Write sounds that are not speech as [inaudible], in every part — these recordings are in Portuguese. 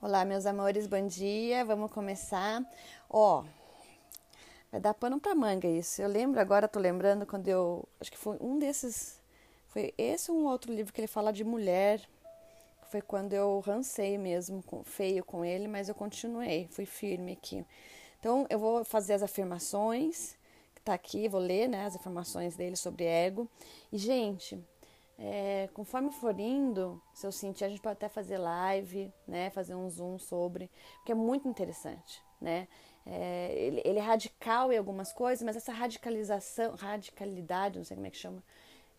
Olá, meus amores, bom dia. Vamos começar. Ó, vai dar pano pra manga isso. Eu lembro agora, tô lembrando quando eu. Acho que foi um desses. Foi esse um outro livro que ele fala de mulher. Foi quando eu rancei mesmo, feio com ele, mas eu continuei, fui firme aqui. Então, eu vou fazer as afirmações, que tá aqui, vou ler, né, as afirmações dele sobre ego. E, gente, é, conforme for indo, se eu sentir, a gente pode até fazer live, né? Fazer um zoom sobre, porque é muito interessante, né? É, ele, ele, é radical em algumas coisas, mas essa radicalização, radicalidade, não sei como é que chama,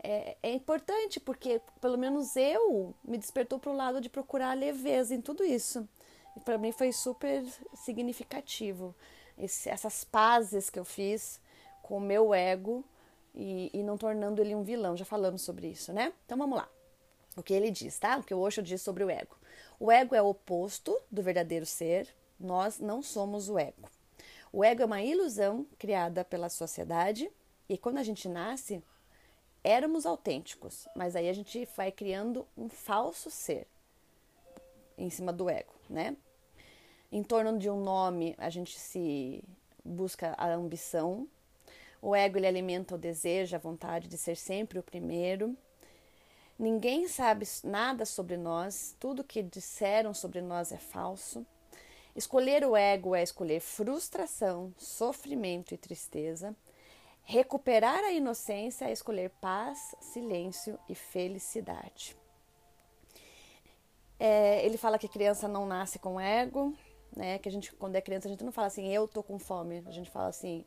é, é importante porque pelo menos eu me despertou para o lado de procurar leveza em tudo isso. E para mim foi super significativo Esse, essas pazes que eu fiz com o meu ego e, e não tornando ele um vilão. Já falamos sobre isso, né? Então vamos lá. O que ele diz, tá? O que o Osho diz sobre o ego. O ego é o oposto do verdadeiro ser. Nós não somos o ego. O ego é uma ilusão criada pela sociedade e quando a gente nasce, éramos autênticos, mas aí a gente vai criando um falso ser em cima do ego, né? Em torno de um nome, a gente se busca a ambição, o ego ele alimenta o desejo, a vontade de ser sempre o primeiro. Ninguém sabe nada sobre nós, tudo que disseram sobre nós é falso. Escolher o ego é escolher frustração, sofrimento e tristeza. Recuperar a inocência é escolher paz, silêncio e felicidade. É, ele fala que a criança não nasce com ego, né? Que a gente, quando é criança, a gente não fala assim, eu tô com fome. A gente fala assim,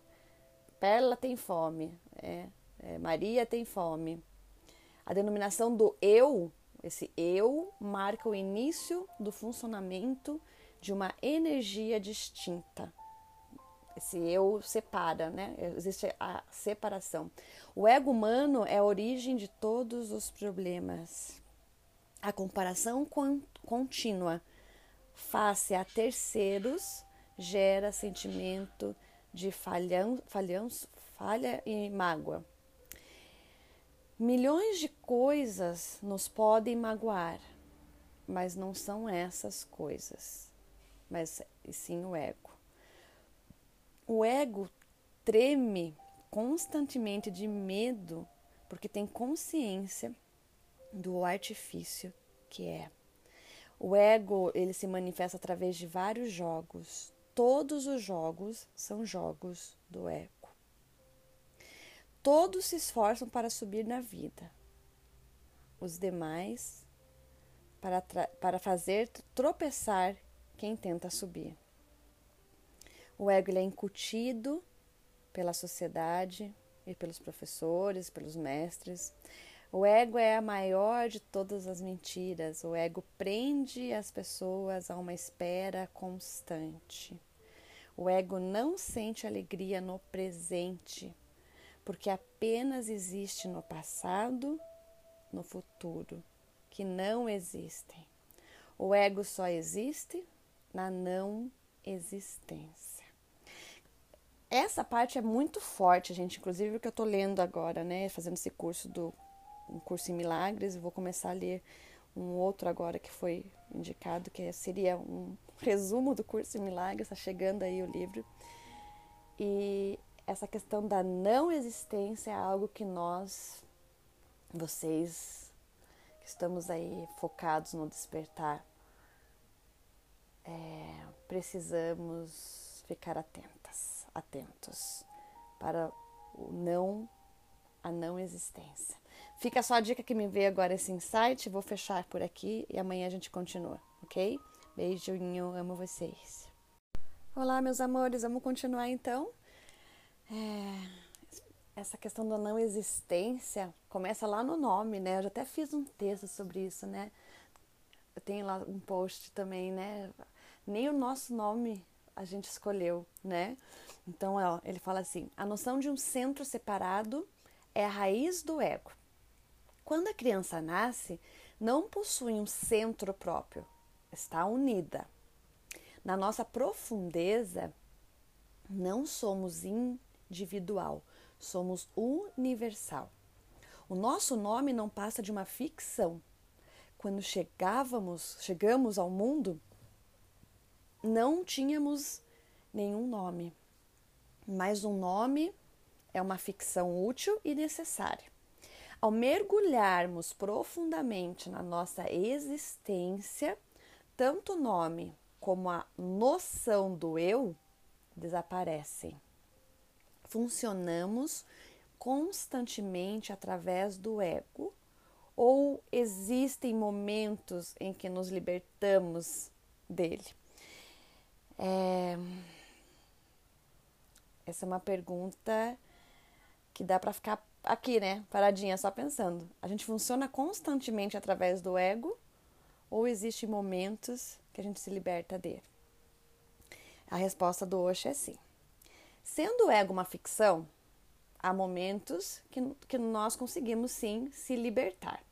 Perla tem fome, é, é, Maria tem fome. A denominação do eu, esse eu, marca o início do funcionamento de uma energia distinta. Esse eu separa, né? Existe a separação. O ego humano é a origem de todos os problemas. A comparação contínua face a terceiros gera sentimento de falhão, falhão, falha e mágoa. Milhões de coisas nos podem magoar, mas não são essas coisas, mas sim o ego. O ego treme constantemente de medo porque tem consciência do artifício que é. O ego ele se manifesta através de vários jogos, Todos os jogos são jogos do ego. Todos se esforçam para subir na vida. Os demais para, para fazer tropeçar quem tenta subir. O ego é incutido pela sociedade e pelos professores, pelos mestres. O ego é a maior de todas as mentiras. O ego prende as pessoas a uma espera constante. O ego não sente alegria no presente, porque apenas existe no passado, no futuro, que não existem. O ego só existe na não existência. Essa parte é muito forte, gente, inclusive o que eu tô lendo agora, né, fazendo esse curso do um curso em milagres, vou começar a ler um outro agora que foi indicado, que seria um [laughs] resumo do curso em milagres, está chegando aí o livro. E essa questão da não existência é algo que nós, vocês que estamos aí focados no despertar, é, precisamos ficar atentas, atentos para o não, a não existência. Fica só a dica que me veio agora esse insight. Vou fechar por aqui e amanhã a gente continua, ok? Beijinho, amo vocês. Olá, meus amores, vamos continuar então. É, essa questão da não existência começa lá no nome, né? Eu já até fiz um texto sobre isso, né? Eu tenho lá um post também, né? Nem o nosso nome a gente escolheu, né? Então, ó, ele fala assim: a noção de um centro separado é a raiz do ego. Quando a criança nasce, não possui um centro próprio, está unida. Na nossa profundeza, não somos individual, somos universal. O nosso nome não passa de uma ficção. Quando chegávamos, chegamos ao mundo, não tínhamos nenhum nome, mas um nome é uma ficção útil e necessária. Ao mergulharmos profundamente na nossa existência, tanto o nome como a noção do eu desaparecem. Funcionamos constantemente através do ego ou existem momentos em que nos libertamos dele? É... Essa é uma pergunta que dá para ficar aqui, né, paradinha, só pensando. A gente funciona constantemente através do ego ou existem momentos que a gente se liberta dele? A resposta do Osho é sim. Sendo o ego uma ficção, há momentos que, que nós conseguimos sim se libertar.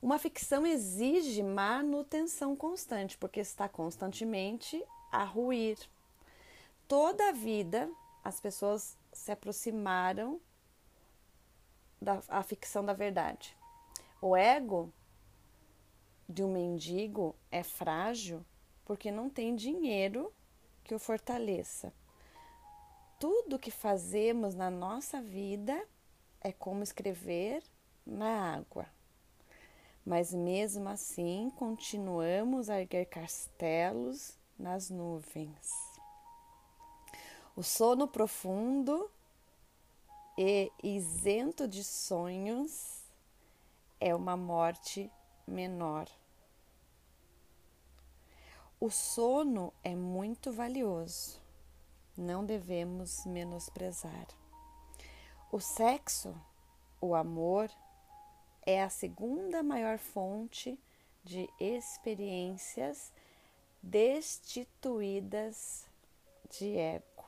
Uma ficção exige manutenção constante, porque está constantemente a ruir. Toda a vida as pessoas se aproximaram da a ficção da verdade. O ego de um mendigo é frágil porque não tem dinheiro que o fortaleça. Tudo que fazemos na nossa vida é como escrever na água. Mas mesmo assim, continuamos a erguer castelos nas nuvens. O sono profundo e isento de sonhos é uma morte menor. O sono é muito valioso, não devemos menosprezar. O sexo, o amor, é a segunda maior fonte de experiências destituídas de ego,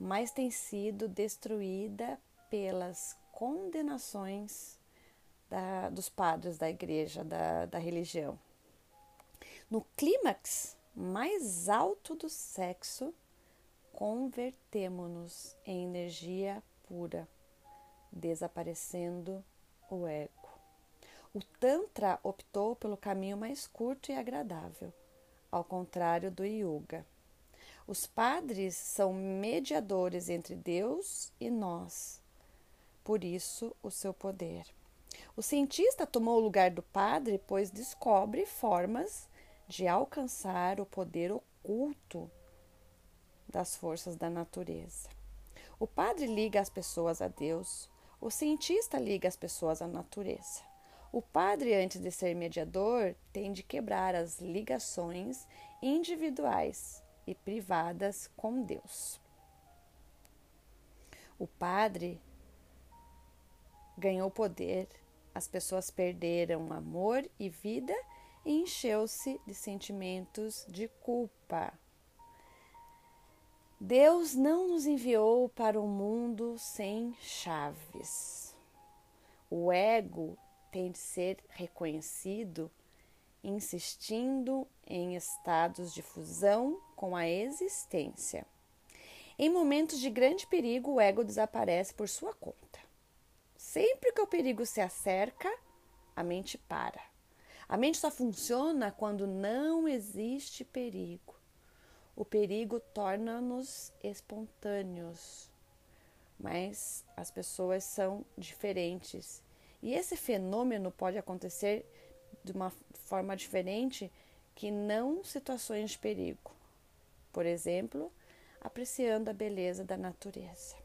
mas tem sido destruída pelas condenações da, dos padres da igreja, da, da religião. No clímax mais alto do sexo, convertemo-nos em energia pura, desaparecendo o ego. O Tantra optou pelo caminho mais curto e agradável, ao contrário do Yoga. Os padres são mediadores entre Deus e nós, por isso o seu poder. O cientista tomou o lugar do padre, pois descobre formas de alcançar o poder oculto das forças da natureza. O padre liga as pessoas a Deus, o cientista liga as pessoas à natureza. O padre, antes de ser mediador, tem de quebrar as ligações individuais e privadas com Deus. O padre ganhou poder, as pessoas perderam amor e vida e encheu-se de sentimentos de culpa. Deus não nos enviou para o um mundo sem chaves. O ego tem de ser reconhecido insistindo em estados de fusão com a existência. Em momentos de grande perigo, o ego desaparece por sua conta. Sempre que o perigo se acerca, a mente para. A mente só funciona quando não existe perigo. O perigo torna-nos espontâneos, mas as pessoas são diferentes. E esse fenômeno pode acontecer de uma forma diferente que não situações de perigo. Por exemplo, apreciando a beleza da natureza.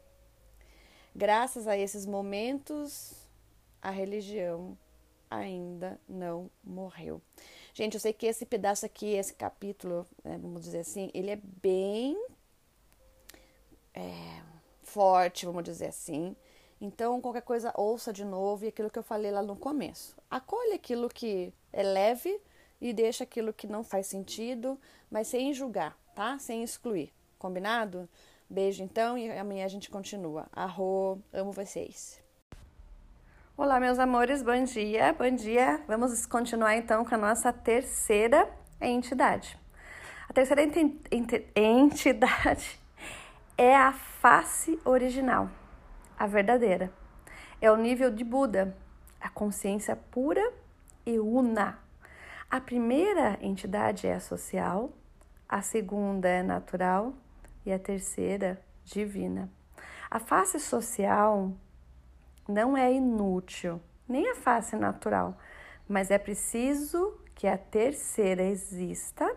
Graças a esses momentos, a religião ainda não morreu. Gente, eu sei que esse pedaço aqui, esse capítulo, né, vamos dizer assim, ele é bem é, forte, vamos dizer assim. Então, qualquer coisa, ouça de novo e aquilo que eu falei lá no começo. Acolhe aquilo que é leve e deixa aquilo que não faz sentido, mas sem julgar, tá? Sem excluir. Combinado? Beijo então e amanhã a gente continua. Arro, amo vocês. Olá, meus amores, bom dia, bom dia. Vamos continuar então com a nossa terceira entidade. A terceira entidade [laughs] é a face original a verdadeira. É o nível de Buda, a consciência pura e una. A primeira entidade é a social, a segunda é natural e a terceira divina. A face social não é inútil, nem a face natural, mas é preciso que a terceira exista,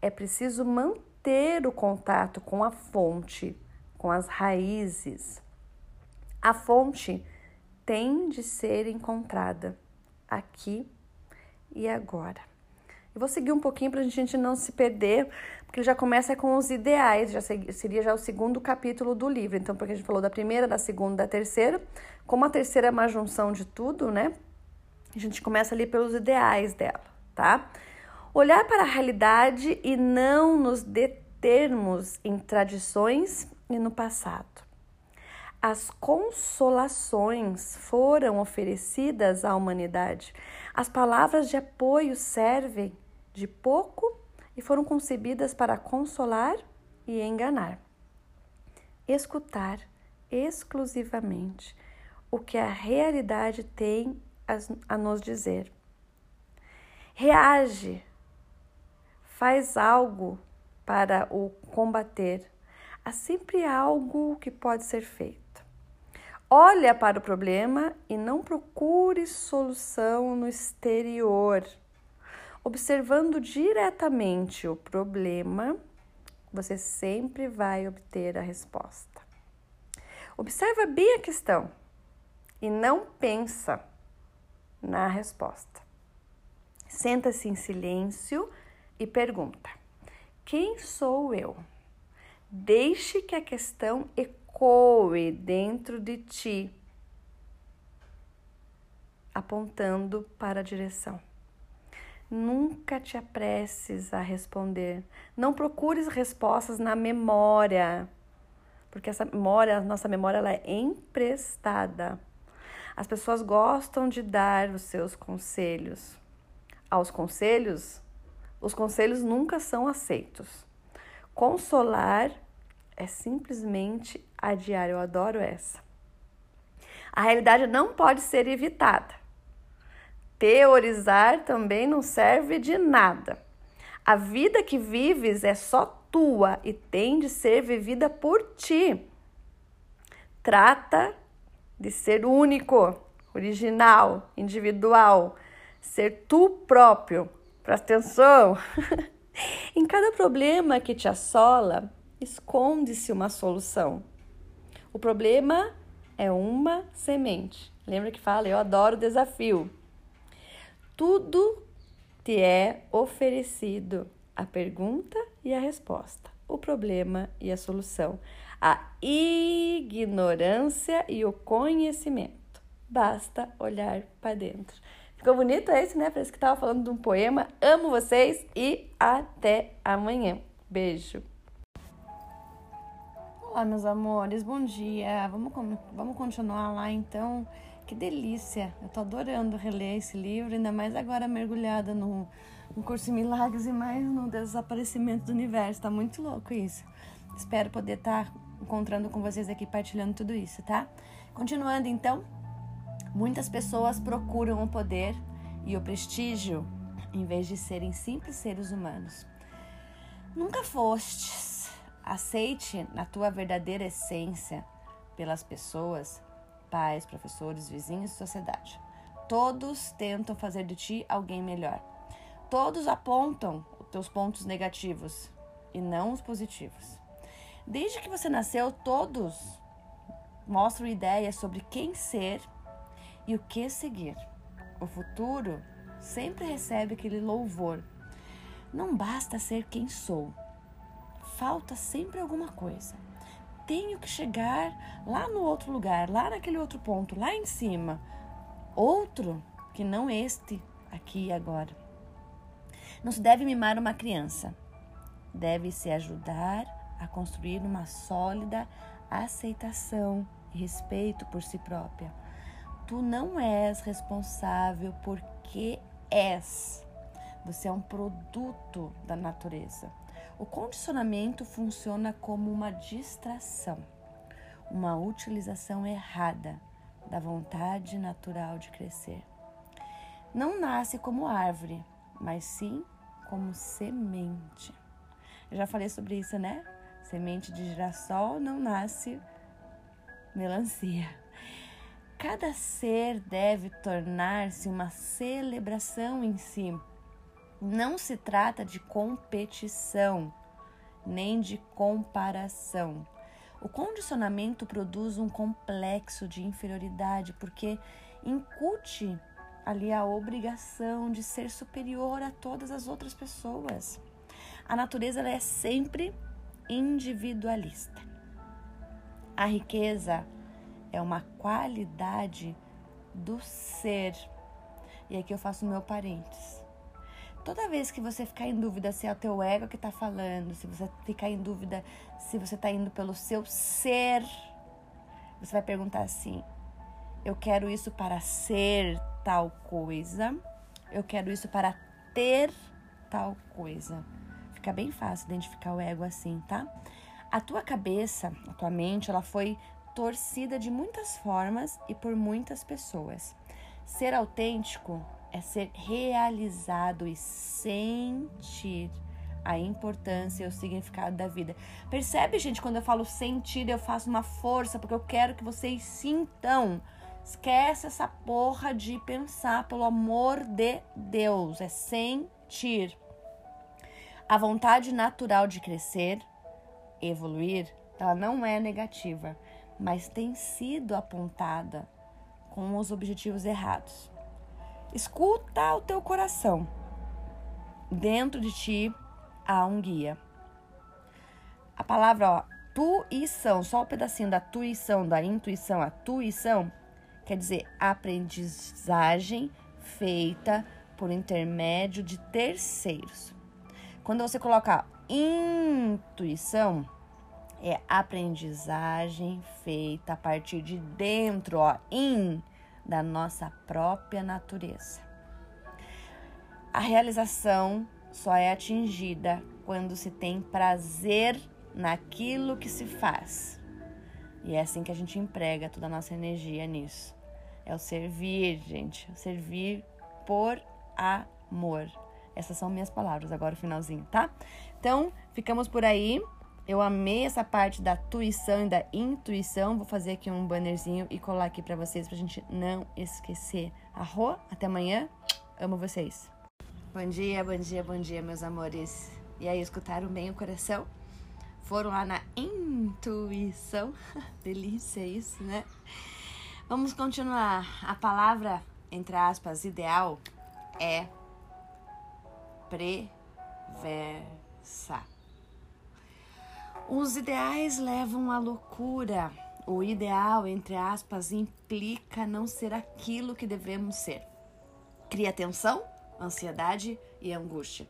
é preciso manter o contato com a fonte, com as raízes. A fonte tem de ser encontrada aqui e agora. Eu vou seguir um pouquinho para a gente não se perder, porque ele já começa com os ideais, já seria já o segundo capítulo do livro. Então, porque a gente falou da primeira, da segunda, da terceira, como a terceira é uma junção de tudo, né? A gente começa ali pelos ideais dela, tá? Olhar para a realidade e não nos determos em tradições e no passado. As consolações foram oferecidas à humanidade. As palavras de apoio servem de pouco e foram concebidas para consolar e enganar. Escutar exclusivamente o que a realidade tem a nos dizer. Reage, faz algo para o combater. Há sempre algo que pode ser feito. Olha para o problema e não procure solução no exterior. Observando diretamente o problema, você sempre vai obter a resposta. Observa bem a questão e não pensa na resposta. Senta-se em silêncio e pergunta: Quem sou eu? Deixe que a questão ecoe dentro de ti, apontando para a direção. Nunca te apresses a responder. Não procures respostas na memória, porque essa memória, nossa memória, ela é emprestada. As pessoas gostam de dar os seus conselhos. Aos conselhos, os conselhos nunca são aceitos. Consolar é simplesmente adiar. Eu adoro essa. A realidade não pode ser evitada. Teorizar também não serve de nada. A vida que vives é só tua e tem de ser vivida por ti. Trata de ser único, original, individual, ser tu próprio. Presta atenção! [laughs] em cada problema que te assola, esconde-se uma solução. O problema é uma semente. Lembra que fala? Eu adoro desafio. Tudo te é oferecido a pergunta e a resposta, o problema e a solução a ignorância e o conhecimento. Basta olhar para dentro. Ficou bonito esse, né? Parece que estava falando de um poema. Amo vocês e até amanhã. Beijo. Olá, meus amores, bom dia. Vamos, vamos continuar lá então. Que delícia! Eu tô adorando reler esse livro, ainda mais agora mergulhada no, no curso em milagres e mais no desaparecimento do universo. Tá muito louco isso. Espero poder estar tá encontrando com vocês aqui, partilhando tudo isso, tá? Continuando então, muitas pessoas procuram o poder e o prestígio em vez de serem simples seres humanos. Nunca fostes. Aceite na tua verdadeira essência pelas pessoas, pais, professores, vizinhos sociedade. Todos tentam fazer de ti alguém melhor. Todos apontam os teus pontos negativos e não os positivos. Desde que você nasceu, todos mostram ideias sobre quem ser e o que seguir. O futuro sempre recebe aquele louvor. Não basta ser quem sou. Falta sempre alguma coisa. Tenho que chegar lá no outro lugar, lá naquele outro ponto, lá em cima. Outro que não este aqui e agora. Não se deve mimar uma criança. Deve-se ajudar a construir uma sólida aceitação e respeito por si própria. Tu não és responsável porque és. Você é um produto da natureza. O condicionamento funciona como uma distração, uma utilização errada da vontade natural de crescer. Não nasce como árvore, mas sim como semente. Eu já falei sobre isso, né? Semente de girassol não nasce melancia. Cada ser deve tornar-se uma celebração em si. Não se trata de competição, nem de comparação. O condicionamento produz um complexo de inferioridade porque incute ali a obrigação de ser superior a todas as outras pessoas. A natureza é sempre individualista. A riqueza é uma qualidade do ser. E aqui eu faço o meu parênteses. Toda vez que você ficar em dúvida se é o teu ego que está falando, se você ficar em dúvida se você está indo pelo seu ser, você vai perguntar assim: eu quero isso para ser tal coisa, eu quero isso para ter tal coisa. Fica bem fácil identificar o ego assim, tá? A tua cabeça, a tua mente, ela foi torcida de muitas formas e por muitas pessoas. Ser autêntico é ser realizado e sentir a importância e o significado da vida. Percebe, gente, quando eu falo sentir, eu faço uma força porque eu quero que vocês sintam. Esquece essa porra de pensar, pelo amor de Deus, é sentir. A vontade natural de crescer, evoluir, ela não é negativa, mas tem sido apontada com os objetivos errados. Escuta o teu coração. Dentro de ti há um guia. A palavra ó, tuição, só o um pedacinho da tuição, da intuição, a tuição, quer dizer aprendizagem feita por intermédio de terceiros. Quando você coloca intuição, é aprendizagem feita a partir de dentro, ó, in, da nossa própria natureza. A realização só é atingida quando se tem prazer naquilo que se faz. E é assim que a gente emprega toda a nossa energia nisso. É o servir, gente. O servir por amor. Essas são minhas palavras, agora o finalzinho, tá? Então, ficamos por aí. Eu amei essa parte da tuição e da intuição. Vou fazer aqui um bannerzinho e colar aqui para vocês pra gente não esquecer. Arro, até amanhã. Amo vocês. Bom dia, bom dia, bom dia, meus amores. E aí, escutaram bem o coração? Foram lá na intuição. [laughs] Delícia isso, né? Vamos continuar. A palavra, entre aspas, ideal é preversa. Os ideais levam à loucura. O ideal, entre aspas, implica não ser aquilo que devemos ser. Cria tensão, ansiedade e angústia.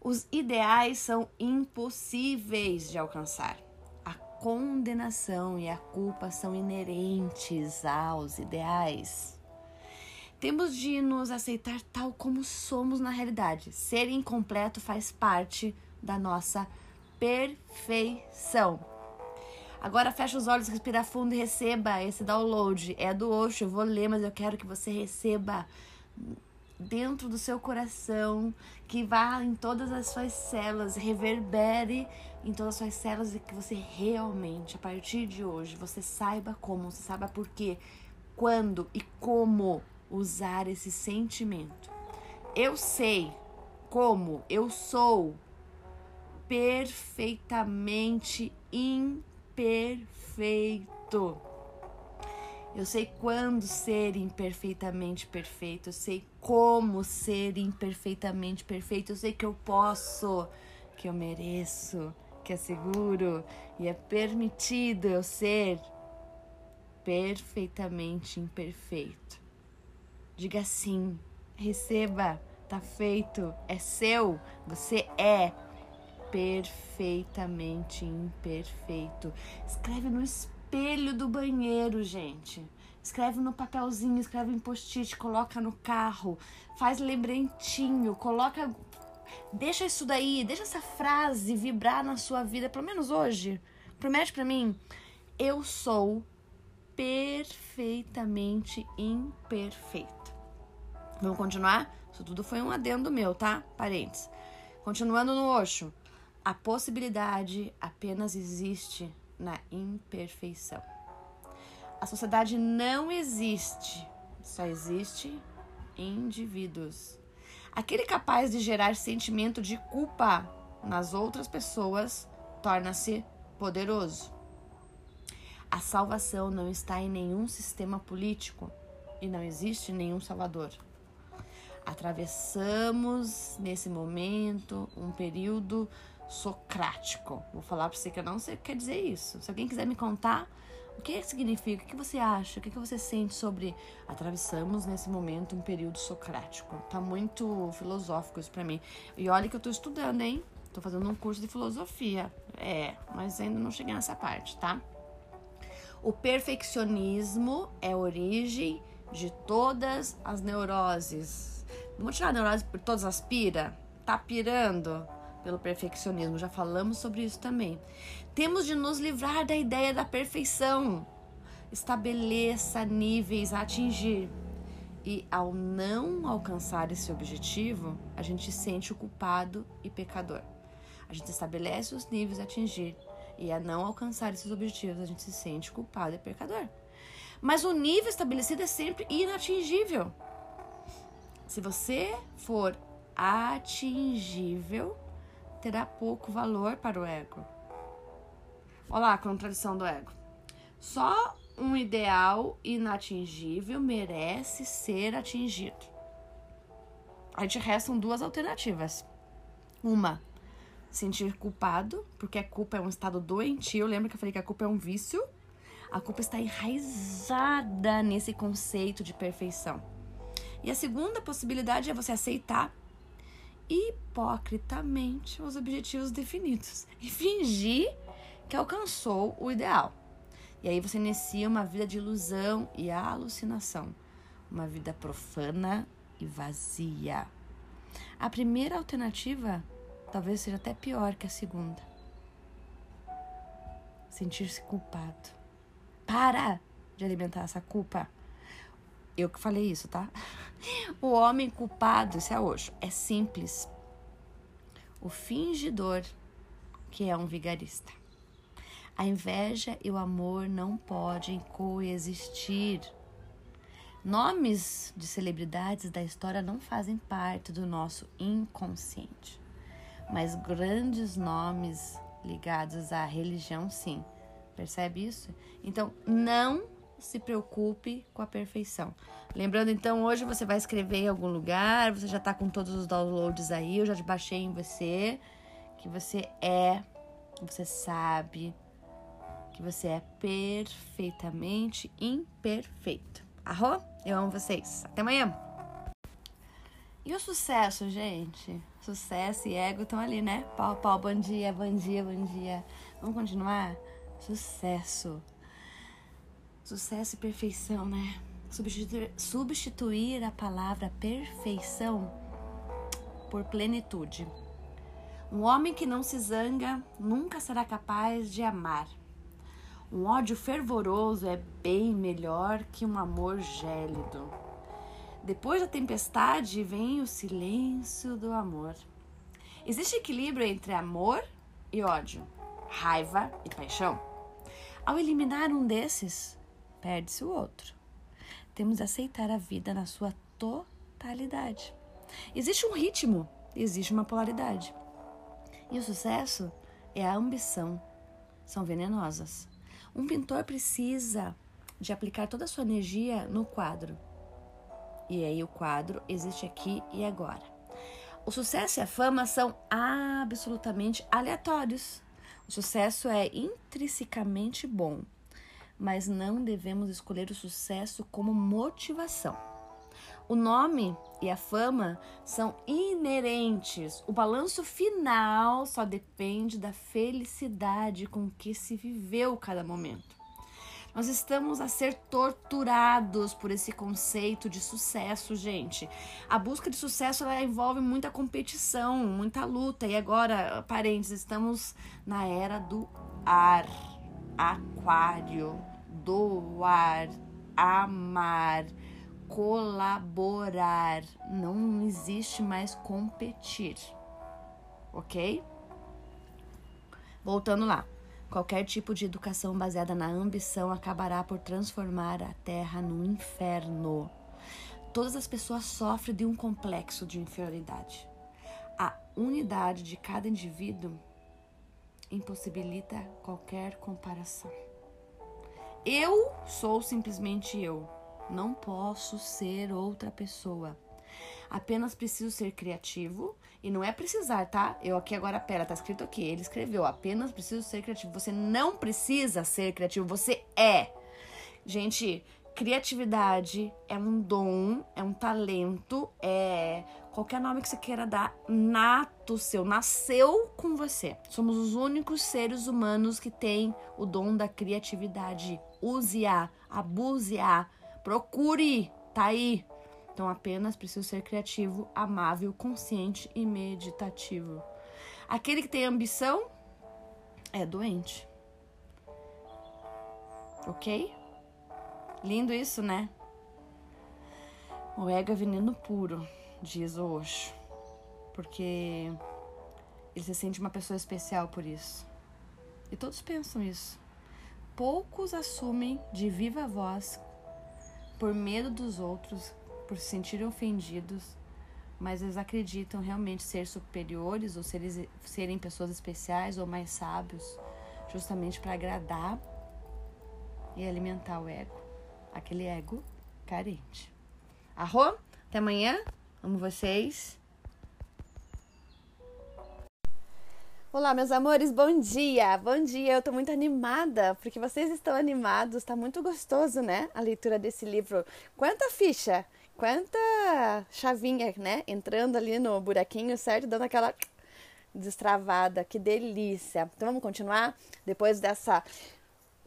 Os ideais são impossíveis de alcançar. A condenação e a culpa são inerentes aos ideais. Temos de nos aceitar tal como somos na realidade. Ser incompleto faz parte da nossa perfeição. Agora fecha os olhos, respira fundo e receba esse download. É do Osho, eu vou ler, mas eu quero que você receba dentro do seu coração, que vá em todas as suas células, reverbere em todas as suas células e que você realmente, a partir de hoje, você saiba como, você saiba por quê, quando e como usar esse sentimento. Eu sei como eu sou perfeitamente imperfeito. Eu sei quando ser imperfeitamente perfeito, eu sei como ser imperfeitamente perfeito, eu sei que eu posso, que eu mereço, que é seguro e é permitido eu ser perfeitamente imperfeito. Diga sim, receba, tá feito, é seu, você é perfeitamente imperfeito. Escreve no espelho do banheiro, gente. Escreve no papelzinho, escreve em post-it, coloca no carro, faz lembretinho, coloca. Deixa isso daí, deixa essa frase vibrar na sua vida, pelo menos hoje. Promete para mim. Eu sou perfeitamente imperfeito. Vamos continuar? Isso tudo foi um adendo meu, tá? Parênteses. Continuando no Oxo. A possibilidade apenas existe na imperfeição. A sociedade não existe, só existe indivíduos. Aquele capaz de gerar sentimento de culpa nas outras pessoas torna-se poderoso. A salvação não está em nenhum sistema político e não existe nenhum salvador. Atravessamos nesse momento um período socrático. Vou falar para você que eu não sei o que quer dizer isso. Se alguém quiser me contar o que significa, o que você acha, o que você sente sobre atravessamos nesse momento um período socrático. Tá muito filosófico isso para mim. E olha que eu tô estudando, hein? Tô fazendo um curso de filosofia. É, mas ainda não cheguei nessa parte, tá? O perfeccionismo é a origem de todas as neuroses. Vamos tirar a neurose por todas as pira? Tá pirando? Pelo perfeccionismo, já falamos sobre isso também. Temos de nos livrar da ideia da perfeição. Estabeleça níveis a atingir. E ao não alcançar esse objetivo, a gente se sente o culpado e pecador. A gente estabelece os níveis a atingir e a não alcançar esses objetivos, a gente se sente culpado e pecador. Mas o nível estabelecido é sempre inatingível. Se você for atingível, terá pouco valor para o ego. Olá, a contradição do ego. Só um ideal inatingível merece ser atingido. A gente restam duas alternativas. Uma, sentir culpado, porque a culpa é um estado doentio. Lembra que eu falei que a culpa é um vício? A culpa está enraizada nesse conceito de perfeição. E a segunda possibilidade é você aceitar hipocritamente os objetivos definidos e fingir que alcançou o ideal. E aí você inicia uma vida de ilusão e alucinação, uma vida profana e vazia. A primeira alternativa talvez seja até pior que a segunda. Sentir-se culpado. Para de alimentar essa culpa. Eu que falei isso, tá? O homem culpado, isso é hoje, é simples. O fingidor, que é um vigarista. A inveja e o amor não podem coexistir. Nomes de celebridades da história não fazem parte do nosso inconsciente, mas grandes nomes ligados à religião, sim. Percebe isso? Então, não se preocupe com a perfeição. Lembrando, então, hoje você vai escrever em algum lugar, você já está com todos os downloads aí, eu já baixei em você, que você é, que você sabe, que você é perfeitamente imperfeito. Arro? Eu amo vocês. Até amanhã. E o sucesso, gente? Sucesso e ego estão ali, né? Pau, pau, bom dia, bom dia, bom dia. Vamos continuar? Sucesso. Sucesso e perfeição, né? Substituir, substituir a palavra perfeição por plenitude. Um homem que não se zanga nunca será capaz de amar. Um ódio fervoroso é bem melhor que um amor gélido. Depois da tempestade vem o silêncio do amor. Existe equilíbrio entre amor e ódio, raiva e paixão. Ao eliminar um desses, perde-se o outro. Temos de aceitar a vida na sua totalidade. Existe um ritmo, existe uma polaridade. E o sucesso é a ambição. São venenosas. Um pintor precisa de aplicar toda a sua energia no quadro. E aí o quadro existe aqui e agora. O sucesso e a fama são absolutamente aleatórios. O sucesso é intrinsecamente bom mas não devemos escolher o sucesso como motivação. O nome e a fama são inerentes. O balanço final só depende da felicidade com que se viveu cada momento. Nós estamos a ser torturados por esse conceito de sucesso, gente. A busca de sucesso ela envolve muita competição, muita luta. E agora, parênteses, estamos na era do ar aquário, doar, amar, colaborar. Não existe mais competir, ok? Voltando lá. Qualquer tipo de educação baseada na ambição acabará por transformar a Terra num inferno. Todas as pessoas sofrem de um complexo de inferioridade. A unidade de cada indivíduo impossibilita qualquer comparação. Eu sou simplesmente eu. Não posso ser outra pessoa. Apenas preciso ser criativo. E não é precisar, tá? Eu aqui agora, pera, tá escrito aqui. Ele escreveu, apenas preciso ser criativo. Você não precisa ser criativo, você é. Gente, criatividade é um dom, é um talento, é qualquer nome que você queira dar, nato seu, nasceu com você. Somos os únicos seres humanos que têm o dom da criatividade. Use-a, abuse-a, procure, tá aí. Então apenas preciso ser criativo, amável, consciente e meditativo. Aquele que tem ambição é doente. Ok? Lindo isso, né? O ego é veneno puro, diz o Osho. Porque ele se sente uma pessoa especial por isso. E todos pensam isso. Poucos assumem de viva voz, por medo dos outros, por se sentirem ofendidos, mas eles acreditam realmente ser superiores ou serem, serem pessoas especiais ou mais sábios, justamente para agradar e alimentar o ego, aquele ego carente. Arro, até amanhã, amo vocês. Olá, meus amores, bom dia! Bom dia, eu tô muito animada, porque vocês estão animados, tá muito gostoso, né? A leitura desse livro. Quanta ficha! quanta chavinha, né? Entrando ali no buraquinho, certo? Dando aquela destravada, que delícia. Então vamos continuar? Depois dessa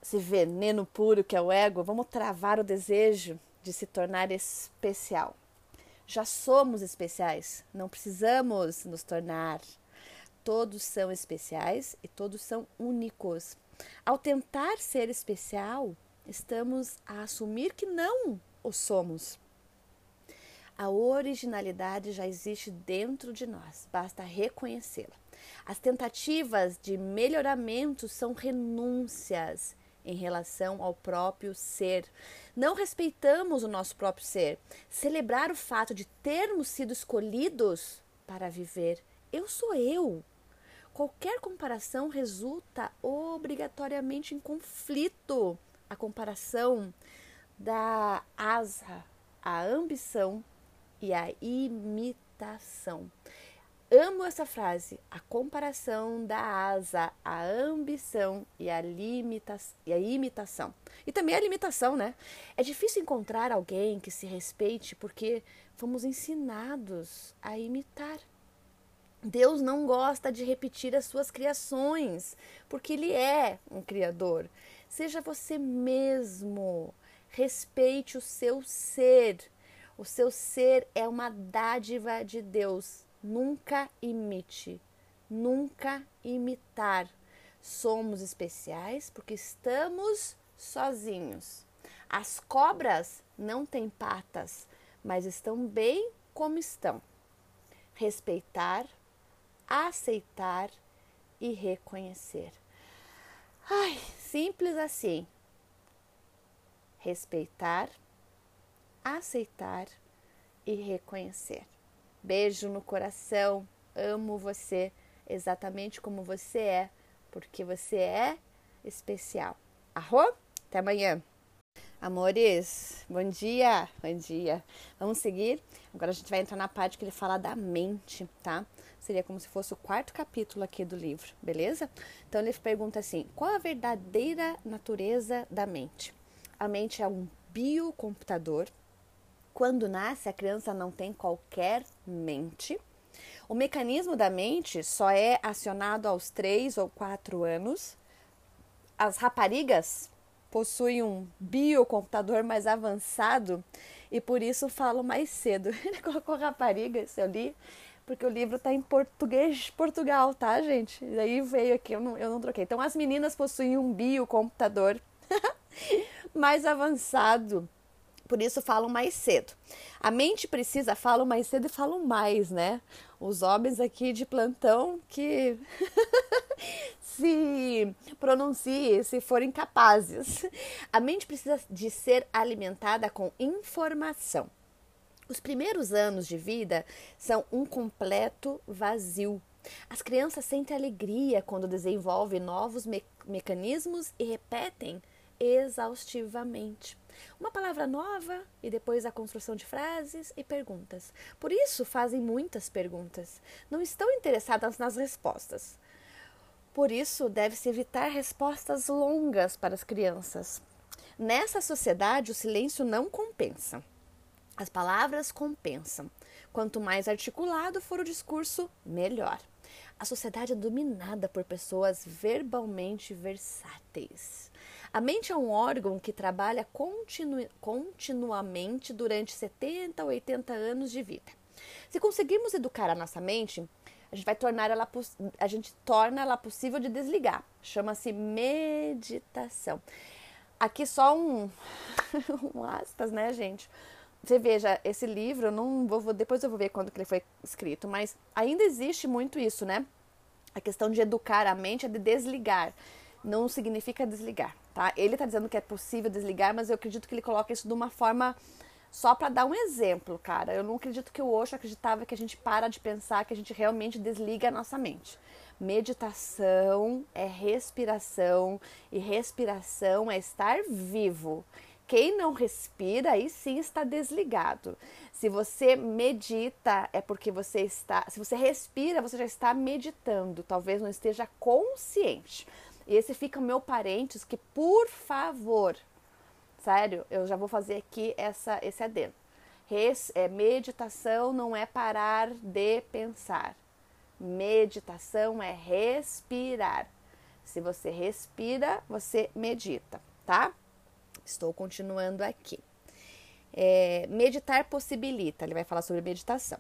esse veneno puro que é o ego, vamos travar o desejo de se tornar especial. Já somos especiais, não precisamos nos tornar. Todos são especiais e todos são únicos. Ao tentar ser especial, estamos a assumir que não o somos. A originalidade já existe dentro de nós, basta reconhecê-la. As tentativas de melhoramento são renúncias em relação ao próprio ser. Não respeitamos o nosso próprio ser. Celebrar o fato de termos sido escolhidos para viver. Eu sou eu. Qualquer comparação resulta obrigatoriamente em conflito. A comparação da asa, a ambição e a imitação. Amo essa frase, a comparação da asa, a ambição e a, limita e a imitação. E também a limitação, né? É difícil encontrar alguém que se respeite porque fomos ensinados a imitar. Deus não gosta de repetir as suas criações, porque Ele é um Criador. Seja você mesmo, respeite o seu ser o seu ser é uma dádiva de Deus. Nunca imite, nunca imitar. Somos especiais porque estamos sozinhos. As cobras não têm patas, mas estão bem como estão. Respeitar, aceitar e reconhecer. Ai, simples assim. Respeitar, aceitar e reconhecer. Beijo no coração, amo você exatamente como você é, porque você é especial. Arro? Até amanhã. Amores, bom dia, bom dia. Vamos seguir? Agora a gente vai entrar na parte que ele fala da mente, tá? Seria como se fosse o quarto capítulo aqui do livro, beleza? Então ele pergunta assim: qual a verdadeira natureza da mente? A mente é um biocomputador quando nasce, a criança não tem qualquer mente. O mecanismo da mente só é acionado aos 3 ou 4 anos. As raparigas possuem um biocomputador mais avançado e por isso falo mais cedo. [laughs] Ele colocou raparigas, eu li, porque o livro está em português Portugal, tá, gente? E daí veio aqui, eu não, eu não troquei. Então, as meninas possuem um biocomputador [laughs] mais avançado por isso falam mais cedo. A mente precisa, falam mais cedo e falam mais, né? Os homens aqui de plantão que [laughs] se pronuncie se forem capazes. A mente precisa de ser alimentada com informação. Os primeiros anos de vida são um completo vazio. As crianças sentem alegria quando desenvolvem novos me mecanismos e repetem exaustivamente. Uma palavra nova e depois a construção de frases e perguntas. Por isso fazem muitas perguntas. Não estão interessadas nas respostas. Por isso deve-se evitar respostas longas para as crianças. Nessa sociedade, o silêncio não compensa. As palavras compensam. Quanto mais articulado for o discurso, melhor. A sociedade é dominada por pessoas verbalmente versáteis. A mente é um órgão que trabalha continu continuamente durante 70 ou 80 anos de vida. Se conseguirmos educar a nossa mente, a gente vai tornar ela a gente torna ela possível de desligar. Chama-se meditação. Aqui só um, [laughs] um aspas, né, gente? Você veja, esse livro, não vou, depois eu vou ver quando que ele foi escrito, mas ainda existe muito isso, né? A questão de educar a mente é de desligar. Não significa desligar, tá? Ele está dizendo que é possível desligar, mas eu acredito que ele coloca isso de uma forma só para dar um exemplo, cara. Eu não acredito que o Osho acreditava que a gente para de pensar, que a gente realmente desliga a nossa mente. Meditação é respiração e respiração é estar vivo. Quem não respira, aí sim está desligado. Se você medita, é porque você está. Se você respira, você já está meditando. Talvez não esteja consciente. E esse fica meu parênteses que, por favor, sério, eu já vou fazer aqui essa, esse adendo. Res, é, meditação não é parar de pensar. Meditação é respirar. Se você respira, você medita, tá? Estou continuando aqui. É, meditar possibilita, ele vai falar sobre meditação.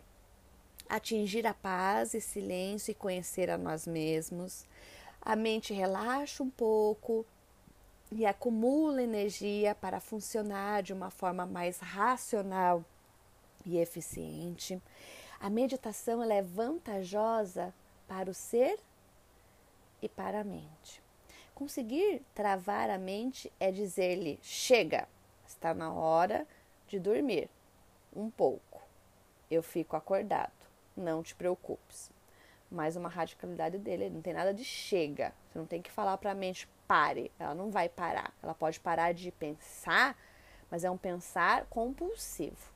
Atingir a paz e silêncio e conhecer a nós mesmos. A mente relaxa um pouco e acumula energia para funcionar de uma forma mais racional e eficiente. A meditação é vantajosa para o ser e para a mente. Conseguir travar a mente é dizer-lhe: chega, está na hora de dormir um pouco. Eu fico acordado, não te preocupes. Mais uma radicalidade dele, não tem nada de chega. Você não tem que falar para a mente pare, ela não vai parar. Ela pode parar de pensar, mas é um pensar compulsivo.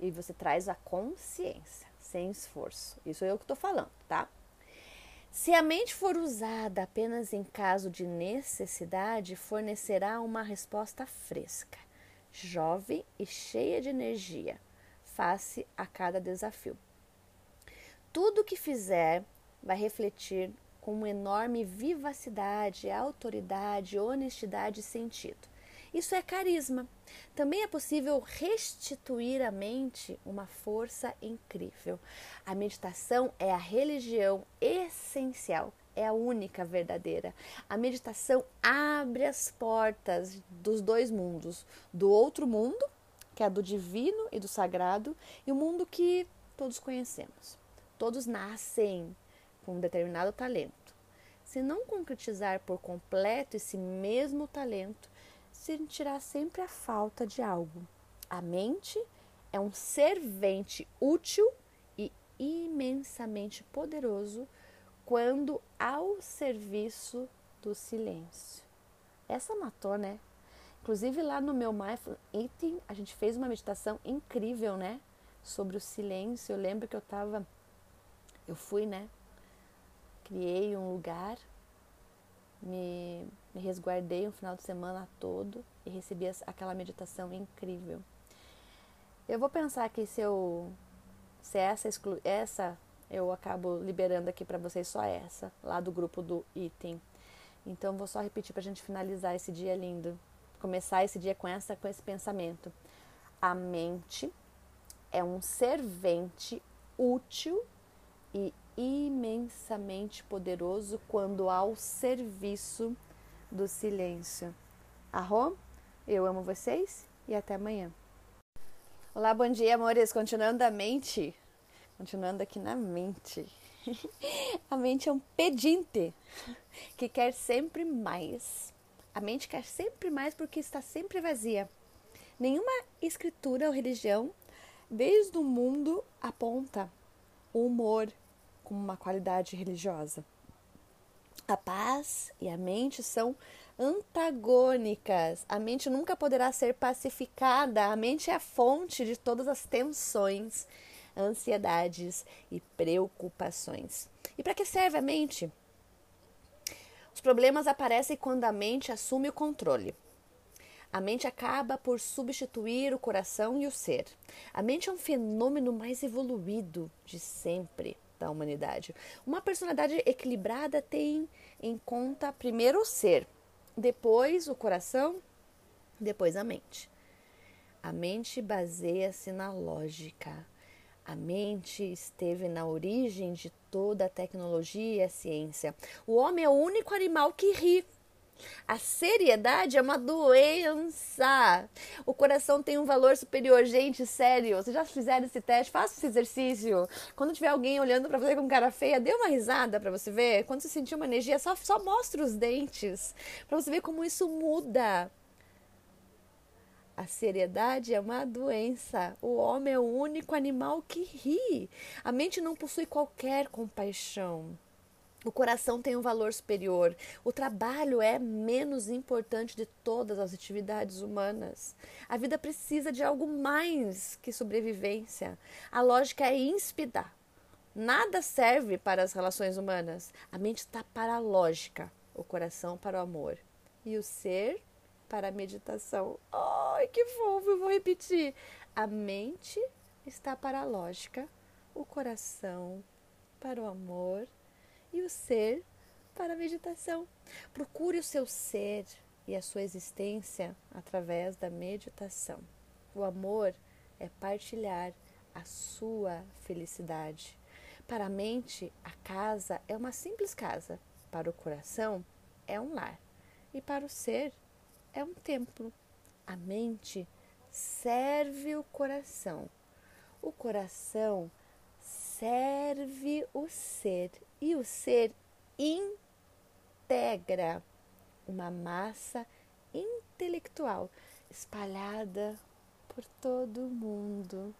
E você traz a consciência, sem esforço. Isso é eu que estou falando, tá? Se a mente for usada apenas em caso de necessidade, fornecerá uma resposta fresca, jovem e cheia de energia, face a cada desafio. Tudo que fizer vai refletir com uma enorme vivacidade, autoridade, honestidade e sentido. Isso é carisma. Também é possível restituir à mente uma força incrível. A meditação é a religião essencial, é a única verdadeira. A meditação abre as portas dos dois mundos: do outro mundo, que é do divino e do sagrado, e o mundo que todos conhecemos. Todos nascem com um determinado talento. Se não concretizar por completo esse mesmo talento, sentirá sempre a falta de algo. A mente é um servente útil e imensamente poderoso quando ao serviço do silêncio. Essa matou, né? Inclusive lá no meu Mindful Eating, a gente fez uma meditação incrível, né? Sobre o silêncio. Eu lembro que eu tava. Eu fui, né? Criei um lugar me, me resguardei um final de semana todo e recebi aquela meditação incrível. Eu vou pensar que se eu se essa exclu, essa eu acabo liberando aqui para vocês só essa lá do grupo do item. Então vou só repetir para a gente finalizar esse dia lindo, começar esse dia com essa com esse pensamento. A mente é um servente útil e imensamente poderoso quando ao serviço do silêncio. Arro, eu amo vocês e até amanhã. Olá, bom dia, amores. Continuando a mente, continuando aqui na mente. [laughs] a mente é um pedinte que quer sempre mais. A mente quer sempre mais porque está sempre vazia. Nenhuma escritura ou religião, desde o mundo, aponta o humor como uma qualidade religiosa. A paz e a mente são antagônicas. A mente nunca poderá ser pacificada. A mente é a fonte de todas as tensões, ansiedades e preocupações. E para que serve a mente? Os problemas aparecem quando a mente assume o controle. A mente acaba por substituir o coração e o ser. A mente é um fenômeno mais evoluído de sempre da humanidade. Uma personalidade equilibrada tem em conta primeiro o ser, depois o coração, depois a mente. A mente baseia-se na lógica. A mente esteve na origem de toda a tecnologia e a ciência. O homem é o único animal que ri. A seriedade é uma doença. O coração tem um valor superior, gente, sério. Vocês já fizeram esse teste? Faça esse exercício. Quando tiver alguém olhando para você com cara feia, dê uma risada para você ver. Quando você sentir uma energia, só, só mostre os dentes para você ver como isso muda. A seriedade é uma doença. O homem é o único animal que ri. A mente não possui qualquer compaixão. O coração tem um valor superior. O trabalho é menos importante de todas as atividades humanas. A vida precisa de algo mais que sobrevivência. A lógica é inspidar. Nada serve para as relações humanas. A mente está para a lógica, o coração para o amor e o ser para a meditação. Ai, que fofo! Eu vou repetir. A mente está para a lógica, o coração para o amor e o ser para a meditação. Procure o seu ser e a sua existência através da meditação. O amor é partilhar a sua felicidade. Para a mente, a casa é uma simples casa. Para o coração, é um lar. E para o ser, é um templo. A mente serve o coração. O coração serve o ser e o ser integra uma massa intelectual espalhada por todo o mundo.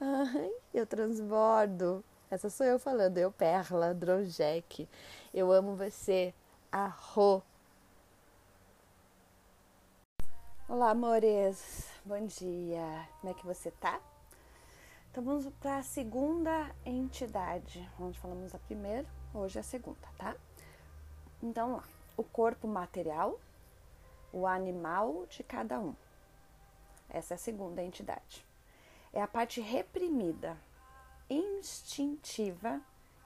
Ai, eu transbordo. Essa sou eu falando, eu Perla Dronjek. Eu amo você. Arro. Olá, amores. Bom dia. Como é que você tá? Então vamos para a segunda entidade. Onde falamos a primeira, Hoje é a segunda, tá? Então, lá, o corpo material, o animal de cada um. Essa é a segunda entidade. É a parte reprimida, instintiva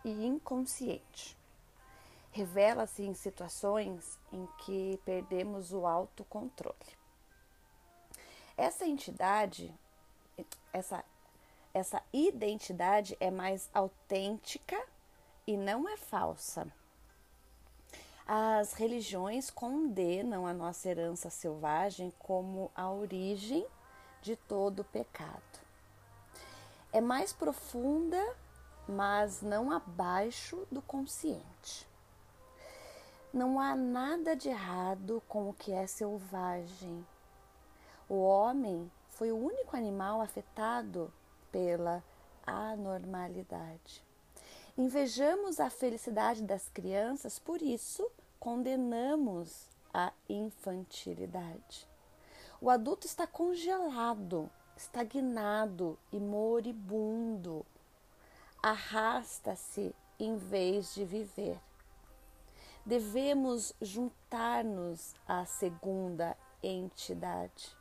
e inconsciente. Revela-se em situações em que perdemos o autocontrole. Essa entidade, essa, essa identidade é mais autêntica e não é falsa. As religiões condenam a nossa herança selvagem como a origem de todo o pecado. É mais profunda, mas não abaixo do consciente. Não há nada de errado com o que é selvagem. O homem foi o único animal afetado pela anormalidade. Invejamos a felicidade das crianças, por isso condenamos a infantilidade. O adulto está congelado, estagnado e moribundo. Arrasta-se em vez de viver. Devemos juntar-nos à segunda entidade.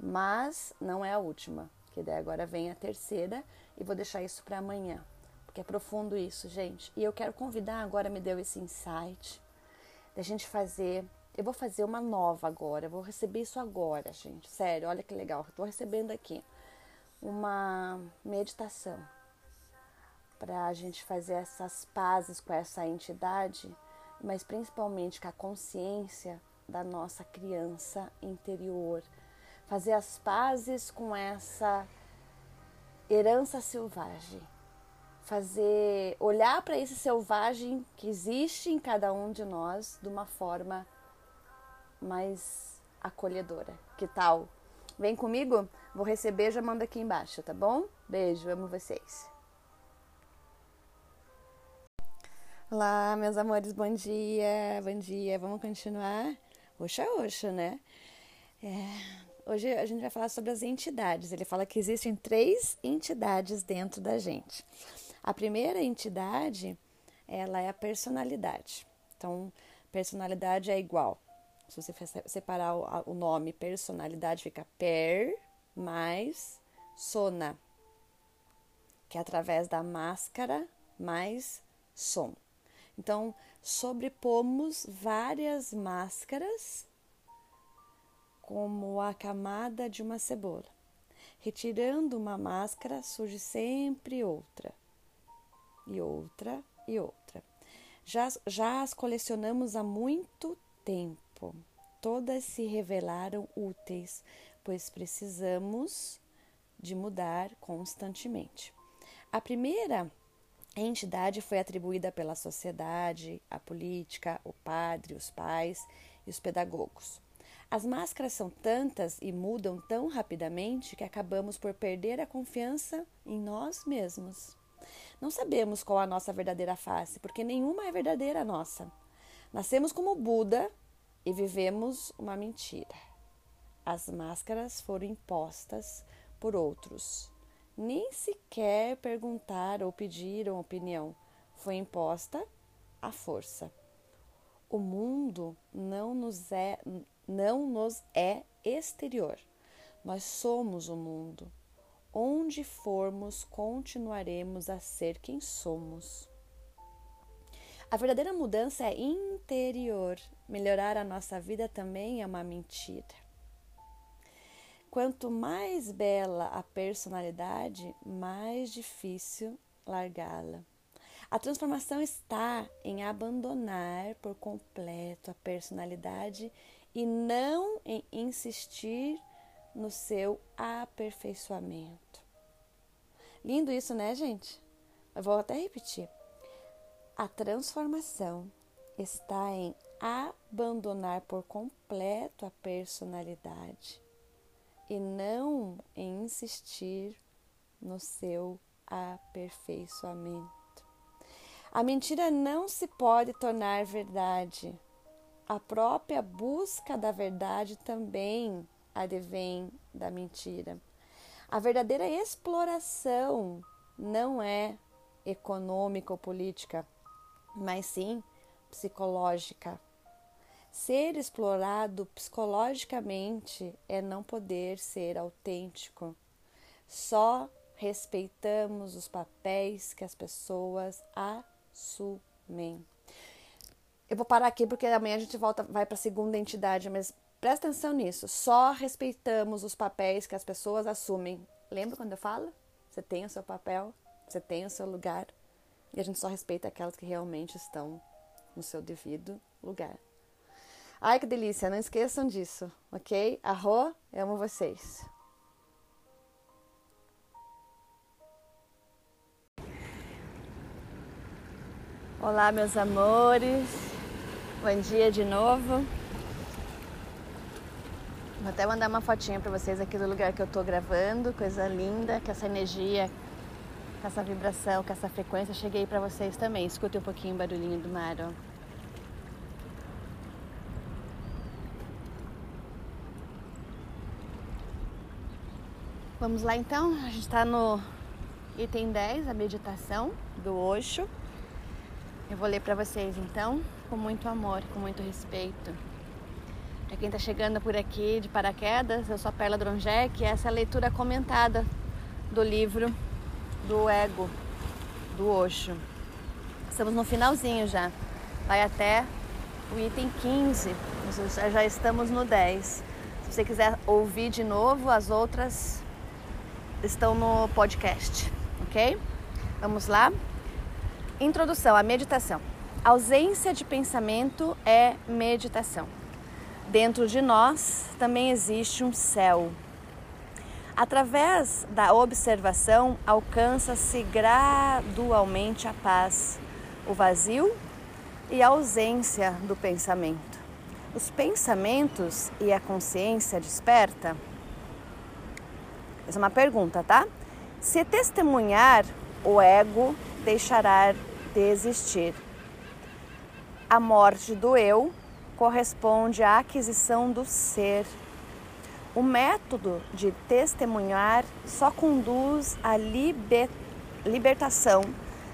Mas não é a última, que daí agora vem a terceira e vou deixar isso para amanhã porque é profundo isso, gente. E eu quero convidar agora, me deu esse insight, da gente fazer. Eu vou fazer uma nova agora, eu vou receber isso agora, gente. Sério, olha que legal. Estou recebendo aqui uma meditação para a gente fazer essas pazes com essa entidade, mas principalmente com a consciência da nossa criança interior. Fazer as pazes com essa herança selvagem fazer olhar para esse selvagem que existe em cada um de nós de uma forma mais acolhedora. Que tal? Vem comigo? Vou receber, já manda aqui embaixo, tá bom? Beijo, amo vocês. Olá, meus amores, bom dia, bom dia. Vamos continuar? Oxa, oxa, né? É, hoje a gente vai falar sobre as entidades. Ele fala que existem três entidades dentro da gente. A primeira entidade, ela é a personalidade. Então, personalidade é igual. Se você separar o nome personalidade, fica per mais sona, que é através da máscara mais som. Então, sobrepomos várias máscaras como a camada de uma cebola. Retirando uma máscara, surge sempre outra e outra e outra. Já, já as colecionamos há muito tempo. Todas se revelaram úteis, pois precisamos de mudar constantemente. A primeira entidade foi atribuída pela sociedade, a política, o padre, os pais e os pedagogos. As máscaras são tantas e mudam tão rapidamente que acabamos por perder a confiança em nós mesmos. Não sabemos qual a nossa verdadeira face, porque nenhuma é verdadeira nossa. Nascemos como Buda e vivemos uma mentira. As máscaras foram impostas por outros. Nem sequer perguntaram ou pediram opinião. Foi imposta à força. O mundo não nos é, não nos é exterior. Nós somos o mundo. Onde formos, continuaremos a ser quem somos. A verdadeira mudança é interior. Melhorar a nossa vida também é uma mentira. Quanto mais bela a personalidade, mais difícil largá-la. A transformação está em abandonar por completo a personalidade e não em insistir no seu aperfeiçoamento. Lindo isso, né, gente? Eu vou até repetir. A transformação está em abandonar por completo a personalidade e não em insistir no seu aperfeiçoamento. A mentira não se pode tornar verdade. A própria busca da verdade também advém da mentira. A verdadeira exploração não é econômica ou política, mas sim psicológica. Ser explorado psicologicamente é não poder ser autêntico. Só respeitamos os papéis que as pessoas assumem. Eu vou parar aqui porque amanhã a gente volta, vai para a segunda entidade, mas Presta atenção nisso. Só respeitamos os papéis que as pessoas assumem. Lembra quando eu falo? Você tem o seu papel, você tem o seu lugar. E a gente só respeita aquelas que realmente estão no seu devido lugar. Ai, que delícia! Não esqueçam disso, ok? Arro, eu amo vocês. Olá, meus amores. Bom dia de novo. Vou até mandar uma fotinha para vocês aqui do lugar que eu tô gravando, coisa linda, com essa energia, com essa vibração, com essa frequência, cheguei para vocês também. Escutem um pouquinho o barulhinho do mar, ó. Vamos lá então, a gente está no item 10, a meditação do Osho. Eu vou ler para vocês então, com muito amor, com muito respeito. Para quem está chegando por aqui de paraquedas, eu sou a Perla Dronjek e essa é a leitura comentada do livro do Ego, do Osho. Estamos no finalzinho já, vai até o item 15, já estamos no 10. Se você quiser ouvir de novo, as outras estão no podcast, ok? Vamos lá? Introdução à meditação. Ausência de pensamento é meditação. Dentro de nós também existe um céu. Através da observação, alcança-se gradualmente a paz, o vazio e a ausência do pensamento. Os pensamentos e a consciência desperta? Essa é uma pergunta, tá? Se testemunhar, o ego deixará de existir. A morte do eu corresponde à aquisição do ser. O método de testemunhar só conduz à liber... libertação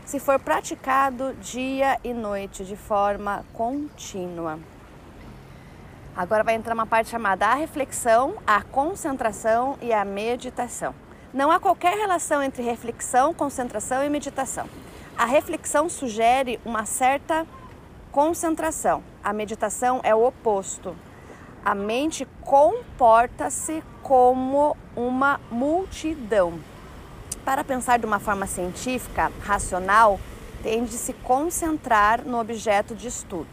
se for praticado dia e noite de forma contínua. Agora vai entrar uma parte chamada a reflexão, a concentração e a meditação. Não há qualquer relação entre reflexão, concentração e meditação. A reflexão sugere uma certa concentração. A meditação é o oposto. A mente comporta-se como uma multidão. Para pensar de uma forma científica, racional, tem de se concentrar no objeto de estudo.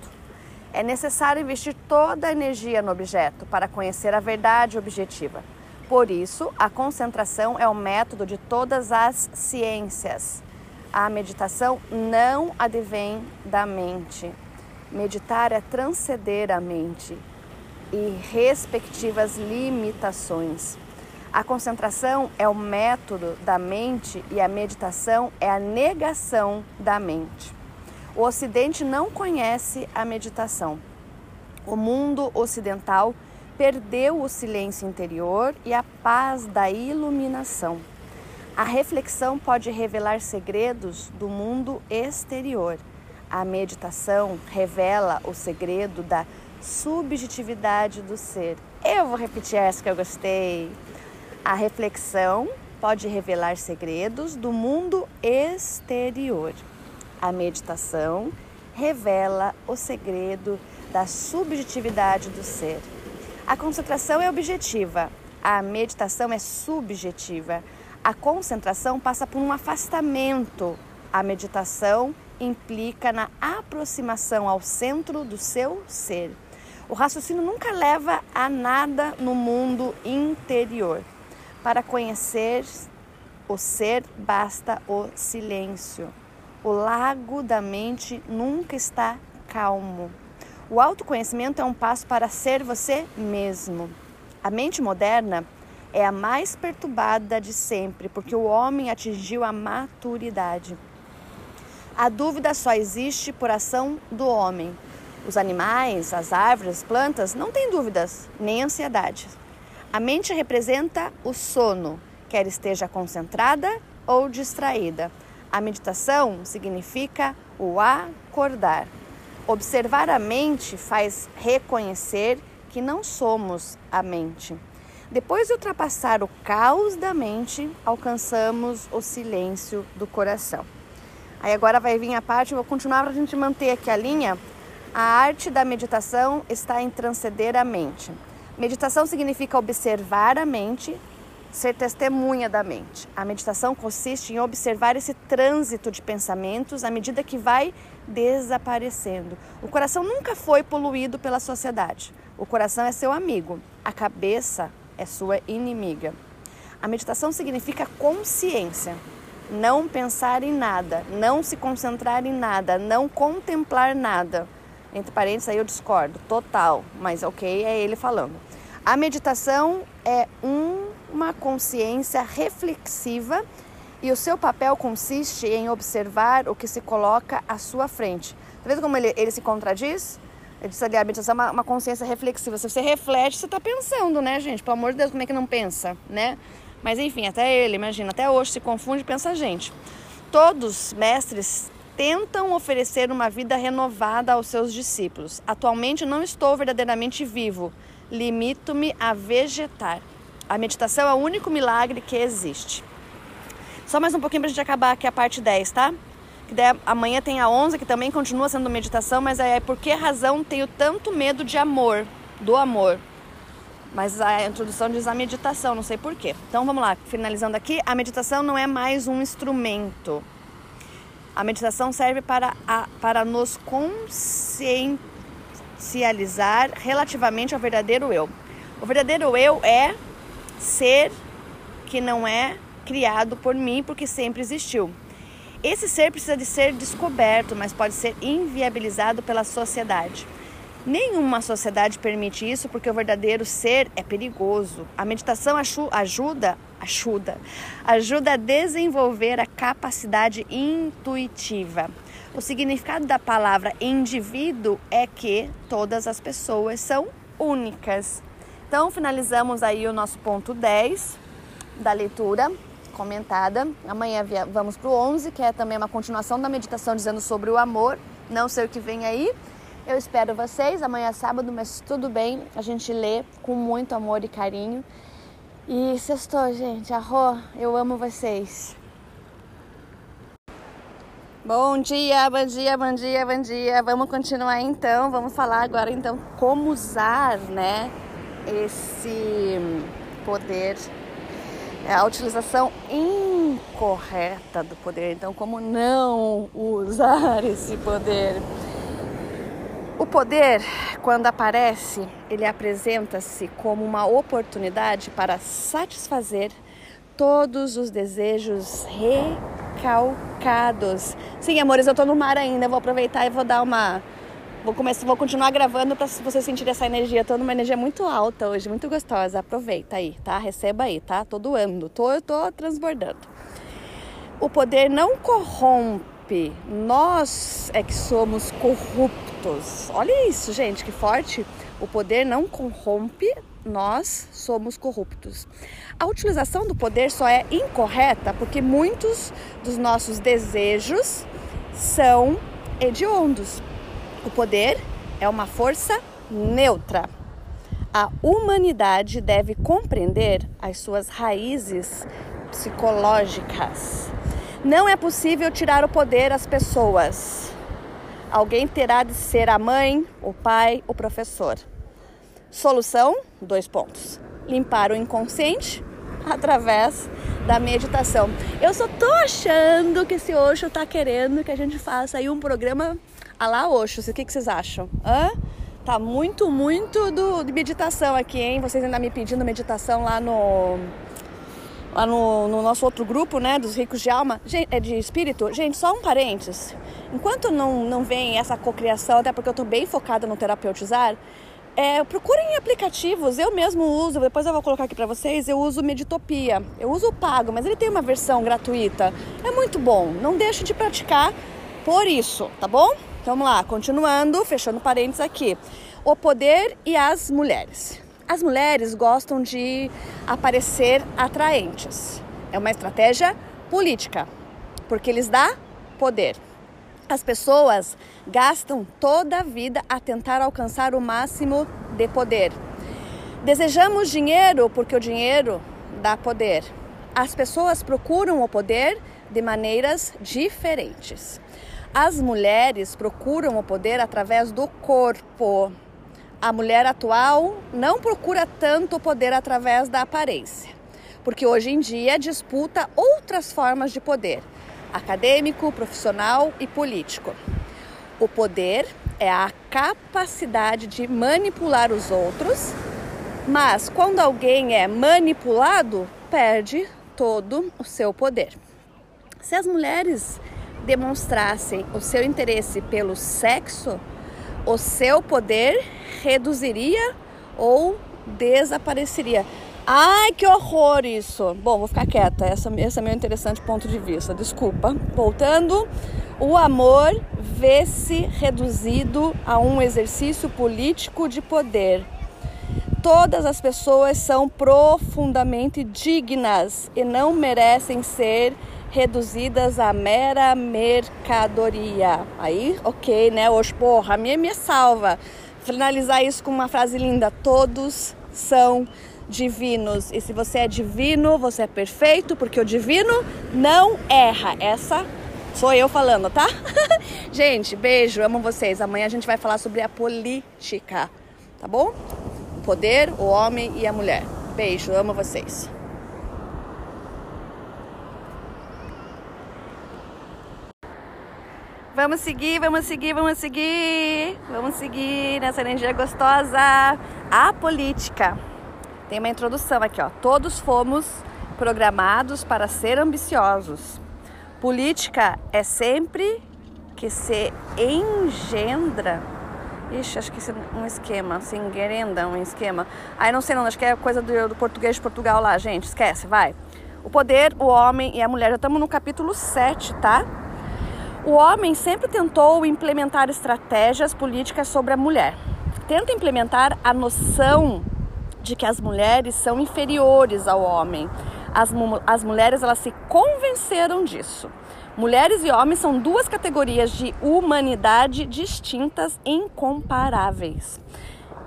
É necessário investir toda a energia no objeto para conhecer a verdade objetiva. Por isso, a concentração é o método de todas as ciências. A meditação não advém da mente, Meditar é transcender a mente e respectivas limitações. A concentração é o método da mente e a meditação é a negação da mente. O Ocidente não conhece a meditação. O mundo ocidental perdeu o silêncio interior e a paz da iluminação. A reflexão pode revelar segredos do mundo exterior a meditação revela o segredo da subjetividade do ser. Eu vou repetir essa que eu gostei. A reflexão pode revelar segredos do mundo exterior. A meditação revela o segredo da subjetividade do ser. A concentração é objetiva, a meditação é subjetiva. A concentração passa por um afastamento, a meditação implica na aproximação ao centro do seu ser. O raciocínio nunca leva a nada no mundo interior. Para conhecer o ser, basta o silêncio. O lago da mente nunca está calmo. O autoconhecimento é um passo para ser você mesmo. A mente moderna é a mais perturbada de sempre, porque o homem atingiu a maturidade. A dúvida só existe por ação do homem. Os animais, as árvores, as plantas não têm dúvidas, nem ansiedade. A mente representa o sono, quer esteja concentrada ou distraída. A meditação significa o acordar. Observar a mente faz reconhecer que não somos a mente. Depois de ultrapassar o caos da mente, alcançamos o silêncio do coração. Aí agora vai vir a parte, vou continuar para a gente manter aqui a linha. A arte da meditação está em transcender a mente. Meditação significa observar a mente, ser testemunha da mente. A meditação consiste em observar esse trânsito de pensamentos à medida que vai desaparecendo. O coração nunca foi poluído pela sociedade. O coração é seu amigo, a cabeça é sua inimiga. A meditação significa consciência não pensar em nada, não se concentrar em nada, não contemplar nada. Entre parênteses, aí eu discordo, total, mas ok, é ele falando. A meditação é um, uma consciência reflexiva e o seu papel consiste em observar o que se coloca à sua frente. Tá vendo como ele, ele se contradiz? Ele disse ali, a meditação é uma, uma consciência reflexiva. Se você reflete, você está pensando, né, gente? Pelo amor de Deus, como é que não pensa, né? Mas enfim, até ele, imagina, até hoje se confunde e pensa a gente. Todos mestres tentam oferecer uma vida renovada aos seus discípulos. Atualmente não estou verdadeiramente vivo, limito-me a vegetar. A meditação é o único milagre que existe. Só mais um pouquinho para a gente acabar aqui a parte 10, tá? Que daí, amanhã tem a 11, que também continua sendo meditação, mas é por que razão tenho tanto medo de amor, do amor? Mas a introdução diz a meditação, não sei porquê. Então vamos lá, finalizando aqui, a meditação não é mais um instrumento. A meditação serve para, a, para nos consciencializar relativamente ao verdadeiro eu. O verdadeiro eu é ser que não é criado por mim porque sempre existiu. Esse ser precisa de ser descoberto, mas pode ser inviabilizado pela sociedade. Nenhuma sociedade permite isso porque o verdadeiro ser é perigoso. A meditação ajuda, ajuda, ajuda a desenvolver a capacidade intuitiva. O significado da palavra indivíduo é que todas as pessoas são únicas. Então, finalizamos aí o nosso ponto 10 da leitura comentada. Amanhã vamos para o 11, que é também uma continuação da meditação dizendo sobre o amor. Não sei o que vem aí. Eu espero vocês. Amanhã é sábado, mas tudo bem. A gente lê com muito amor e carinho. E sextou, gente. Arro, eu amo vocês. Bom dia, bom dia, bom dia, bom dia. Vamos continuar então. Vamos falar agora então como usar, né, esse poder é a utilização incorreta do poder. Então, como não usar [laughs] esse poder? O poder, quando aparece, ele apresenta-se como uma oportunidade para satisfazer todos os desejos recalcados. Sim, amores, eu estou no mar ainda, vou aproveitar e vou dar uma Vou, começar, vou continuar gravando para você sentir essa energia. Tô numa energia muito alta hoje, muito gostosa. Aproveita aí, tá? Receba aí, tá? Tô doando, tô, tô transbordando. O poder não corrompe. Nós é que somos corruptos. Olha isso, gente, que forte. O poder não corrompe, nós somos corruptos. A utilização do poder só é incorreta porque muitos dos nossos desejos são hediondos. O poder é uma força neutra. A humanidade deve compreender as suas raízes psicológicas. Não é possível tirar o poder às pessoas. Alguém terá de ser a mãe, o pai, o professor. Solução: dois pontos. Limpar o inconsciente [laughs] através da meditação. Eu só tô achando que esse Osho tá querendo que a gente faça aí um programa a lá Osho. O que, que vocês acham? Hã? Tá muito, muito do, de meditação aqui, hein? Vocês ainda me pedindo meditação lá no lá no, no, nosso outro grupo, né, dos ricos de alma, é de espírito. Gente, só um parênteses. Enquanto não, não vem essa cocriação, até porque eu estou bem focada no terapeutizar, é, procurem aplicativos. Eu mesmo uso, depois eu vou colocar aqui para vocês. Eu uso Meditopia. Eu uso o pago, mas ele tem uma versão gratuita. É muito bom. Não deixe de praticar por isso, tá bom? Então, vamos lá, continuando, fechando parênteses aqui. O poder e as mulheres. As mulheres gostam de aparecer atraentes. É uma estratégia política, porque eles dá poder. As pessoas gastam toda a vida a tentar alcançar o máximo de poder. Desejamos dinheiro porque o dinheiro dá poder. As pessoas procuram o poder de maneiras diferentes. As mulheres procuram o poder através do corpo. A mulher atual não procura tanto poder através da aparência, porque hoje em dia disputa outras formas de poder: acadêmico, profissional e político. O poder é a capacidade de manipular os outros, mas quando alguém é manipulado, perde todo o seu poder. Se as mulheres demonstrassem o seu interesse pelo sexo, o seu poder reduziria ou desapareceria. Ai, que horror isso! Bom, vou ficar quieta, essa, esse é meu interessante ponto de vista. Desculpa. Voltando, o amor vê-se reduzido a um exercício político de poder. Todas as pessoas são profundamente dignas e não merecem ser reduzidas a mera mercadoria. Aí, ok, né? Hoje, porra, a minha me salva. Finalizar isso com uma frase linda: todos são divinos. E se você é divino, você é perfeito, porque o divino não erra. Essa sou eu falando, tá? [laughs] gente, beijo, amo vocês. Amanhã a gente vai falar sobre a política, tá bom? O poder, o homem e a mulher. Beijo, amo vocês. Vamos seguir, vamos seguir, vamos seguir. Vamos seguir nessa energia gostosa. A política. Tem uma introdução aqui, ó. Todos fomos programados para ser ambiciosos. Política é sempre que se engendra. Ixi, acho que isso é um esquema, se engerenda um esquema. Aí não sei não, acho que é coisa do, do português de Portugal lá, gente, esquece, vai. O poder, o homem e a mulher, já estamos no capítulo 7, tá? O homem sempre tentou implementar estratégias políticas sobre a mulher. Tenta implementar a noção de que as mulheres são inferiores ao homem. As, as mulheres elas se convenceram disso. Mulheres e homens são duas categorias de humanidade distintas, incomparáveis.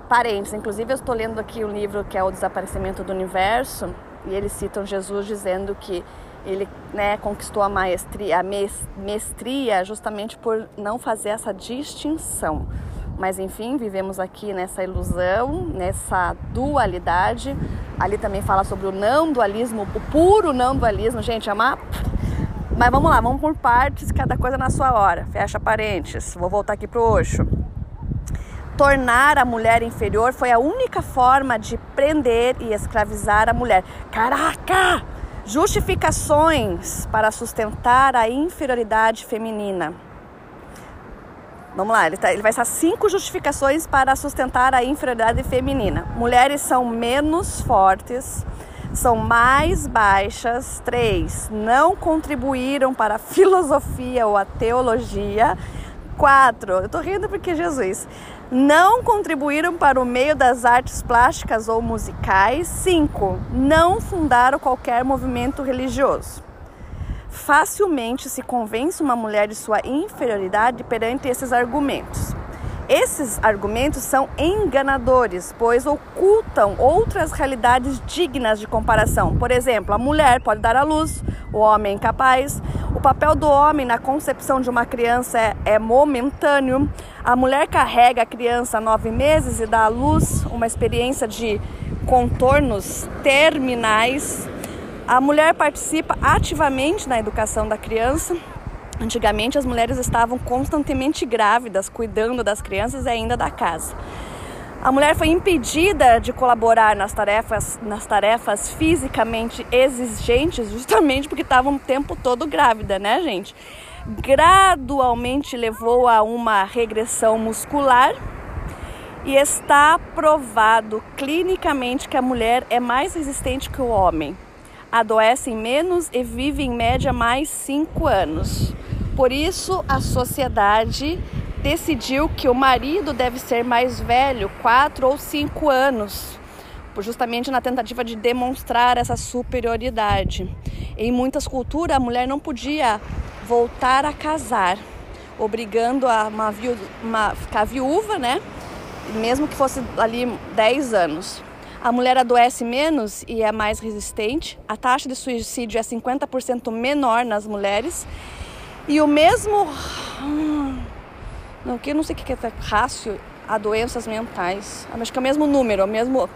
Parentes, inclusive eu estou lendo aqui um livro que é o Desaparecimento do Universo e eles citam Jesus dizendo que ele né, conquistou a maestria, a mestria justamente por não fazer essa distinção. Mas enfim, vivemos aqui nessa ilusão, nessa dualidade. Ali também fala sobre o não dualismo, o puro não dualismo. Gente, é uma mas vamos lá, vamos por partes, cada coisa na sua hora. Fecha parênteses. Vou voltar aqui pro Osho. Tornar a mulher inferior foi a única forma de prender e escravizar a mulher. Caraca! Justificações para sustentar a inferioridade feminina. Vamos lá, ele, tá, ele vai estar cinco justificações para sustentar a inferioridade feminina. Mulheres são menos fortes, são mais baixas. Três, não contribuíram para a [laughs] filosofia ou a teologia. Quatro, eu tô rindo porque Jesus. Não contribuíram para o meio das artes plásticas ou musicais. Cinco, não fundaram qualquer movimento religioso. Facilmente se convence uma mulher de sua inferioridade perante esses argumentos. Esses argumentos são enganadores, pois ocultam outras realidades dignas de comparação. Por exemplo, a mulher pode dar à luz, o homem é incapaz. O papel do homem na concepção de uma criança é, é momentâneo. A mulher carrega a criança nove meses e dá à luz uma experiência de contornos terminais. A mulher participa ativamente na educação da criança. Antigamente as mulheres estavam constantemente grávidas, cuidando das crianças e ainda da casa. A mulher foi impedida de colaborar nas tarefas, nas tarefas fisicamente exigentes, justamente porque estava o tempo todo grávida, né, gente? Gradualmente levou a uma regressão muscular e está provado clinicamente que a mulher é mais resistente que o homem. Adoece menos e vive em média mais 5 anos. Por isso, a sociedade decidiu que o marido deve ser mais velho, quatro ou cinco anos, justamente na tentativa de demonstrar essa superioridade. Em muitas culturas, a mulher não podia voltar a casar, obrigando a uma, uma ficar viúva, né? Mesmo que fosse ali 10 anos. A mulher adoece menos e é mais resistente. A taxa de suicídio é 50% menor nas mulheres e o mesmo. Não, que eu não sei o que é rácio a doenças mentais. Acho que é o mesmo número, o mesmo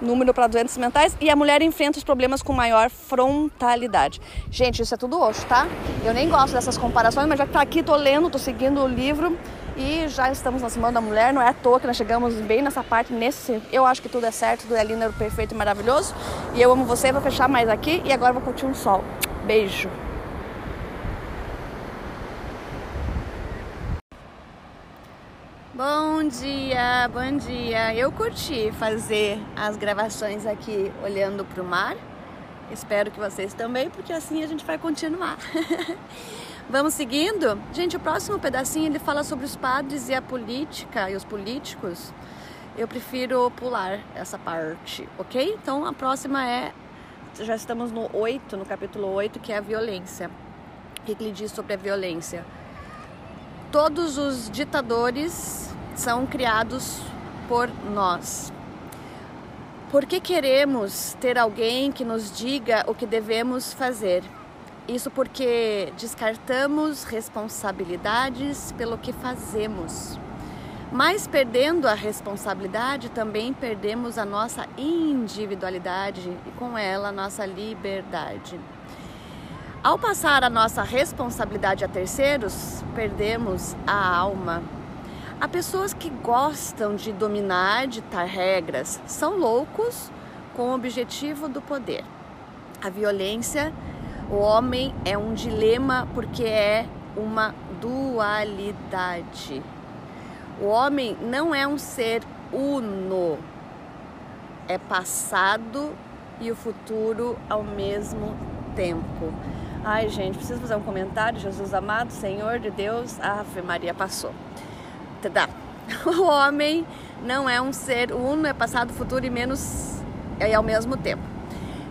número para doenças mentais e a mulher enfrenta os problemas com maior frontalidade. Gente, isso é tudo osso, tá? Eu nem gosto dessas comparações, mas já que tá aqui, tô lendo, tô seguindo o livro e já estamos na Semana da Mulher, não é à toa que nós chegamos bem nessa parte, nesse, eu acho que tudo é certo, tudo é lindo, perfeito e maravilhoso. E eu amo você, vou fechar mais aqui e agora vou curtir um sol. Beijo. Bom dia, bom dia. Eu curti fazer as gravações aqui olhando para o mar. Espero que vocês também, porque assim a gente vai continuar. [laughs] Vamos seguindo? Gente, o próximo pedacinho ele fala sobre os padres e a política e os políticos. Eu prefiro pular essa parte, ok? Então a próxima é. Já estamos no 8, no capítulo 8, que é a violência. O que ele diz sobre a violência? Todos os ditadores são criados por nós. Por que queremos ter alguém que nos diga o que devemos fazer? Isso porque descartamos responsabilidades pelo que fazemos. Mas perdendo a responsabilidade, também perdemos a nossa individualidade e com ela a nossa liberdade. Ao passar a nossa responsabilidade a terceiros, perdemos a alma. Há pessoas que gostam de dominar, ditar regras, são loucos com o objetivo do poder. A violência, o homem é um dilema porque é uma dualidade. O homem não é um ser uno, é passado e o futuro ao mesmo tempo. Ai, gente, preciso fazer um comentário. Jesus amado, Senhor de Deus, a Ave Maria passou. Tá. [laughs] O homem não é um ser uno, é passado, futuro e menos é ao mesmo tempo.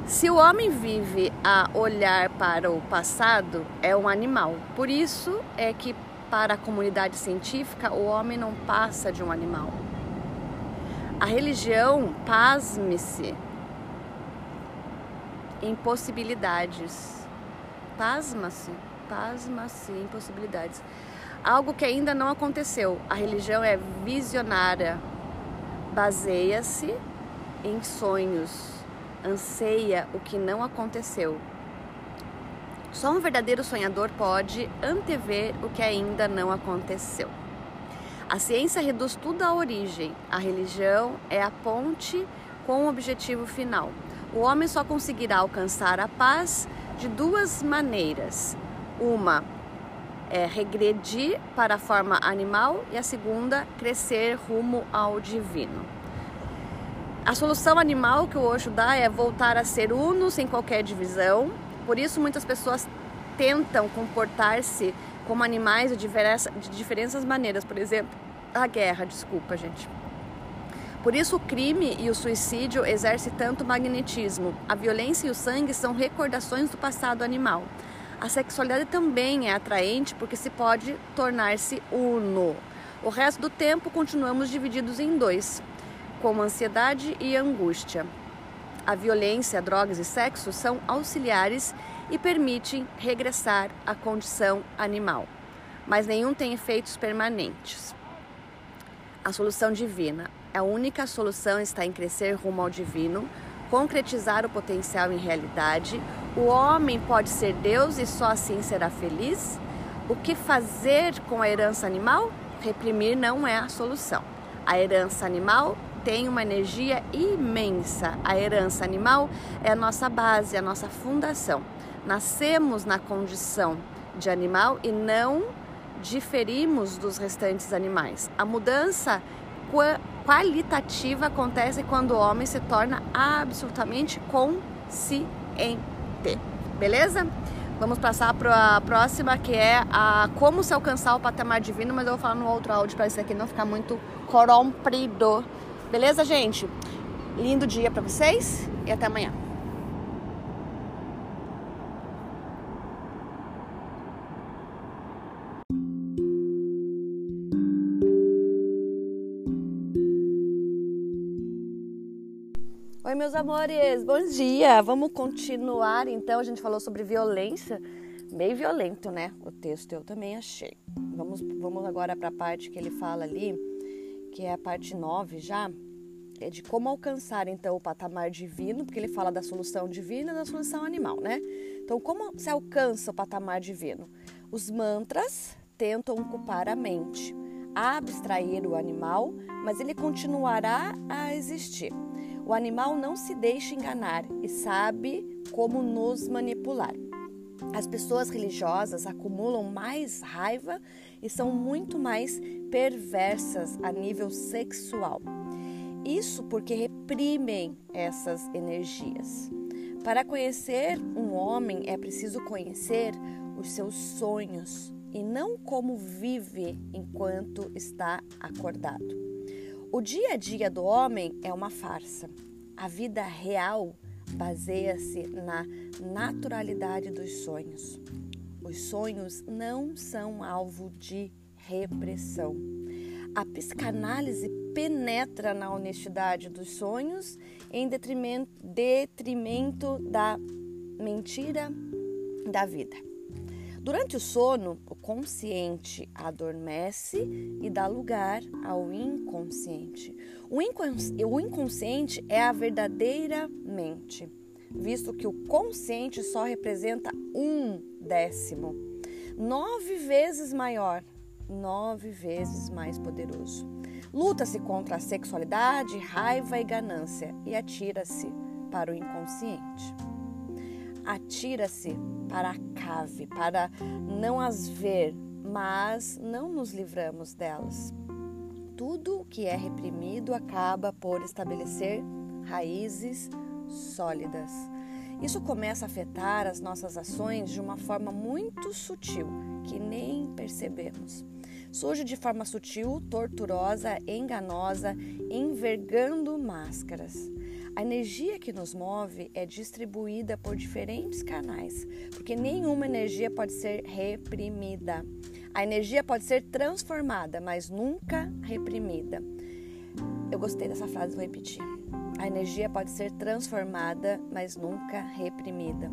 Se o homem vive a olhar para o passado, é um animal. Por isso é que para a comunidade científica, o homem não passa de um animal. A religião, pasme-se, impossibilidades. Pasma-se, pasma-se, impossibilidades. Algo que ainda não aconteceu. A religião é visionária, baseia-se em sonhos, anseia o que não aconteceu. Só um verdadeiro sonhador pode antever o que ainda não aconteceu. A ciência reduz tudo à origem, a religião é a ponte com o objetivo final. O homem só conseguirá alcançar a paz de duas maneiras: uma é regredir para a forma animal e a segunda, crescer rumo ao divino. A solução animal que o Osho dá é voltar a ser uno sem qualquer divisão. Por isso, muitas pessoas tentam comportar-se como animais de, de diferentes maneiras. Por exemplo, a guerra, desculpa, gente. Por isso, o crime e o suicídio exercem tanto magnetismo. A violência e o sangue são recordações do passado animal. A sexualidade também é atraente porque se pode tornar-se uno. O resto do tempo continuamos divididos em dois, como ansiedade e angústia. A violência, drogas e sexo são auxiliares e permitem regressar à condição animal, mas nenhum tem efeitos permanentes. A solução divina. A única solução está em crescer rumo ao divino, concretizar o potencial em realidade. O homem pode ser Deus e só assim será feliz? O que fazer com a herança animal? Reprimir não é a solução. A herança animal tem uma energia imensa. A herança animal é a nossa base, a nossa fundação. Nascemos na condição de animal e não diferimos dos restantes animais. A mudança qualitativa acontece quando o homem se torna absolutamente consciente. Beleza? Vamos passar para a próxima que é a como se alcançar o patamar divino, mas eu vou falar no outro áudio para isso aqui não ficar muito corrompido. Beleza, gente? Lindo dia para vocês e até amanhã. Oi, meus amores, bom dia! Vamos continuar então. A gente falou sobre violência, bem violento, né? O texto eu também achei. Vamos, vamos agora para a parte que ele fala ali, que é a parte 9 já, é de como alcançar então o patamar divino, porque ele fala da solução divina e da solução animal, né? Então, como se alcança o patamar divino? Os mantras tentam ocupar a mente, abstrair o animal, mas ele continuará a existir. O animal não se deixa enganar e sabe como nos manipular. As pessoas religiosas acumulam mais raiva e são muito mais perversas a nível sexual. Isso porque reprimem essas energias. Para conhecer um homem é preciso conhecer os seus sonhos e não como vive enquanto está acordado. O dia a dia do homem é uma farsa. A vida real baseia-se na naturalidade dos sonhos. Os sonhos não são alvo de repressão. A psicanálise penetra na honestidade dos sonhos em detrimento, detrimento da mentira da vida. Durante o sono, o consciente adormece e dá lugar ao inconsciente. O, o inconsciente é a verdadeira mente, visto que o consciente só representa um décimo, nove vezes maior, nove vezes mais poderoso. Luta-se contra a sexualidade, raiva e ganância e atira-se para o inconsciente. Atira-se para a cave, para não as ver, mas não nos livramos delas. Tudo que é reprimido acaba por estabelecer raízes sólidas. Isso começa a afetar as nossas ações de uma forma muito sutil, que nem percebemos. Surge de forma sutil, torturosa, enganosa, envergando máscaras. A energia que nos move é distribuída por diferentes canais, porque nenhuma energia pode ser reprimida. A energia pode ser transformada, mas nunca reprimida. Eu gostei dessa frase, vou repetir. A energia pode ser transformada, mas nunca reprimida.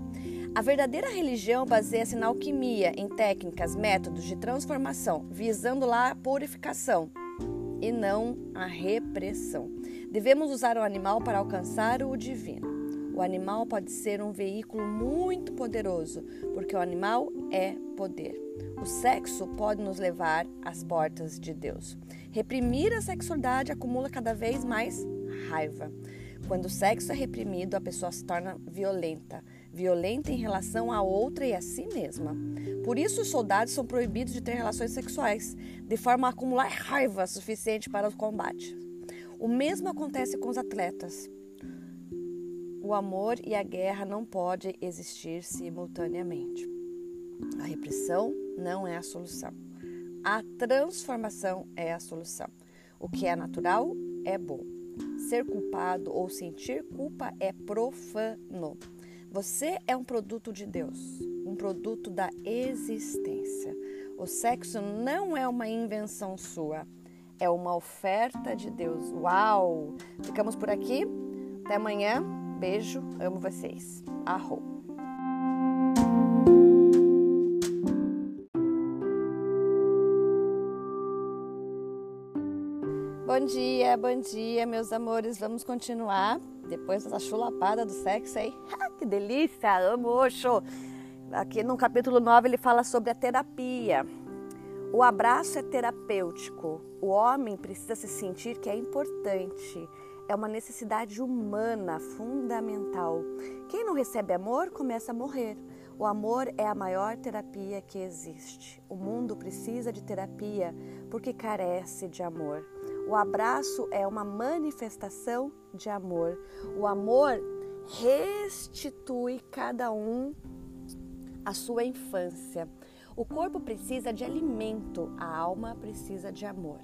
A verdadeira religião baseia-se na alquimia, em técnicas, métodos de transformação, visando lá a purificação e não a repressão. Devemos usar o animal para alcançar o divino. O animal pode ser um veículo muito poderoso, porque o animal é poder. O sexo pode nos levar às portas de Deus. Reprimir a sexualidade acumula cada vez mais raiva. Quando o sexo é reprimido, a pessoa se torna violenta, violenta em relação a outra e a si mesma. Por isso, os soldados são proibidos de ter relações sexuais, de forma a acumular raiva suficiente para o combate. O mesmo acontece com os atletas. O amor e a guerra não podem existir simultaneamente. A repressão não é a solução. A transformação é a solução. O que é natural é bom. Ser culpado ou sentir culpa é profano. Você é um produto de Deus, um produto da existência. O sexo não é uma invenção sua, é uma oferta de Deus. Uau! Ficamos por aqui. Até amanhã. Beijo, amo vocês. Arro. Bom dia, bom dia, meus amores. Vamos continuar depois dessa chulapada do sexo aí. [laughs] Ah, que delícia, amo Oxo. Aqui no capítulo 9 ele fala sobre a terapia. O abraço é terapêutico. O homem precisa se sentir que é importante. É uma necessidade humana fundamental. Quem não recebe amor começa a morrer. O amor é a maior terapia que existe. O mundo precisa de terapia porque carece de amor. O abraço é uma manifestação de amor. O amor restitui cada um a sua infância. O corpo precisa de alimento, a alma precisa de amor.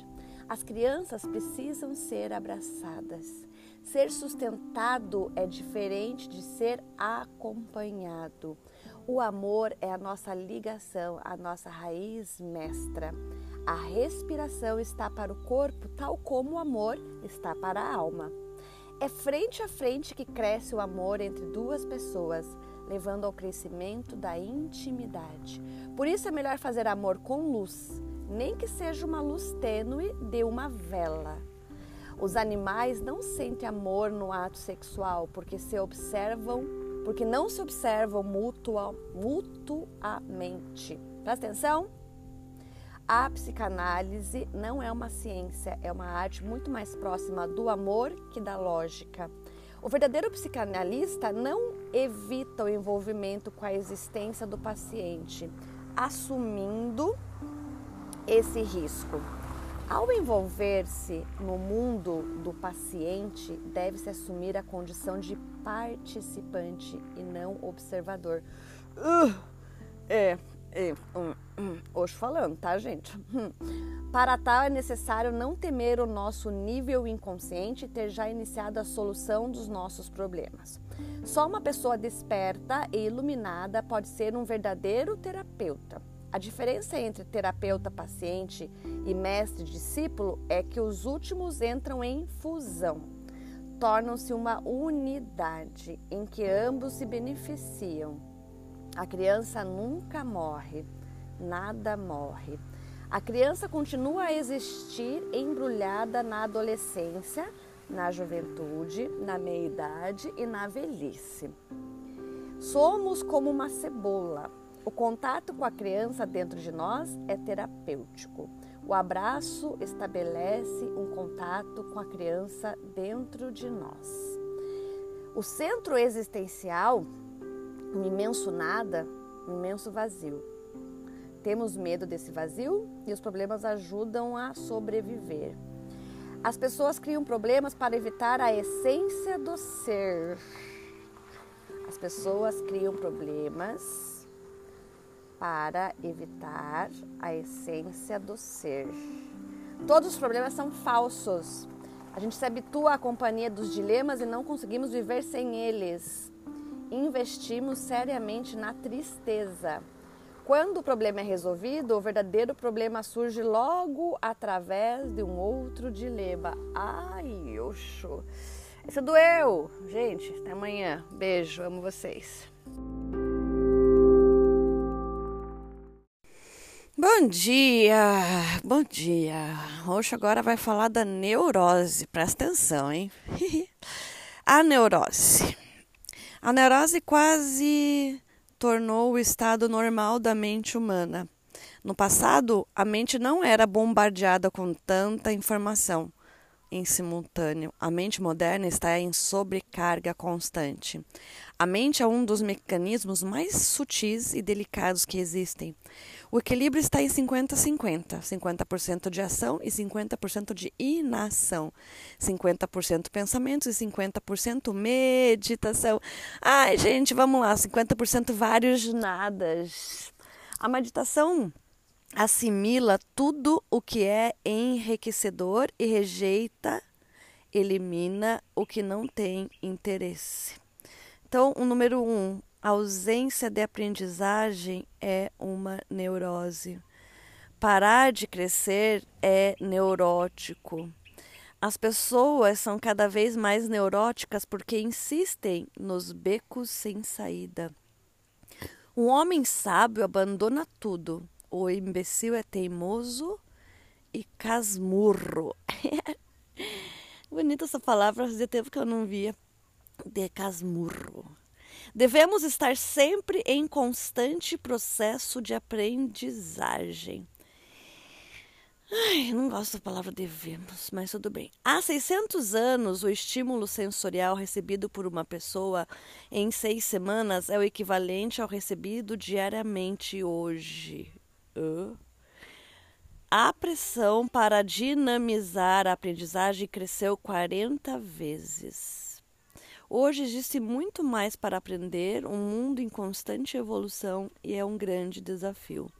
As crianças precisam ser abraçadas. Ser sustentado é diferente de ser acompanhado. O amor é a nossa ligação, a nossa raiz mestra. A respiração está para o corpo, tal como o amor está para a alma. É frente a frente que cresce o amor entre duas pessoas, levando ao crescimento da intimidade. Por isso é melhor fazer amor com luz, nem que seja uma luz tênue de uma vela. Os animais não sentem amor no ato sexual porque se observam, porque não se observam mutua, mutuamente. Presta atenção? A psicanálise não é uma ciência, é uma arte muito mais próxima do amor que da lógica. O verdadeiro psicanalista não evita o envolvimento com a existência do paciente, assumindo esse risco. Ao envolver-se no mundo do paciente, deve-se assumir a condição de participante e não observador. Uh, é, hoje falando, tá, gente? Hum. Para tal é necessário não temer o nosso nível inconsciente e ter já iniciado a solução dos nossos problemas. Só uma pessoa desperta e iluminada pode ser um verdadeiro terapeuta. A diferença entre terapeuta-paciente e mestre-discípulo é que os últimos entram em fusão, tornam-se uma unidade em que ambos se beneficiam. A criança nunca morre, nada morre. A criança continua a existir embrulhada na adolescência, na juventude, na meia-idade e na velhice. Somos como uma cebola. O contato com a criança dentro de nós é terapêutico. O abraço estabelece um contato com a criança dentro de nós. O centro existencial um imenso nada, um imenso vazio. Temos medo desse vazio e os problemas ajudam a sobreviver. As pessoas criam problemas para evitar a essência do ser. As pessoas criam problemas para evitar a essência do ser. Todos os problemas são falsos. A gente se habitua à companhia dos dilemas e não conseguimos viver sem eles. Investimos seriamente na tristeza. Quando o problema é resolvido, o verdadeiro problema surge logo através de um outro dilema. Ai, oxo. Isso doeu. Gente, até amanhã. Beijo, amo vocês. Bom dia, bom dia. Hoje agora vai falar da neurose. Presta atenção, hein? [laughs] A neurose. A neurose quase tornou o estado normal da mente humana. No passado, a mente não era bombardeada com tanta informação em simultâneo. A mente moderna está em sobrecarga constante. A mente é um dos mecanismos mais sutis e delicados que existem. O equilíbrio está em 50-50, 50%, de ação e 50% de inação, 50% pensamentos e 50% meditação. Ai, gente, vamos lá, 50% vários nadas. A meditação assimila tudo o que é enriquecedor e rejeita, elimina o que não tem interesse. Então, o número um, a ausência de aprendizagem é uma neurose. Parar de crescer é neurótico. As pessoas são cada vez mais neuróticas porque insistem nos becos sem saída. Um homem sábio abandona tudo o imbecil é teimoso e casmurro. [laughs] Bonita essa palavra, fazia tempo que eu não via. De casmurro. Devemos estar sempre em constante processo de aprendizagem. Ai, não gosto da palavra devemos, mas tudo bem. Há 600 anos, o estímulo sensorial recebido por uma pessoa em seis semanas é o equivalente ao recebido diariamente hoje. A pressão para dinamizar a aprendizagem cresceu 40 vezes. Hoje existe muito mais para aprender, um mundo em constante evolução e é um grande desafio.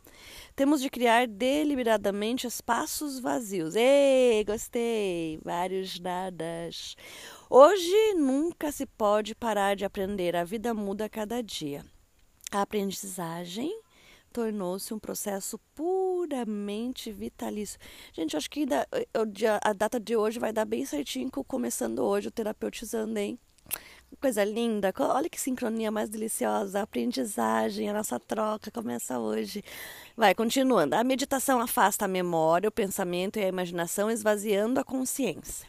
Temos de criar deliberadamente espaços vazios. Ei, gostei! Vários nadas. Hoje nunca se pode parar de aprender, a vida muda a cada dia. A aprendizagem tornou-se um processo puramente vitalício. Gente, acho que eh, a data de hoje vai dar bem certinho com começando hoje o terapeutizando, hein? Coisa linda, olha que sincronia mais deliciosa, a aprendizagem, a nossa troca começa hoje. Vai, continuando. A meditação afasta a memória, o pensamento e a imaginação, esvaziando a consciência.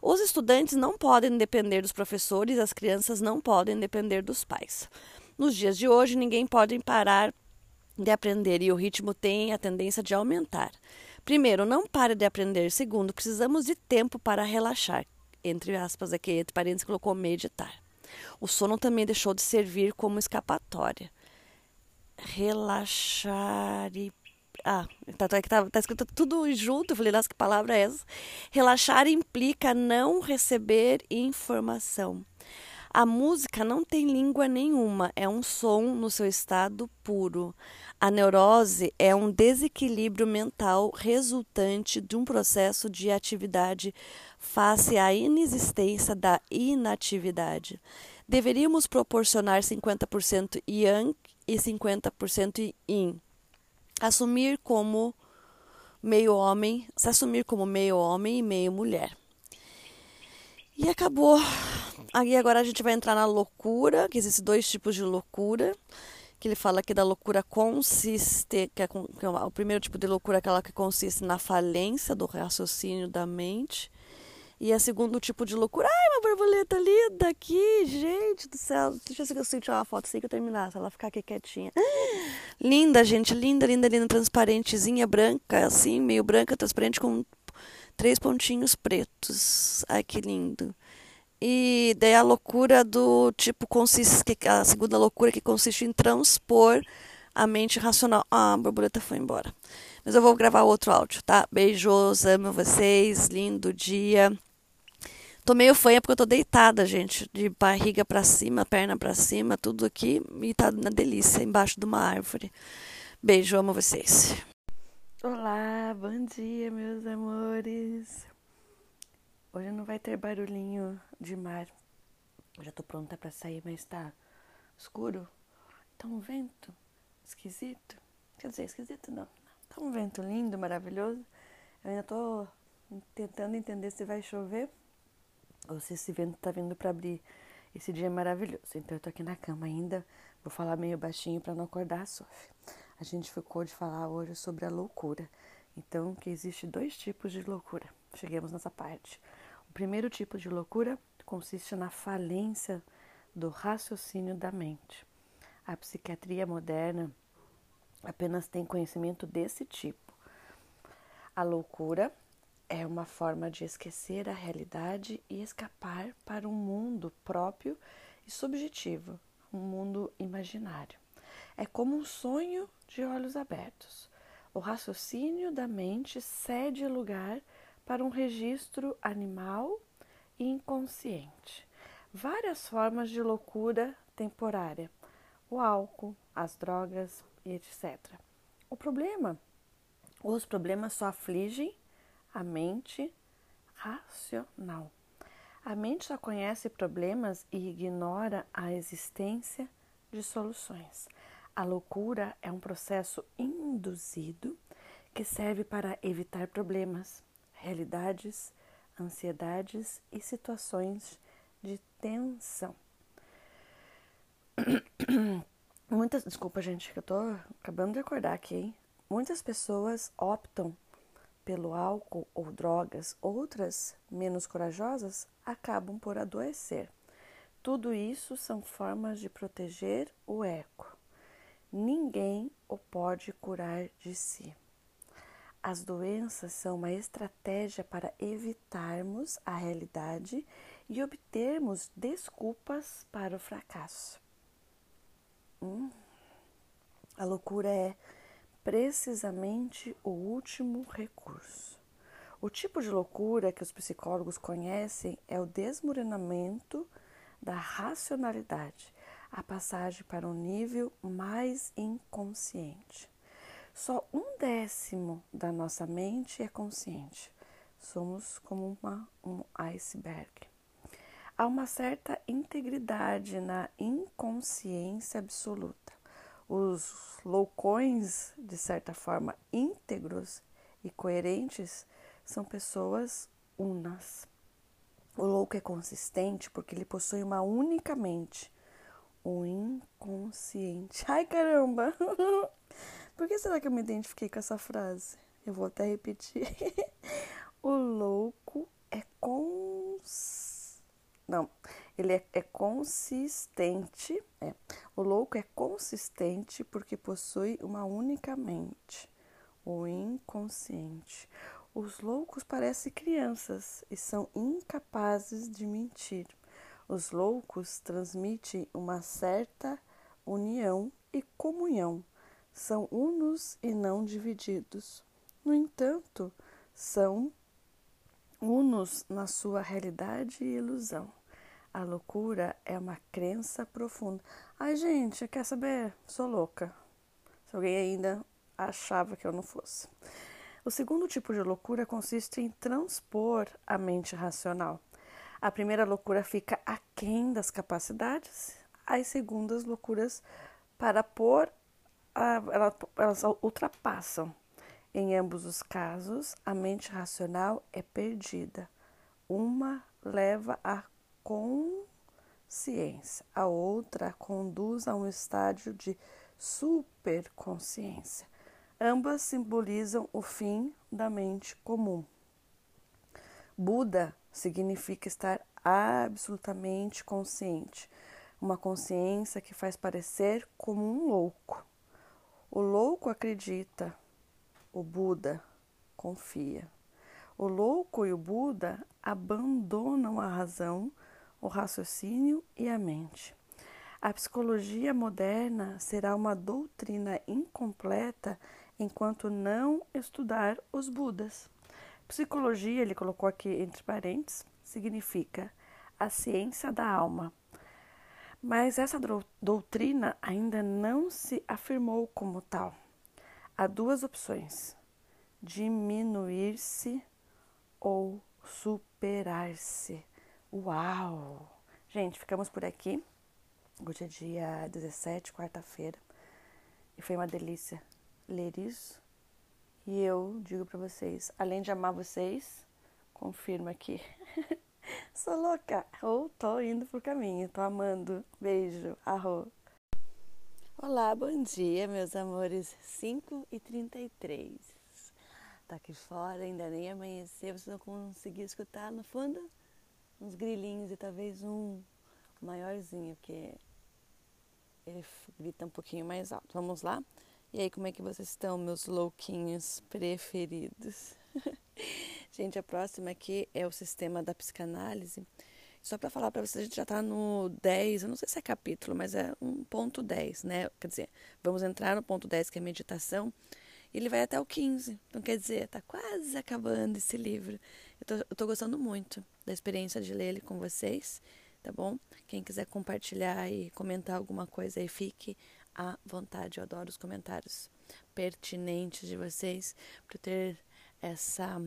Os estudantes não podem depender dos professores, as crianças não podem depender dos pais. Nos dias de hoje, ninguém pode parar de aprender e o ritmo tem a tendência de aumentar. Primeiro, não pare de aprender. Segundo, precisamos de tempo para relaxar. Entre aspas, aqui, entre parênteses, colocou meditar. O sono também deixou de servir como escapatória. Relaxar e. Ah, tá, tá, tá, tá escrito tudo junto. Eu falei, nossa, que palavra é essa? Relaxar implica não receber informação. A música não tem língua nenhuma, é um som no seu estado puro. A neurose é um desequilíbrio mental resultante de um processo de atividade face à inexistência da inatividade. Deveríamos proporcionar 50% yang e 50% yin. Assumir como meio homem, se assumir como meio homem e meio mulher. E acabou Aí agora a gente vai entrar na loucura, que existem dois tipos de loucura, que ele fala aqui da loucura consiste, que é, que é o primeiro tipo de loucura é aquela que consiste na falência do raciocínio da mente. E o segundo tipo de loucura, ai, uma borboleta linda aqui, gente do céu. Deixa eu eu tirar uma foto assim que eu terminar, se ela ficar aqui quietinha. Linda, gente, linda, linda, linda, transparentezinha, branca, assim, meio branca, transparente, com três pontinhos pretos. Ai, que lindo. E daí a loucura do tipo consiste a segunda loucura que consiste em transpor a mente racional. Ah, a borboleta foi embora. Mas eu vou gravar outro áudio, tá? Beijos, amo vocês, lindo dia. Tô meio fanha porque eu tô deitada, gente, de barriga para cima, perna para cima, tudo aqui e tá na delícia embaixo de uma árvore. Beijo, amo vocês. Olá, bom dia, meus amores. Hoje não vai ter barulhinho de mar. Eu já tô pronta para sair, mas tá escuro. Tá um vento esquisito. Quer dizer, esquisito não. Tá um vento lindo, maravilhoso. Eu ainda tô tentando entender se vai chover ou se esse vento tá vindo para abrir. Esse dia é maravilhoso. Então eu tô aqui na cama ainda. Vou falar meio baixinho para não acordar a Sophie. A gente ficou de falar hoje sobre a loucura. Então, que existe dois tipos de loucura. Chegamos nessa parte. O primeiro tipo de loucura consiste na falência do raciocínio da mente. A psiquiatria moderna apenas tem conhecimento desse tipo. A loucura é uma forma de esquecer a realidade e escapar para um mundo próprio e subjetivo, um mundo imaginário. É como um sonho de olhos abertos. O raciocínio da mente cede lugar para um registro animal e inconsciente. Várias formas de loucura temporária: o álcool, as drogas, etc. O problema, os problemas só afligem a mente racional. A mente só conhece problemas e ignora a existência de soluções. A loucura é um processo induzido que serve para evitar problemas, realidades, ansiedades e situações de tensão. [coughs] Muitas, desculpa gente, que eu tô acabando de acordar aqui, hein? Muitas pessoas optam pelo álcool ou drogas, outras, menos corajosas, acabam por adoecer. Tudo isso são formas de proteger o eco. Ninguém o pode curar de si. As doenças são uma estratégia para evitarmos a realidade e obtermos desculpas para o fracasso. Hum. A loucura é precisamente o último recurso. O tipo de loucura que os psicólogos conhecem é o desmoronamento da racionalidade, a passagem para um nível mais inconsciente. Só um décimo da nossa mente é consciente. Somos como uma, um iceberg. Há uma certa integridade na inconsciência absoluta. Os loucões, de certa forma, íntegros e coerentes, são pessoas unas. O louco é consistente porque ele possui uma única mente. O inconsciente. Ai, caramba! [laughs] Por que será que eu me identifiquei com essa frase? Eu vou até repetir. [laughs] o louco é cons... Não, ele é, é consistente. É. O louco é consistente porque possui uma única mente. O inconsciente. Os loucos parecem crianças e são incapazes de mentir. Os loucos transmitem uma certa união e comunhão são unos e não divididos. No entanto, são unos na sua realidade e ilusão. A loucura é uma crença profunda. Ai, gente, quer saber? Sou louca. Se alguém ainda achava que eu não fosse. O segundo tipo de loucura consiste em transpor a mente racional. A primeira loucura fica aquém das capacidades, as segundas loucuras para pôr elas ultrapassam. Em ambos os casos, a mente racional é perdida. Uma leva à consciência, a outra conduz a um estádio de superconsciência. Ambas simbolizam o fim da mente comum. Buda significa estar absolutamente consciente, uma consciência que faz parecer como um louco. O louco acredita, o Buda confia. O louco e o Buda abandonam a razão, o raciocínio e a mente. A psicologia moderna será uma doutrina incompleta enquanto não estudar os Budas. Psicologia, ele colocou aqui entre parênteses, significa a ciência da alma. Mas essa doutrina ainda não se afirmou como tal. Há duas opções: diminuir-se ou superar-se. Uau! Gente, ficamos por aqui. Hoje é dia 17, quarta-feira, e foi uma delícia ler isso. E eu digo para vocês, além de amar vocês, confirmo aqui. [laughs] [laughs] Sou louca ou tô indo pro caminho, tô amando. Beijo, arro. Olá, bom dia, meus amores. 5 e 33 Tá aqui fora, ainda nem amanheceu. Vocês vão conseguir escutar no fundo uns grilinhos e talvez um maiorzinho, porque ele grita um pouquinho mais alto. Vamos lá? E aí, como é que vocês estão, meus louquinhos preferidos? [laughs] gente, a próxima aqui é o sistema da psicanálise. Só para falar para vocês, a gente já está no 10, eu não sei se é capítulo, mas é um ponto 10, né? Quer dizer, vamos entrar no ponto 10, que é meditação, e ele vai até o 15. Então, quer dizer, está quase acabando esse livro. Eu estou gostando muito da experiência de ler ele com vocês tá bom? Quem quiser compartilhar e comentar alguma coisa aí, fique à vontade. Eu adoro os comentários pertinentes de vocês para ter essa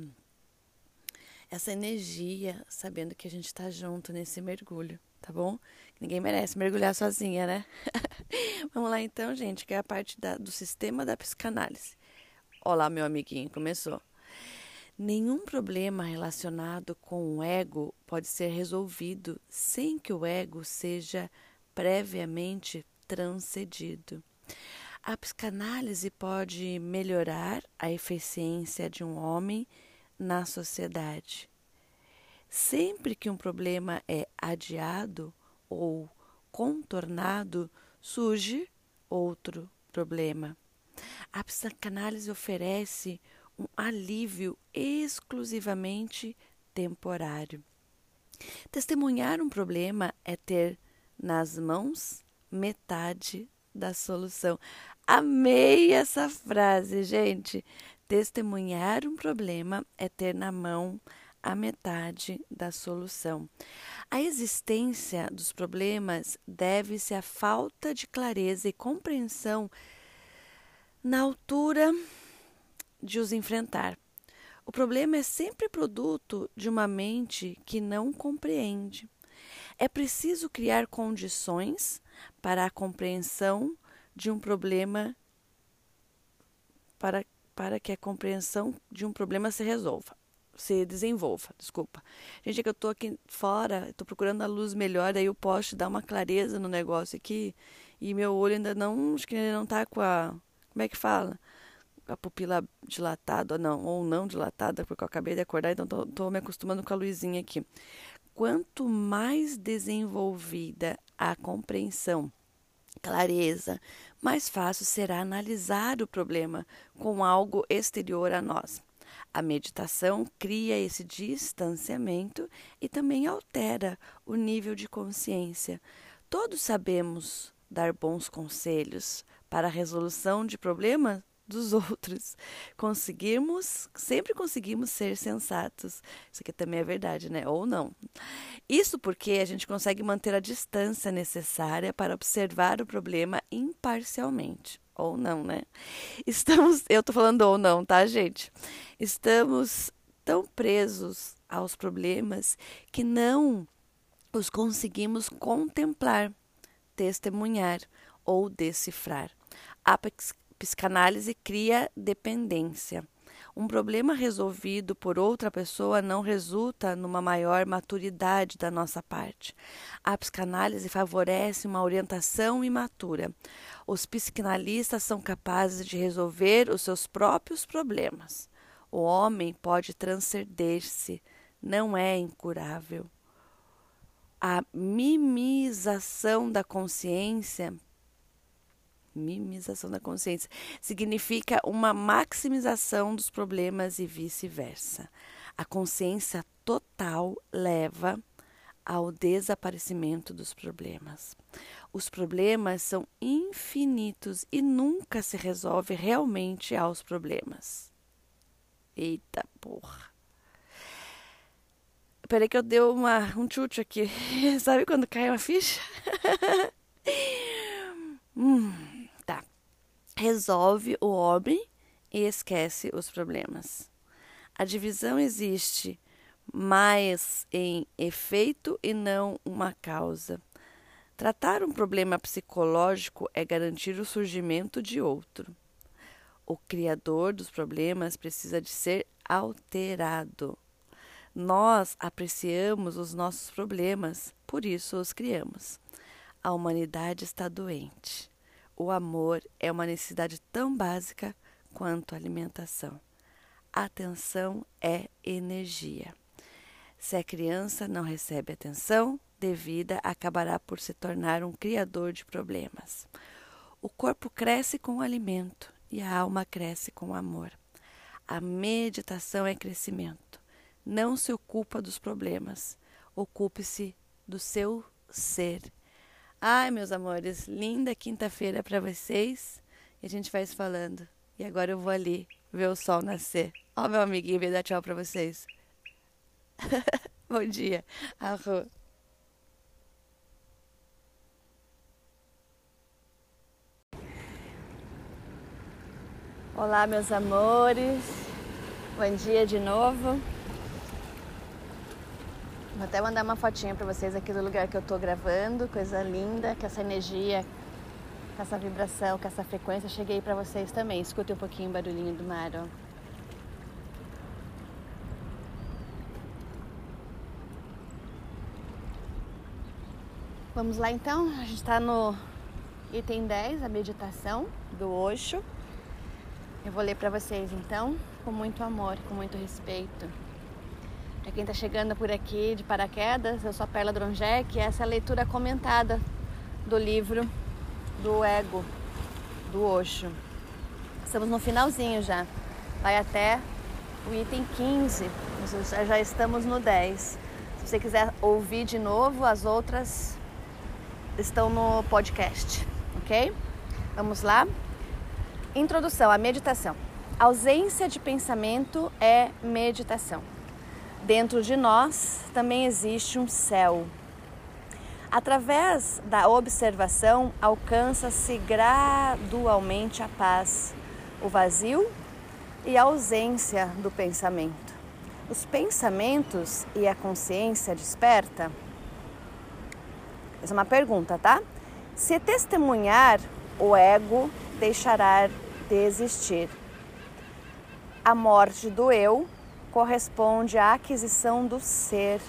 essa energia, sabendo que a gente está junto nesse mergulho, tá bom? Ninguém merece mergulhar sozinha, né? [laughs] Vamos lá então, gente, que é a parte da, do sistema da psicanálise. Olá, meu amiguinho, começou. Nenhum problema relacionado com o ego pode ser resolvido sem que o ego seja previamente transcedido. A psicanálise pode melhorar a eficiência de um homem na sociedade. Sempre que um problema é adiado ou contornado, surge outro problema. A psicanálise oferece um alívio exclusivamente temporário. Testemunhar um problema é ter nas mãos metade da solução. Amei essa frase, gente. Testemunhar um problema é ter na mão a metade da solução. A existência dos problemas deve-se à falta de clareza e compreensão na altura de os enfrentar. O problema é sempre produto de uma mente que não compreende. É preciso criar condições para a compreensão de um problema para, para que a compreensão de um problema se resolva, se desenvolva, desculpa. Gente, é que eu estou aqui fora, estou procurando a luz melhor, aí eu posso dar uma clareza no negócio aqui, e meu olho ainda não, acho que ele não está com a, como é que fala? a pupila dilatada, não, ou não dilatada, porque eu acabei de acordar, então estou me acostumando com a luzinha aqui. Quanto mais desenvolvida a compreensão, clareza, mais fácil será analisar o problema com algo exterior a nós. A meditação cria esse distanciamento e também altera o nível de consciência. Todos sabemos dar bons conselhos para a resolução de problemas dos [laughs] outros. Conseguimos, sempre conseguimos ser sensatos. Isso aqui também é verdade, né? Ou não. Isso porque a gente consegue manter a distância necessária para observar o problema imparcialmente. Ou não, né? [laughs] Estamos, eu tô falando ou não, tá, gente? Estamos tão presos aos problemas que não os conseguimos contemplar, testemunhar ou decifrar. A psicanálise cria dependência. Um problema resolvido por outra pessoa não resulta numa maior maturidade da nossa parte. A psicanálise favorece uma orientação imatura. Os psicanalistas são capazes de resolver os seus próprios problemas. O homem pode transcender-se, não é incurável. A mimização da consciência Minimização da consciência significa uma maximização dos problemas e vice-versa. A consciência total leva ao desaparecimento dos problemas. Os problemas são infinitos e nunca se resolve realmente aos problemas. Eita porra. Peraí que eu dei uma, um chute aqui. [laughs] Sabe quando cai uma ficha? [laughs] hum. Resolve o homem e esquece os problemas. A divisão existe mais em efeito e não uma causa. Tratar um problema psicológico é garantir o surgimento de outro. O criador dos problemas precisa de ser alterado. Nós apreciamos os nossos problemas, por isso os criamos. A humanidade está doente. O amor é uma necessidade tão básica quanto a alimentação. Atenção é energia. Se a criança não recebe atenção devida, acabará por se tornar um criador de problemas. O corpo cresce com o alimento e a alma cresce com o amor. A meditação é crescimento. Não se ocupa dos problemas, ocupe-se do seu ser. Ai, meus amores, linda quinta-feira para vocês. E a gente vai se falando. E agora eu vou ali ver o sol nascer. Ó, meu amiguinho, veio dar tchau para vocês. [laughs] Bom dia. Arro. Olá, meus amores. Bom dia de novo. Vou até mandar uma fotinha para vocês aqui do lugar que eu tô gravando. Coisa linda, com essa energia, com essa vibração, com essa frequência. Cheguei para vocês também. Escutem um pouquinho o barulhinho do mar, ó. Vamos lá então, a gente está no item 10, a meditação do Osho. Eu vou ler para vocês então, com muito amor, com muito respeito. Para quem está chegando por aqui de paraquedas, eu sou a Perla Dronjek e essa é a leitura comentada do livro do Ego, do Osho. Estamos no finalzinho já, vai até o item 15, já estamos no 10. Se você quiser ouvir de novo as outras estão no podcast, ok? Vamos lá? Introdução à meditação. Ausência de pensamento é meditação. Dentro de nós também existe um céu. Através da observação, alcança-se gradualmente a paz, o vazio e a ausência do pensamento. Os pensamentos e a consciência desperta essa é uma pergunta, tá? Se testemunhar, o ego deixará de existir. A morte do eu corresponde à aquisição do ser.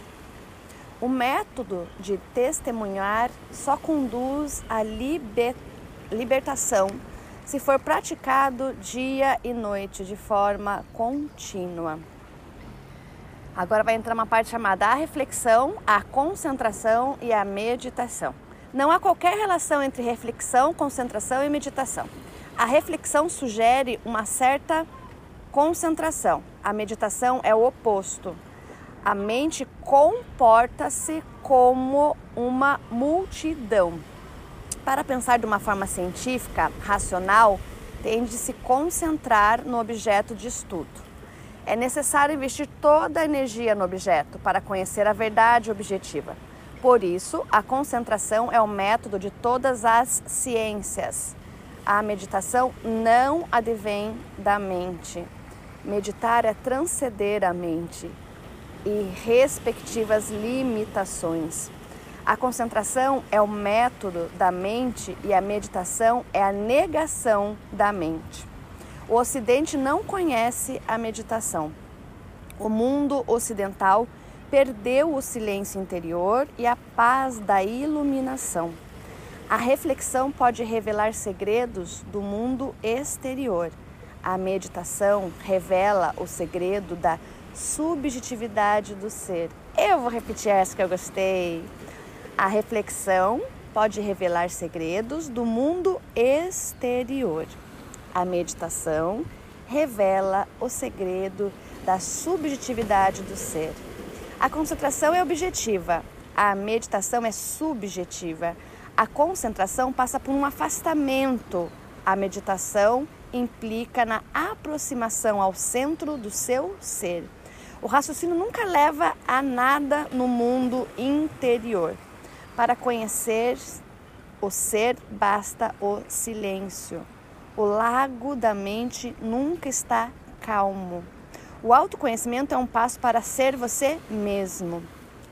O método de testemunhar só conduz à liber... libertação se for praticado dia e noite de forma contínua. Agora vai entrar uma parte chamada a reflexão, a concentração e a meditação. Não há qualquer relação entre reflexão, concentração e meditação. A reflexão sugere uma certa concentração. A meditação é o oposto. A mente comporta-se como uma multidão. Para pensar de uma forma científica, racional, tende se concentrar no objeto de estudo. É necessário investir toda a energia no objeto para conhecer a verdade objetiva. Por isso, a concentração é o método de todas as ciências. A meditação não advém da mente. Meditar é transcender a mente e respectivas limitações. A concentração é o método da mente e a meditação é a negação da mente. O Ocidente não conhece a meditação. O mundo ocidental perdeu o silêncio interior e a paz da iluminação. A reflexão pode revelar segredos do mundo exterior. A meditação revela o segredo da subjetividade do ser. Eu vou repetir essa que eu gostei. A reflexão pode revelar segredos do mundo exterior. A meditação revela o segredo da subjetividade do ser. A concentração é objetiva, a meditação é subjetiva. A concentração passa por um afastamento. A meditação implica na aproximação ao centro do seu ser. O raciocínio nunca leva a nada no mundo interior. Para conhecer o ser, basta o silêncio. O lago da mente nunca está calmo. O autoconhecimento é um passo para ser você mesmo.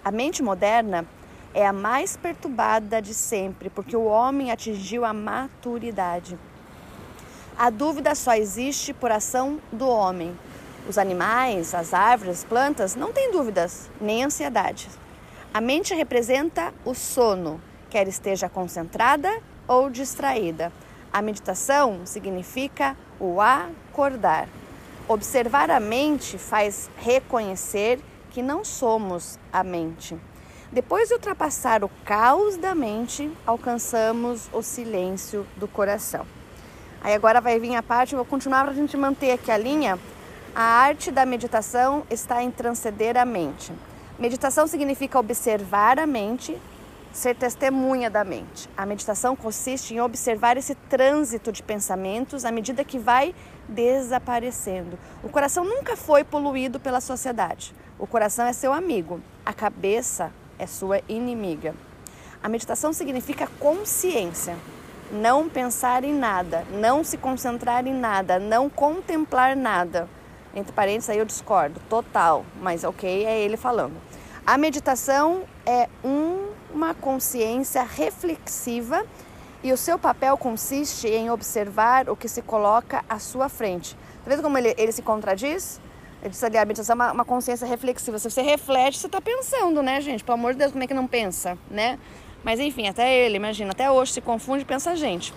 A mente moderna é a mais perturbada de sempre, porque o homem atingiu a maturidade. A dúvida só existe por ação do homem. Os animais, as árvores, as plantas não têm dúvidas, nem ansiedade. A mente representa o sono, quer esteja concentrada ou distraída. A meditação significa o acordar. Observar a mente faz reconhecer que não somos a mente. Depois de ultrapassar o caos da mente, alcançamos o silêncio do coração. Aí agora vai vir a parte, vou continuar para a gente manter aqui a linha. A arte da meditação está em transcender a mente. Meditação significa observar a mente, ser testemunha da mente. A meditação consiste em observar esse trânsito de pensamentos à medida que vai desaparecendo. O coração nunca foi poluído pela sociedade. O coração é seu amigo, a cabeça é sua inimiga. A meditação significa consciência. Não pensar em nada, não se concentrar em nada, não contemplar nada. Entre parênteses, aí eu discordo, total, mas ok, é ele falando. A meditação é um uma consciência reflexiva e o seu papel consiste em observar o que se coloca à sua frente. Tá vendo como ele, ele se contradiz? Ele diz ali, a meditação é uma, uma consciência reflexiva. Se você reflete, você está pensando, né, gente? Pelo amor de Deus, como é que não pensa, né? Mas enfim, até ele, imagina, até hoje se confunde e pensa gente.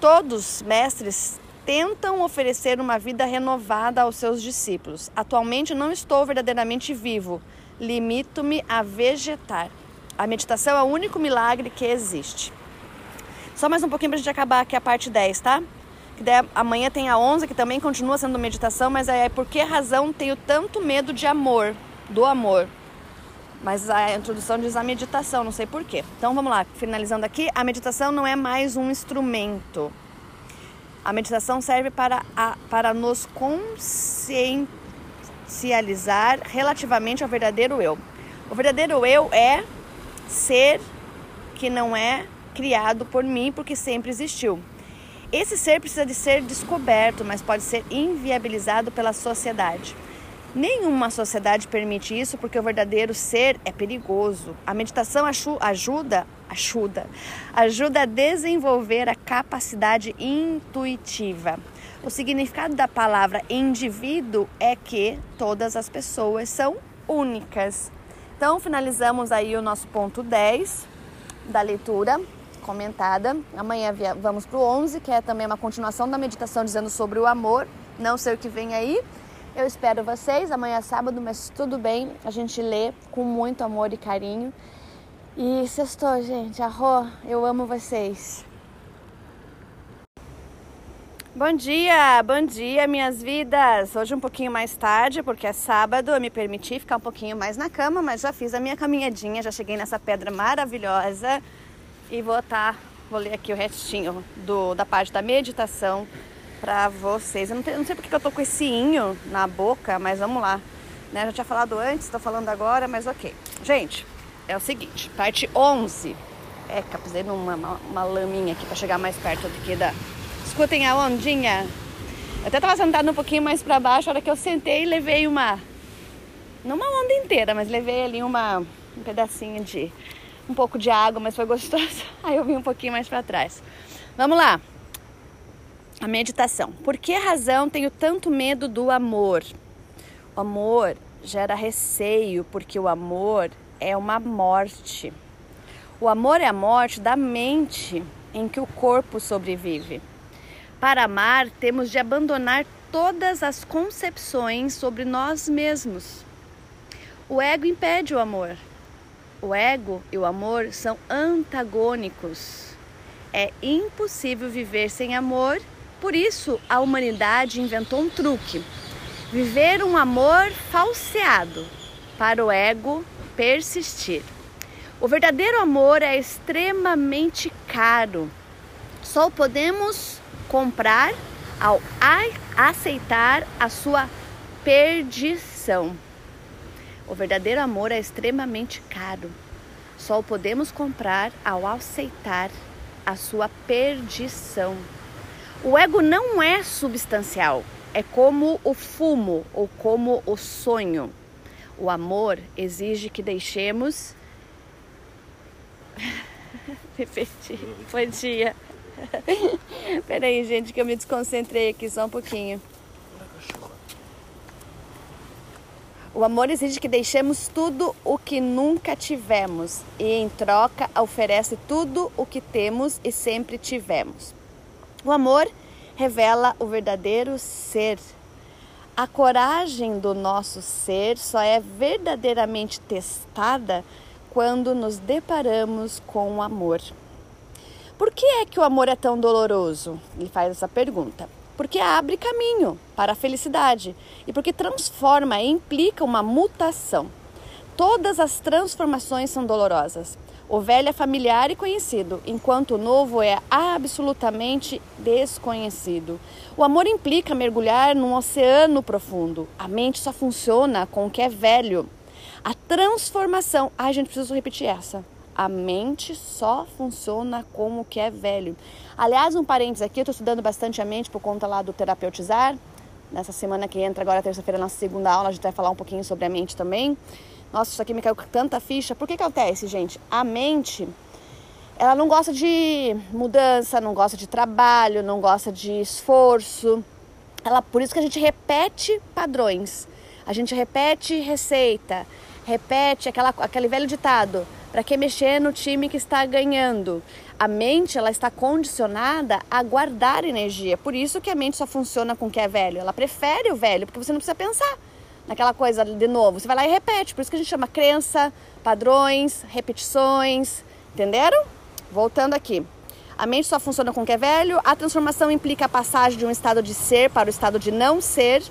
Todos mestres tentam oferecer uma vida renovada aos seus discípulos. Atualmente não estou verdadeiramente vivo, limito-me a vegetar. A meditação é o único milagre que existe. Só mais um pouquinho para a gente acabar aqui a parte 10, tá? Que daí, amanhã tem a 11, que também continua sendo meditação, mas é por que razão tenho tanto medo de amor, do amor? Mas a introdução diz a meditação, não sei porquê. Então vamos lá, finalizando aqui, a meditação não é mais um instrumento. A meditação serve para, a, para nos consciencializar relativamente ao verdadeiro eu. O verdadeiro eu é ser que não é criado por mim porque sempre existiu. Esse ser precisa de ser descoberto, mas pode ser inviabilizado pela sociedade. Nenhuma sociedade permite isso porque o verdadeiro ser é perigoso. A meditação ajuda, ajuda, ajuda a desenvolver a capacidade intuitiva. O significado da palavra indivíduo é que todas as pessoas são únicas. Então, finalizamos aí o nosso ponto 10 da leitura comentada. Amanhã vamos para o 11, que é também uma continuação da meditação dizendo sobre o amor. Não sei o que vem aí. Eu espero vocês. Amanhã é sábado, mas tudo bem. A gente lê com muito amor e carinho. E sextou, gente. Arro, eu amo vocês. Bom dia, bom dia, minhas vidas. Hoje um pouquinho mais tarde, porque é sábado, eu me permiti ficar um pouquinho mais na cama, mas já fiz a minha caminhadinha, já cheguei nessa pedra maravilhosa e vou tá, vou ler aqui o restinho do, da parte da meditação para vocês. Eu não, não sei porque eu tô com esse inho na boca, mas vamos lá. Né? Já tinha falado antes, tô falando agora, mas ok. Gente, é o seguinte, parte 11. É, pisei numa uma, uma laminha aqui para chegar mais perto do que da Escutem a ondinha. Eu até tava sentada um pouquinho mais para baixo, a hora que eu sentei levei uma. Não uma onda inteira, mas levei ali uma, um pedacinho de. um pouco de água, mas foi gostoso. [laughs] Aí eu vim um pouquinho mais para trás. Vamos lá. A meditação. Por que razão tenho tanto medo do amor? O amor gera receio, porque o amor é uma morte. O amor é a morte da mente em que o corpo sobrevive. Para amar, temos de abandonar todas as concepções sobre nós mesmos. O ego impede o amor. O ego e o amor são antagônicos. É impossível viver sem amor, por isso a humanidade inventou um truque: viver um amor falseado para o ego persistir. O verdadeiro amor é extremamente caro. Só o podemos comprar ao aceitar a sua perdição. O verdadeiro amor é extremamente caro. Só o podemos comprar ao aceitar a sua perdição. O ego não é substancial, é como o fumo ou como o sonho. O amor exige que deixemos. [laughs] Repetir, podia. [laughs] Peraí, gente, que eu me desconcentrei aqui só um pouquinho. O amor exige que deixemos tudo o que nunca tivemos e, em troca, oferece tudo o que temos e sempre tivemos. O amor revela o verdadeiro ser. A coragem do nosso ser só é verdadeiramente testada quando nos deparamos com o amor. Por que é que o amor é tão doloroso? Ele faz essa pergunta porque abre caminho para a felicidade e porque transforma e implica uma mutação. Todas as transformações são dolorosas. O velho é familiar e conhecido, enquanto o novo é absolutamente desconhecido. O amor implica mergulhar num oceano profundo. A mente só funciona com o que é velho. A transformação. Ai, gente, preciso repetir essa. A mente só funciona com o que é velho. Aliás, um parênteses aqui, eu estou estudando bastante a mente por conta lá do terapeutizar. Nessa semana que entra, agora terça-feira, nossa segunda aula, a gente vai falar um pouquinho sobre a mente também. Nossa, isso aqui me caiu com tanta ficha. Por que, que acontece, gente? A mente, ela não gosta de mudança, não gosta de trabalho, não gosta de esforço. Ela, por isso que a gente repete padrões. A gente repete receita, repete aquela, aquele velho ditado para que mexer no time que está ganhando? A mente ela está condicionada a guardar energia. Por isso que a mente só funciona com o que é velho. Ela prefere o velho, porque você não precisa pensar naquela coisa de novo. Você vai lá e repete. Por isso que a gente chama crença, padrões, repetições. Entenderam? Voltando aqui. A mente só funciona com o que é velho. A transformação implica a passagem de um estado de ser para o estado de não ser.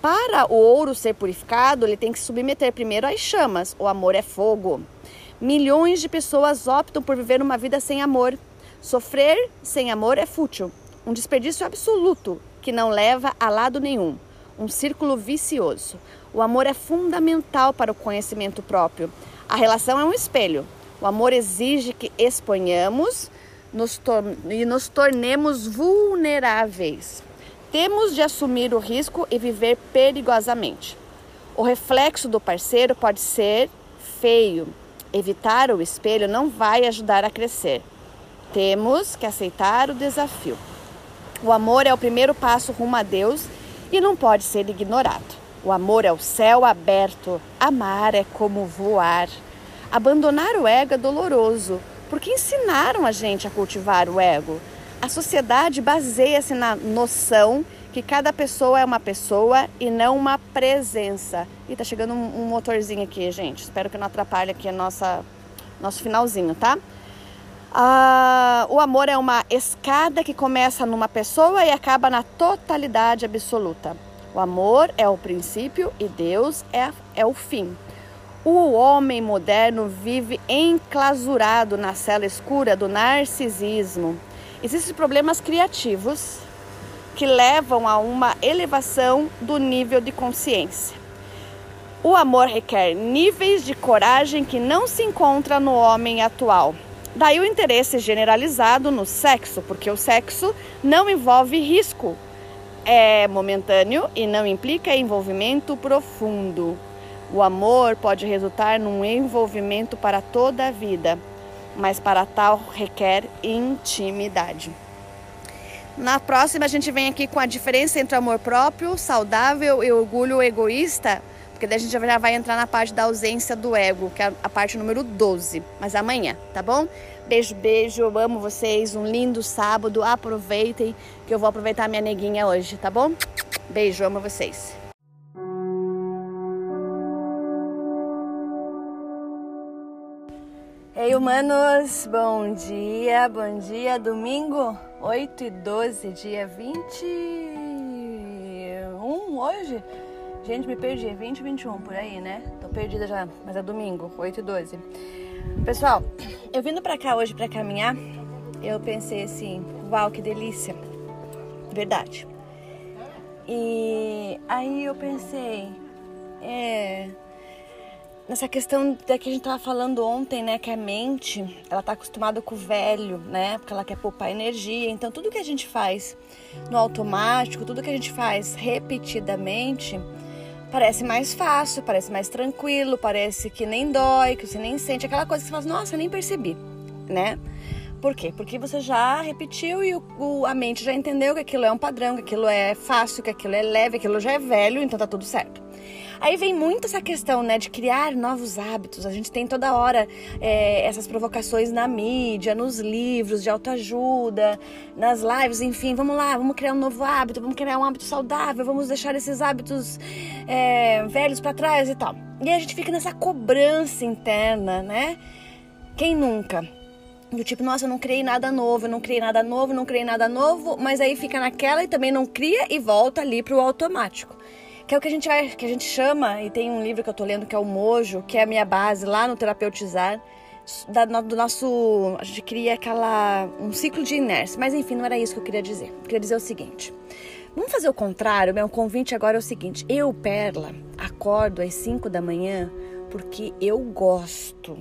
Para o ouro ser purificado, ele tem que submeter primeiro às chamas. O amor é fogo. Milhões de pessoas optam por viver uma vida sem amor. Sofrer sem amor é fútil, um desperdício absoluto que não leva a lado nenhum, um círculo vicioso. O amor é fundamental para o conhecimento próprio. A relação é um espelho. O amor exige que exponhamos nos e nos tornemos vulneráveis. Temos de assumir o risco e viver perigosamente. O reflexo do parceiro pode ser feio, Evitar o espelho não vai ajudar a crescer. Temos que aceitar o desafio. O amor é o primeiro passo rumo a Deus e não pode ser ignorado. O amor é o céu aberto. Amar é como voar. Abandonar o ego é doloroso, porque ensinaram a gente a cultivar o ego. A sociedade baseia-se na noção que cada pessoa é uma pessoa e não uma presença. E tá chegando um, motorzinho aqui, gente. Espero que não atrapalhe aqui a nossa nosso finalzinho, tá? Ah, o amor é uma escada que começa numa pessoa e acaba na totalidade absoluta. O amor é o princípio e Deus é, é o fim. O homem moderno vive enclausurado na cela escura do narcisismo. Existem problemas criativos que levam a uma elevação do nível de consciência. O amor requer níveis de coragem que não se encontra no homem atual. Daí o interesse generalizado no sexo, porque o sexo não envolve risco, é momentâneo e não implica envolvimento profundo. O amor pode resultar num envolvimento para toda a vida, mas para tal requer intimidade. Na próxima, a gente vem aqui com a diferença entre amor próprio, saudável e orgulho egoísta, porque daí a gente já vai entrar na parte da ausência do ego, que é a parte número 12. Mas amanhã, tá bom? Beijo, beijo, eu amo vocês. Um lindo sábado. Aproveitem, que eu vou aproveitar minha neguinha hoje, tá bom? Beijo, amo vocês. Ei, humanos, bom dia, bom dia, domingo 8 e 12, dia 21 hoje? Gente, me perdi, 20 e 21 por aí, né? Tô perdida já, mas é domingo, 8 e 12. Pessoal, eu vindo pra cá hoje pra caminhar, eu pensei assim, uau, que delícia. Verdade. E aí eu pensei, é, nessa questão da que a gente tava falando ontem, né, que a mente, ela tá acostumada com o velho, né, porque ela quer poupar energia. Então tudo que a gente faz no automático, tudo que a gente faz repetidamente, parece mais fácil, parece mais tranquilo, parece que nem dói, que você nem sente aquela coisa que você fala, nossa, nem percebi, né? Por quê? Porque você já repetiu e o, o, a mente já entendeu que aquilo é um padrão, que aquilo é fácil, que aquilo é leve, que aquilo já é velho, então tá tudo certo. Aí vem muito essa questão, né, de criar novos hábitos. A gente tem toda hora é, essas provocações na mídia, nos livros de autoajuda, nas lives, enfim. Vamos lá, vamos criar um novo hábito, vamos criar um hábito saudável, vamos deixar esses hábitos é, velhos para trás e tal. E a gente fica nessa cobrança interna, né? Quem nunca? Do tipo, nossa, eu não criei nada novo, eu não criei nada novo, não criei nada novo, mas aí fica naquela e também não cria e volta ali pro automático que é o que a gente vai, que a gente chama, e tem um livro que eu tô lendo que é o Mojo, que é a minha base lá no Terapeutizar, da, do nosso, a gente cria aquela, um ciclo de inércia, mas enfim, não era isso que eu queria dizer. Eu queria dizer o seguinte, vamos fazer o contrário, meu convite agora é o seguinte, eu, Perla, acordo às 5 da manhã porque eu gosto,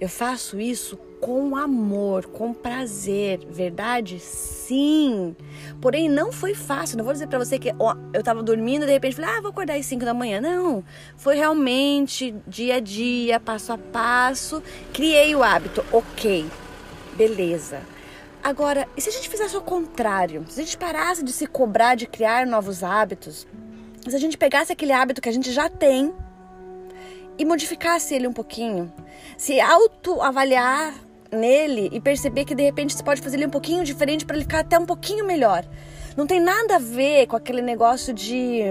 eu faço isso com amor, com prazer, verdade? Sim. Porém, não foi fácil. Não vou dizer para você que ó, eu tava dormindo e de repente falei, ah, vou acordar às 5 da manhã. Não. Foi realmente dia a dia, passo a passo. Criei o hábito. Ok. Beleza. Agora, e se a gente fizesse o contrário? Se a gente parasse de se cobrar de criar novos hábitos? Se a gente pegasse aquele hábito que a gente já tem e modificasse ele um pouquinho, se autoavaliar nele e perceber que de repente você pode fazer ele um pouquinho diferente para ele ficar até um pouquinho melhor. Não tem nada a ver com aquele negócio de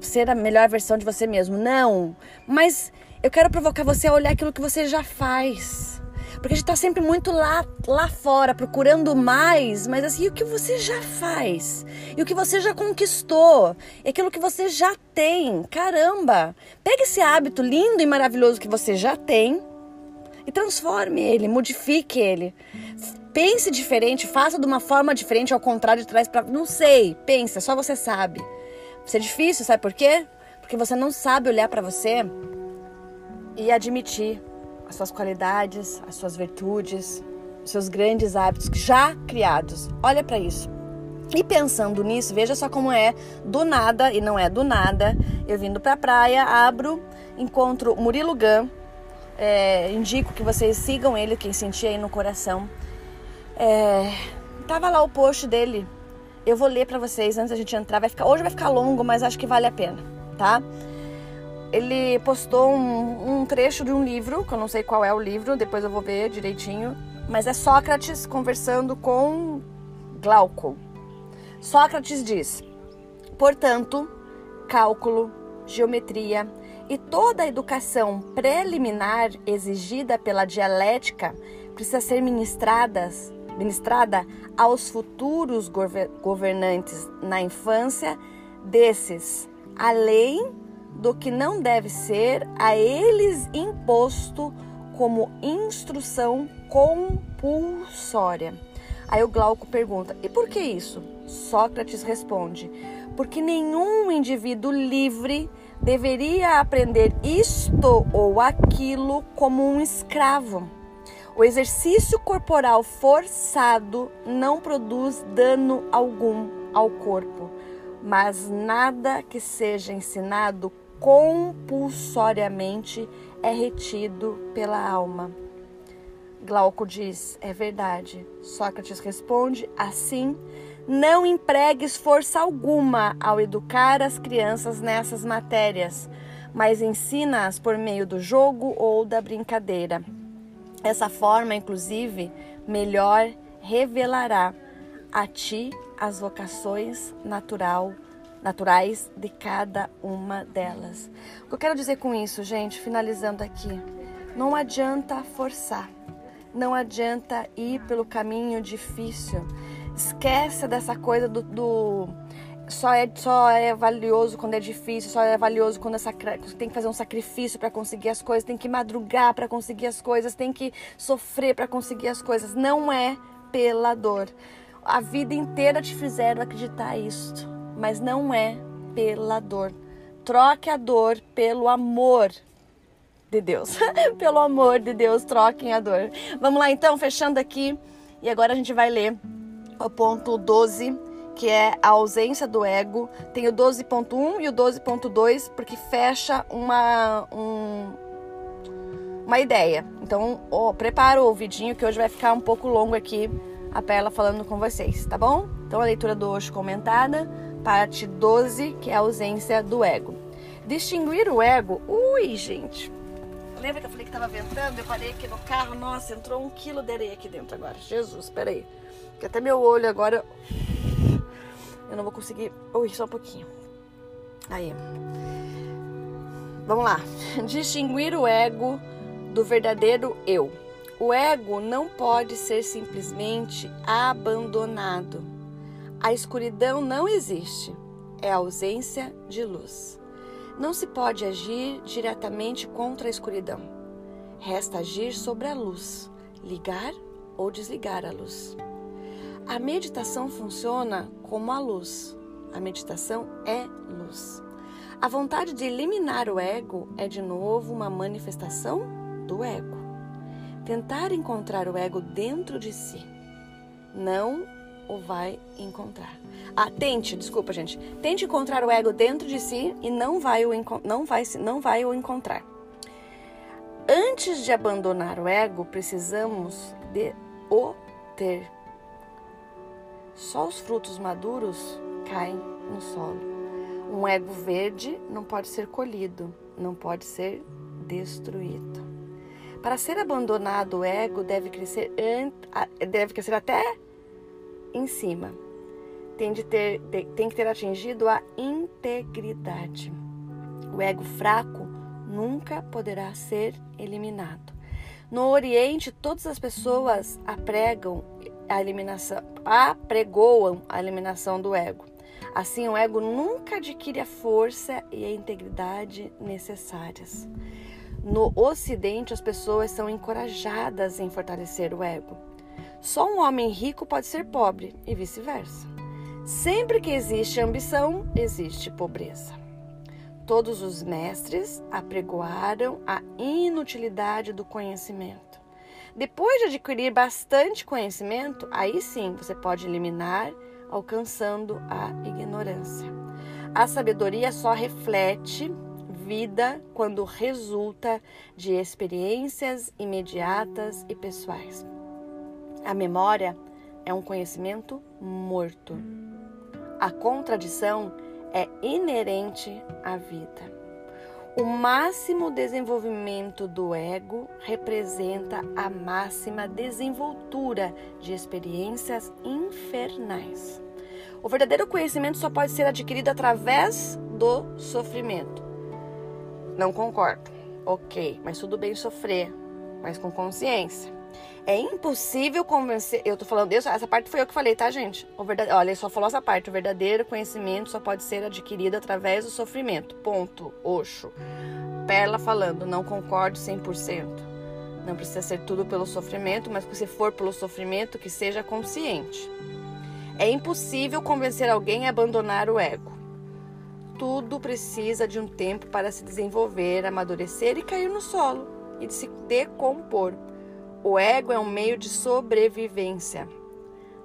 ser a melhor versão de você mesmo, não. Mas eu quero provocar você a olhar aquilo que você já faz. Porque a gente tá sempre muito lá, lá fora, procurando mais, mas assim, o que você já faz? E o que você já conquistou? E aquilo que você já tem. Caramba! Pega esse hábito lindo e maravilhoso que você já tem e transforme ele, modifique ele. Pense diferente, faça de uma forma diferente, ao contrário de trás para. Não sei, pensa, só você sabe. Isso é difícil, sabe por quê? Porque você não sabe olhar para você e admitir as suas qualidades, as suas virtudes, os seus grandes hábitos já criados. Olha para isso. E pensando nisso, veja só como é do nada, e não é do nada, eu vindo pra praia, abro, encontro Murilo Gun, é, indico que vocês sigam ele, quem sentir aí no coração. É, tava lá o post dele. Eu vou ler para vocês antes da gente entrar. Vai ficar, hoje vai ficar longo, mas acho que vale a pena, tá? Ele postou um, um trecho de um livro, que eu não sei qual é o livro, depois eu vou ver direitinho. Mas é Sócrates conversando com Glauco. Sócrates diz: portanto, cálculo, geometria, e toda a educação preliminar exigida pela dialética precisa ser ministradas, ministrada aos futuros governantes na infância desses, além do que não deve ser a eles imposto como instrução compulsória. Aí o Glauco pergunta: e por que isso? Sócrates responde: porque nenhum indivíduo livre deveria aprender isto ou aquilo como um escravo. O exercício corporal forçado não produz dano algum ao corpo, mas nada que seja ensinado compulsoriamente é retido pela alma. Glauco diz: é verdade. Sócrates responde: assim não empregues força alguma ao educar as crianças nessas matérias, mas ensina-as por meio do jogo ou da brincadeira. Essa forma, inclusive, melhor revelará a ti as vocações natural, naturais de cada uma delas. O que eu quero dizer com isso, gente, finalizando aqui, não adianta forçar, não adianta ir pelo caminho difícil Esquece dessa coisa do, do só é, só é valioso quando é difícil, só é valioso quando é sacra... tem que fazer um sacrifício para conseguir as coisas, tem que madrugar para conseguir as coisas, tem que sofrer para conseguir as coisas. Não é pela dor. A vida inteira te fizeram acreditar isto, mas não é pela dor. Troque a dor pelo amor de Deus. [laughs] pelo amor de Deus, troquem a dor. Vamos lá então, fechando aqui. E agora a gente vai ler o ponto 12 que é a ausência do ego. Tem o 12.1 e o 12.2, porque fecha uma, um, uma ideia. Então, oh, prepara o ouvidinho que hoje vai ficar um pouco longo aqui a Perla falando com vocês, tá bom? Então, a leitura do hoje comentada, parte 12, que é a ausência do ego. Distinguir o ego. Ui, gente. Lembra que eu falei que tava ventando? Eu parei aqui no carro. Nossa, entrou um quilo de areia aqui dentro agora. Jesus, peraí. Que até meu olho agora eu não vou conseguir. Ui, só um pouquinho. Aí. Vamos lá. [laughs] Distinguir o ego do verdadeiro eu. O ego não pode ser simplesmente abandonado. A escuridão não existe. É a ausência de luz. Não se pode agir diretamente contra a escuridão. Resta agir sobre a luz, ligar ou desligar a luz. A meditação funciona como a luz. A meditação é luz. A vontade de eliminar o ego é de novo uma manifestação do ego. Tentar encontrar o ego dentro de si não o vai encontrar. Ah, tente, desculpa, gente. Tente encontrar o ego dentro de si e não vai o, não vai, não vai o encontrar. Antes de abandonar o ego, precisamos de o ter só os frutos maduros caem no solo. Um ego verde não pode ser colhido, não pode ser destruído. Para ser abandonado, o ego deve crescer, deve crescer até em cima. Tem, de ter, tem que ter atingido a integridade. O ego fraco nunca poderá ser eliminado. No Oriente, todas as pessoas apregam a eliminação, apregoam a eliminação do ego. Assim, o ego nunca adquire a força e a integridade necessárias. No Ocidente, as pessoas são encorajadas em fortalecer o ego. Só um homem rico pode ser pobre e vice-versa. Sempre que existe ambição, existe pobreza. Todos os mestres apregoaram a inutilidade do conhecimento. Depois de adquirir bastante conhecimento, aí sim você pode eliminar, alcançando a ignorância. A sabedoria só reflete vida quando resulta de experiências imediatas e pessoais. A memória é um conhecimento morto. A contradição é inerente à vida. O máximo desenvolvimento do ego representa a máxima desenvoltura de experiências infernais. O verdadeiro conhecimento só pode ser adquirido através do sofrimento. Não concordo. Ok, mas tudo bem sofrer, mas com consciência. É impossível convencer. Eu tô falando isso, essa parte foi eu que falei, tá, gente? O verdade, olha, ele só falou essa parte. O verdadeiro conhecimento só pode ser adquirido através do sofrimento. Ponto. Oxo. Perla falando, não concordo 100%. Não precisa ser tudo pelo sofrimento, mas se for pelo sofrimento, que seja consciente. É impossível convencer alguém a abandonar o ego. Tudo precisa de um tempo para se desenvolver, amadurecer e cair no solo e de se decompor. O ego é um meio de sobrevivência.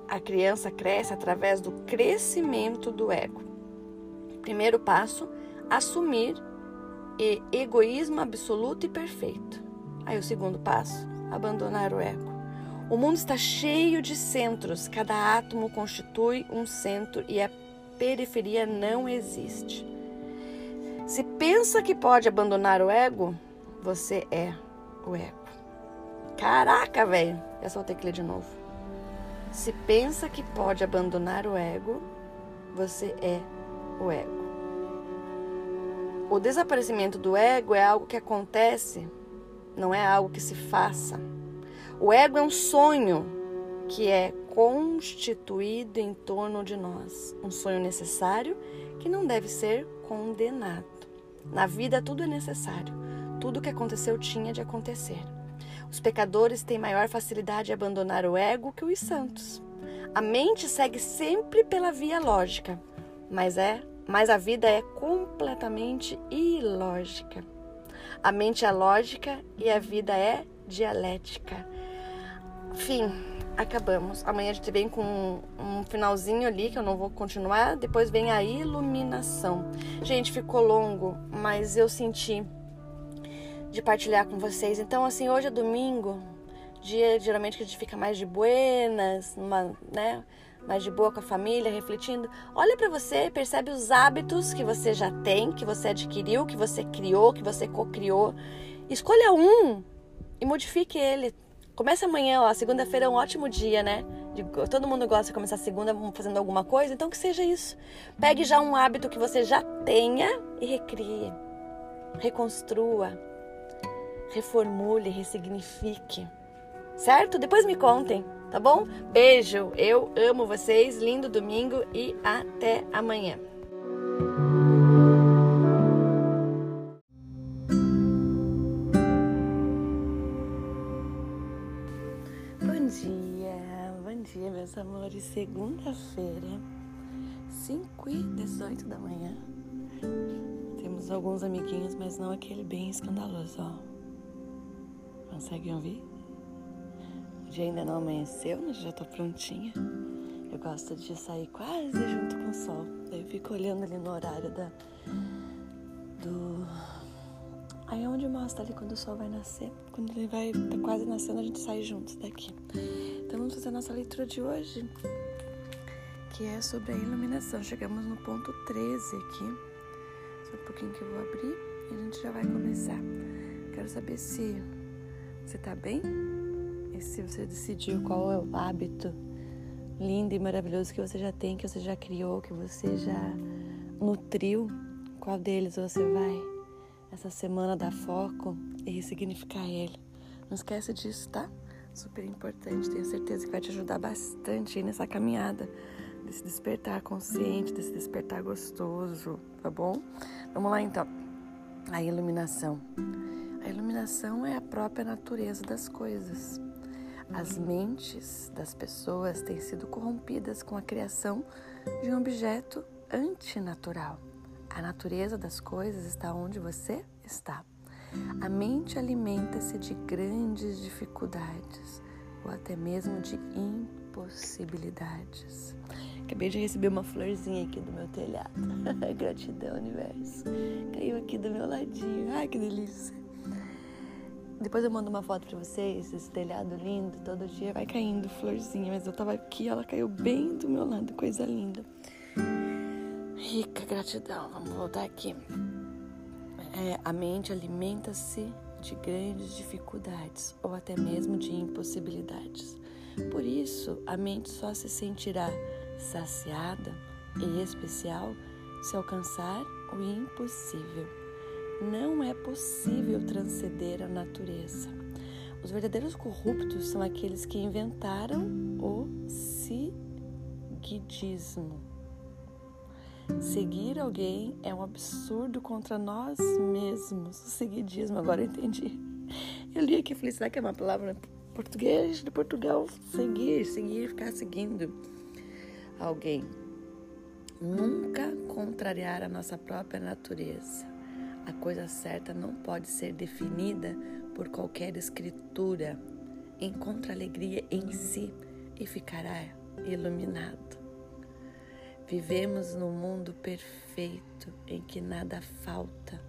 A criança cresce através do crescimento do ego. Primeiro passo: assumir e egoísmo absoluto e perfeito. Aí o segundo passo: abandonar o ego. O mundo está cheio de centros, cada átomo constitui um centro e a periferia não existe. Se pensa que pode abandonar o ego, você é o ego. Caraca, velho. Eu só ter que ler de novo. Se pensa que pode abandonar o ego, você é o ego. O desaparecimento do ego é algo que acontece, não é algo que se faça. O ego é um sonho que é constituído em torno de nós, um sonho necessário que não deve ser condenado. Na vida tudo é necessário, tudo que aconteceu tinha de acontecer. Os pecadores têm maior facilidade de abandonar o ego que os santos. A mente segue sempre pela via lógica, mas é, mas a vida é completamente ilógica. A mente é lógica e a vida é dialética. Fim, acabamos. Amanhã a gente vem com um finalzinho ali que eu não vou continuar. Depois vem a iluminação. Gente, ficou longo, mas eu senti de partilhar com vocês. Então, assim, hoje é domingo, dia geralmente que a gente fica mais de buenas, numa, né? mais de boa com a família, refletindo. Olha para você, percebe os hábitos que você já tem, que você adquiriu, que você criou, que você co-criou. Escolha um e modifique ele. Comece amanhã, ó. Segunda-feira é um ótimo dia, né? Todo mundo gosta de começar a segunda fazendo alguma coisa, então que seja isso. Pegue já um hábito que você já tenha e recrie. Reconstrua. Reformule, ressignifique. Certo? Depois me contem tá bom? Beijo, eu amo vocês, lindo domingo e até amanhã. Bom dia, bom dia, meus amores. Segunda-feira, 5 e 18 da manhã. Temos alguns amiguinhos, mas não aquele bem escandaloso, ó. Conseguem ouvir? O dia ainda não amanheceu, mas já tô prontinha. Eu gosto de sair quase junto com o sol. Daí eu fico olhando ali no horário da. do. Aí é onde mostra ali quando o sol vai nascer. Quando ele vai tá quase nascendo, a gente sai juntos daqui. Então vamos fazer a nossa leitura de hoje, que é sobre a iluminação. Chegamos no ponto 13 aqui. Só um pouquinho que eu vou abrir e a gente já vai começar. Quero saber se você tá bem e se você decidiu qual é o hábito lindo e maravilhoso que você já tem, que você já criou, que você já nutriu, qual deles você vai essa semana dar foco e ressignificar ele. Não esquece disso, tá? Super importante, tenho certeza que vai te ajudar bastante nessa caminhada desse despertar consciente, desse despertar gostoso, tá bom? Vamos lá então. A iluminação. A iluminação é a própria natureza das coisas. As mentes das pessoas têm sido corrompidas com a criação de um objeto antinatural. A natureza das coisas está onde você está. A mente alimenta-se de grandes dificuldades ou até mesmo de impossibilidades. Acabei de receber uma florzinha aqui do meu telhado. [laughs] Gratidão, universo. Caiu aqui do meu ladinho. Ai, que delícia. Depois eu mando uma foto pra vocês, esse telhado lindo, todo dia vai caindo florzinha, mas eu tava aqui, ela caiu bem do meu lado, coisa linda. Rica gratidão, vamos voltar aqui. É, a mente alimenta-se de grandes dificuldades ou até mesmo de impossibilidades. Por isso, a mente só se sentirá saciada e especial se alcançar o impossível não é possível transcender a natureza. Os verdadeiros corruptos são aqueles que inventaram o seguidismo. Seguir alguém é um absurdo contra nós mesmos. O seguidismo, agora eu entendi. Eu li aqui e falei, será que é uma palavra português de Portugal? Seguir, seguir, ficar seguindo alguém. Nunca contrariar a nossa própria natureza. A coisa certa não pode ser definida por qualquer escritura. Encontra alegria em si e ficará iluminado. Vivemos num mundo perfeito em que nada falta.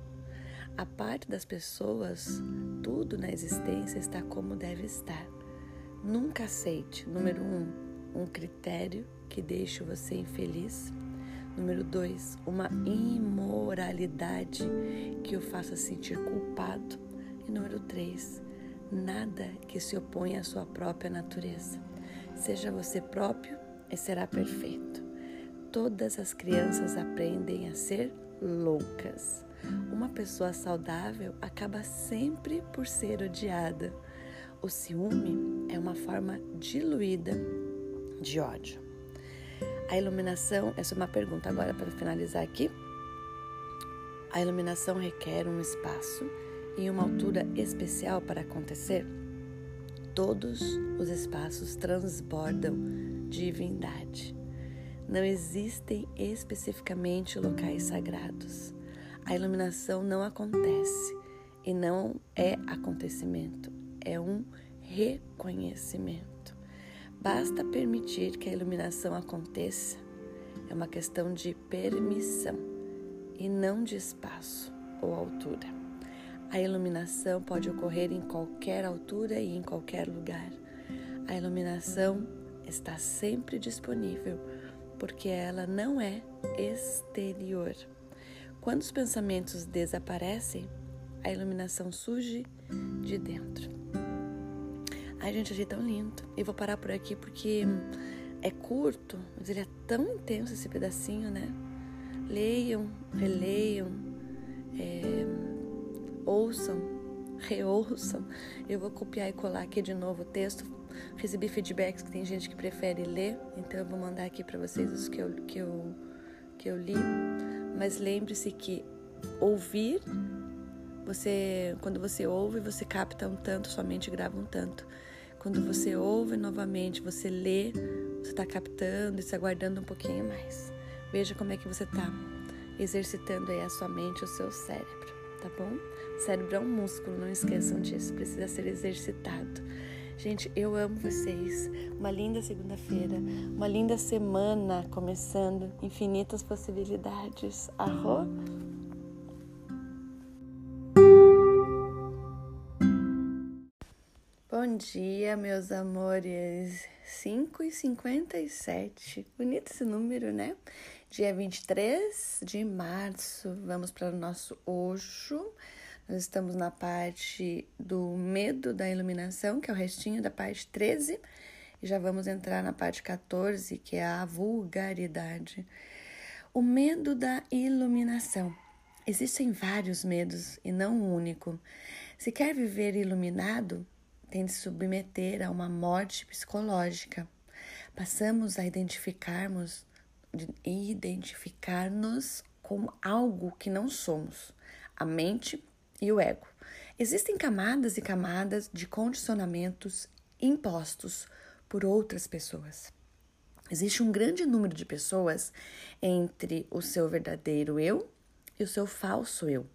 A parte das pessoas, tudo na existência está como deve estar. Nunca aceite, número um, um critério que deixe você infeliz Número dois, uma imoralidade que o faça sentir culpado. E número três, nada que se oponha à sua própria natureza. Seja você próprio e será perfeito. Todas as crianças aprendem a ser loucas. Uma pessoa saudável acaba sempre por ser odiada. O ciúme é uma forma diluída de ódio. A iluminação, essa é uma pergunta agora para finalizar aqui. A iluminação requer um espaço e uma altura especial para acontecer? Todos os espaços transbordam divindade. Não existem especificamente locais sagrados. A iluminação não acontece e não é acontecimento, é um reconhecimento. Basta permitir que a iluminação aconteça. É uma questão de permissão e não de espaço ou altura. A iluminação pode ocorrer em qualquer altura e em qualquer lugar. A iluminação está sempre disponível porque ela não é exterior. Quando os pensamentos desaparecem, a iluminação surge de dentro. Ai, gente, achei tão lindo. E vou parar por aqui porque é curto, mas ele é tão intenso esse pedacinho, né? Leiam, releiam, é, ouçam, reouçam. Eu vou copiar e colar aqui de novo o texto Recebi feedbacks que tem gente que prefere ler, então eu vou mandar aqui para vocês os que eu, que eu, que eu li. Mas lembre-se que ouvir, você, quando você ouve, você capta um tanto, sua mente grava um tanto. Quando você ouve novamente, você lê, você está captando e está guardando um pouquinho mais. Veja como é que você está exercitando aí a sua mente, o seu cérebro, tá bom? O cérebro é um músculo, não esqueçam disso, precisa ser exercitado. Gente, eu amo vocês. Uma linda segunda-feira, uma linda semana começando, infinitas possibilidades. Arro! Bom dia, meus amores. 5 e 57. Bonito esse número, né? Dia 23 de março. Vamos para o nosso Oxo. Nós estamos na parte do medo da iluminação, que é o restinho da parte 13, e já vamos entrar na parte 14, que é a vulgaridade. O medo da iluminação. Existem vários medos e não um único. Se quer viver iluminado, tem de submeter a uma morte psicológica. Passamos a identificarmos identificar-nos como algo que não somos. A mente e o ego. Existem camadas e camadas de condicionamentos impostos por outras pessoas. Existe um grande número de pessoas entre o seu verdadeiro eu e o seu falso eu.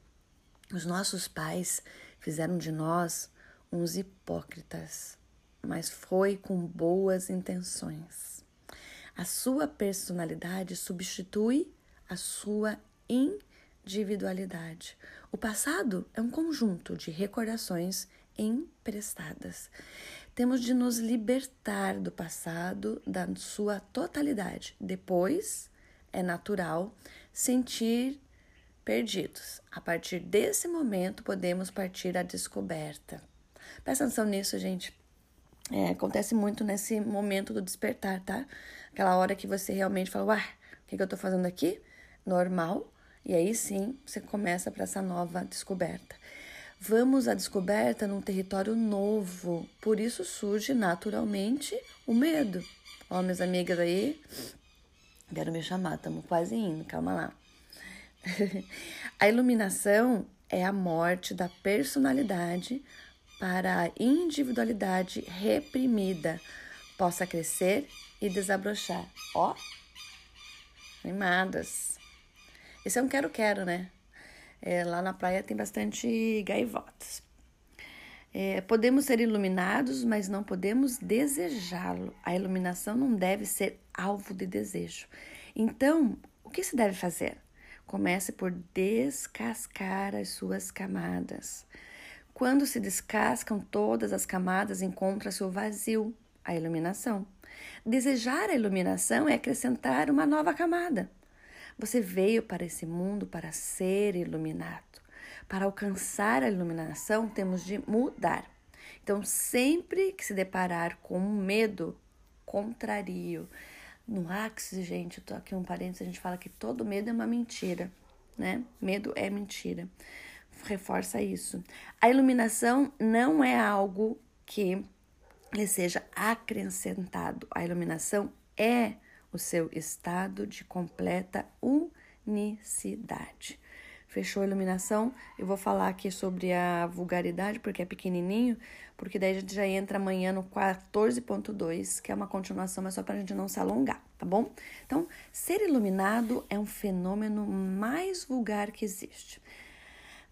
Os nossos pais fizeram de nós uns hipócritas, mas foi com boas intenções. A sua personalidade substitui a sua individualidade. O passado é um conjunto de recordações emprestadas. Temos de nos libertar do passado, da sua totalidade. Depois, é natural sentir perdidos. A partir desse momento, podemos partir à descoberta. Presta atenção nisso, gente. É, acontece muito nesse momento do despertar, tá? Aquela hora que você realmente fala, uai, o que, que eu tô fazendo aqui? Normal, e aí sim você começa para essa nova descoberta. Vamos à descoberta num território novo, por isso surge naturalmente o medo. Ó, minhas amigas aí, quero me chamar, estamos quase indo, calma lá. [laughs] a iluminação é a morte da personalidade para a individualidade reprimida possa crescer e desabrochar. Ó, animadas. Esse é um quero-quero, né? É, lá na praia tem bastante gaivotas. É, podemos ser iluminados, mas não podemos desejá-lo. A iluminação não deve ser alvo de desejo. Então, o que se deve fazer? Comece por descascar as suas camadas. Quando se descascam todas as camadas, encontra-se o vazio, a iluminação. Desejar a iluminação é acrescentar uma nova camada. Você veio para esse mundo para ser iluminado. Para alcançar a iluminação, temos de mudar. Então, sempre que se deparar com um medo contrario, no Axis, gente, eu tô aqui um parênteses, a gente fala que todo medo é uma mentira, né? Medo é mentira. Reforça isso. A iluminação não é algo que lhe seja acrescentado. A iluminação é o seu estado de completa unicidade. Fechou a iluminação? Eu vou falar aqui sobre a vulgaridade, porque é pequenininho, porque daí a gente já entra amanhã no 14.2, que é uma continuação, mas só para a gente não se alongar, tá bom? Então, ser iluminado é um fenômeno mais vulgar que existe.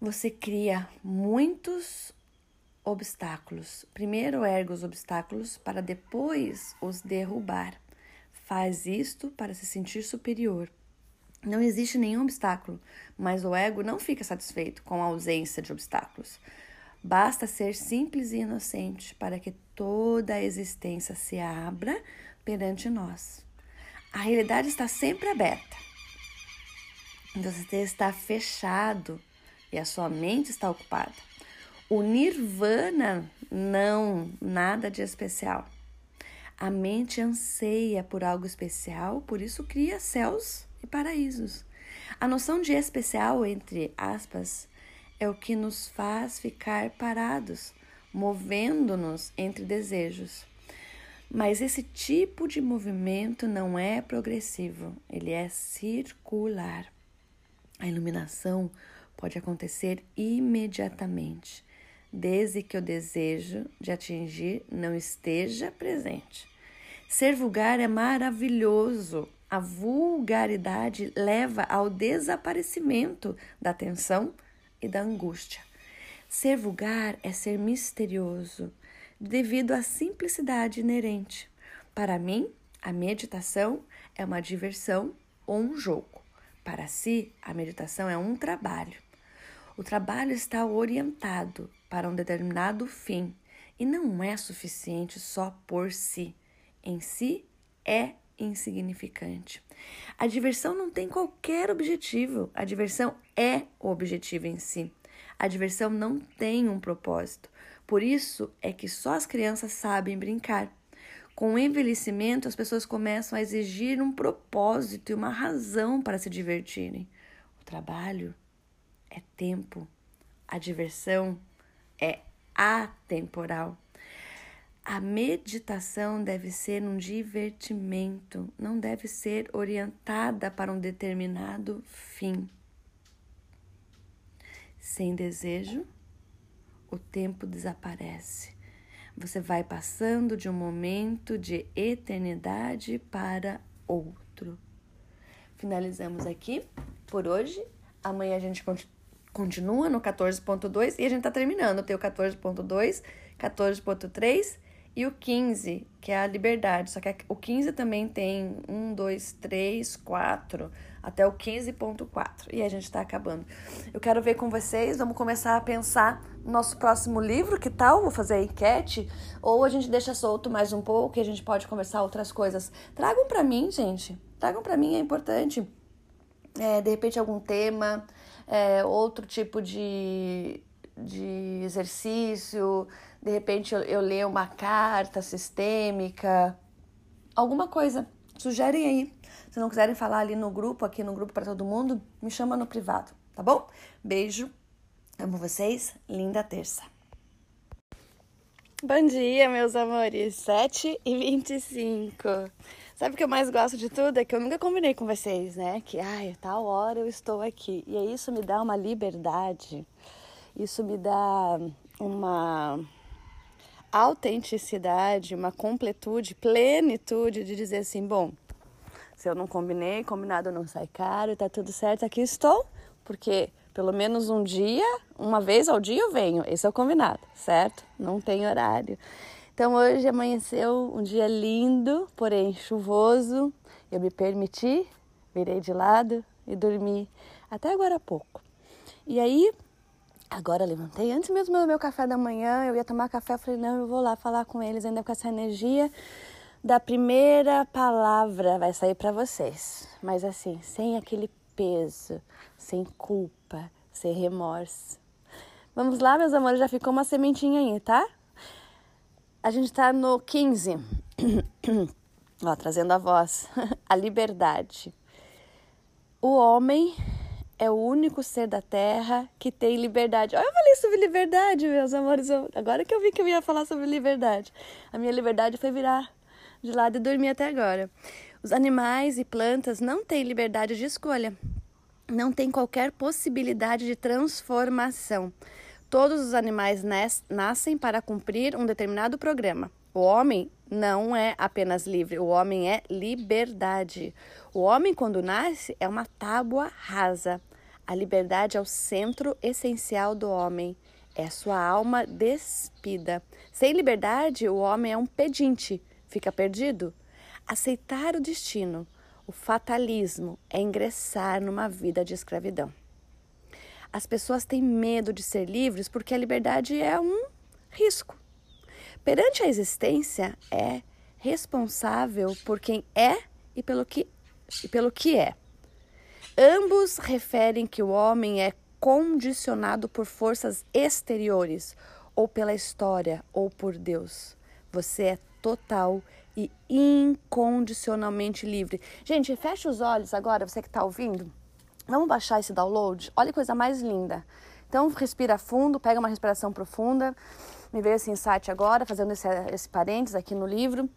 Você cria muitos obstáculos. Primeiro erga os obstáculos para depois os derrubar. Faz isto para se sentir superior. Não existe nenhum obstáculo, mas o ego não fica satisfeito com a ausência de obstáculos. Basta ser simples e inocente para que toda a existência se abra perante nós. A realidade está sempre aberta. Você está fechado e a sua mente está ocupada. O nirvana não, nada de especial. A mente anseia por algo especial, por isso cria céus e paraísos. A noção de especial, entre aspas, é o que nos faz ficar parados, movendo-nos entre desejos. Mas esse tipo de movimento não é progressivo, ele é circular. A iluminação pode acontecer imediatamente, desde que o desejo de atingir não esteja presente. Ser vulgar é maravilhoso, a vulgaridade leva ao desaparecimento da tensão e da angústia. Ser vulgar é ser misterioso, devido à simplicidade inerente. Para mim, a meditação é uma diversão ou um jogo. Para si, a meditação é um trabalho. O trabalho está orientado para um determinado fim e não é suficiente só por si. Em si é insignificante. A diversão não tem qualquer objetivo, a diversão é o objetivo em si. A diversão não tem um propósito. Por isso é que só as crianças sabem brincar. Com o envelhecimento, as pessoas começam a exigir um propósito e uma razão para se divertirem. O trabalho é tempo, a diversão é atemporal. A meditação deve ser um divertimento, não deve ser orientada para um determinado fim. Sem desejo, o tempo desaparece. Você vai passando de um momento de eternidade para outro. Finalizamos aqui por hoje. Amanhã a gente continua no 14.2 e a gente tá terminando. Tem o 14.2, 14.3 e o 15, que é a liberdade. Só que o 15 também tem 1, 2, 3, 4, até o 15.4. E a gente está acabando. Eu quero ver com vocês, vamos começar a pensar no nosso próximo livro, que tal? Vou fazer a enquete. Ou a gente deixa solto mais um pouco e a gente pode conversar outras coisas. Tragam para mim, gente. Tragam para mim, é importante. É, de repente, algum tema, é, outro tipo de, de exercício de repente eu, eu ler uma carta sistêmica, alguma coisa. Sugerem aí. Se não quiserem falar ali no grupo, aqui no grupo para todo mundo, me chama no privado, tá bom? Beijo, amo vocês, linda terça. Bom dia, meus amores, 7 e 25 Sabe o que eu mais gosto de tudo? É que eu nunca combinei com vocês, né? Que, ai, tal hora eu estou aqui. E isso me dá uma liberdade, isso me dá uma autenticidade, uma completude, plenitude de dizer assim, bom, se eu não combinei, combinado não sai caro, tá tudo certo, aqui estou, porque pelo menos um dia, uma vez ao dia eu venho, esse é o combinado, certo? Não tem horário. Então hoje amanheceu um dia lindo, porém chuvoso. Eu me permiti, virei de lado e dormi até agora há pouco. E aí Agora levantei, antes mesmo do meu café da manhã, eu ia tomar café, eu falei, não, eu vou lá falar com eles ainda com essa energia da primeira palavra vai sair para vocês. Mas assim, sem aquele peso, sem culpa, sem remorso. Vamos lá, meus amores, já ficou uma sementinha aí, tá? A gente tá no 15. [clears throat] Ó, trazendo a voz. [laughs] a liberdade. O homem é o único ser da Terra que tem liberdade. Olha, eu falei sobre liberdade, meus amores. Agora que eu vi que eu ia falar sobre liberdade. A minha liberdade foi virar de lado e dormir até agora. Os animais e plantas não têm liberdade de escolha. Não tem qualquer possibilidade de transformação. Todos os animais nascem para cumprir um determinado programa. O homem não é apenas livre, o homem é liberdade. O homem, quando nasce, é uma tábua rasa. A liberdade é o centro essencial do homem, é sua alma despida. Sem liberdade, o homem é um pedinte, fica perdido. Aceitar o destino, o fatalismo, é ingressar numa vida de escravidão. As pessoas têm medo de ser livres porque a liberdade é um risco. Perante a existência, é responsável por quem é e pelo que, e pelo que é. Ambos referem que o homem é condicionado por forças exteriores, ou pela história, ou por Deus. Você é total e incondicionalmente livre. Gente, fecha os olhos agora, você que está ouvindo. Vamos baixar esse download? Olha que coisa mais linda. Então, respira fundo, pega uma respiração profunda. Me veio esse insight agora, fazendo esse, esse parênteses aqui no livro.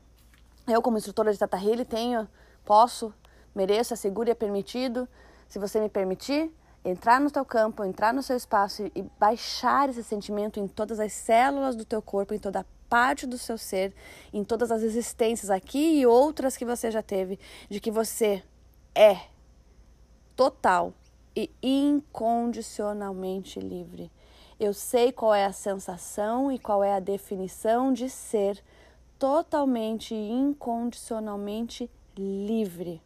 Eu, como instrutora de Tata Healy, tenho, posso, mereço, é seguro e é permitido se você me permitir, entrar no teu campo, entrar no seu espaço e baixar esse sentimento em todas as células do teu corpo, em toda parte do seu ser, em todas as existências aqui e outras que você já teve, de que você é total e incondicionalmente livre. Eu sei qual é a sensação e qual é a definição de ser totalmente e incondicionalmente livre.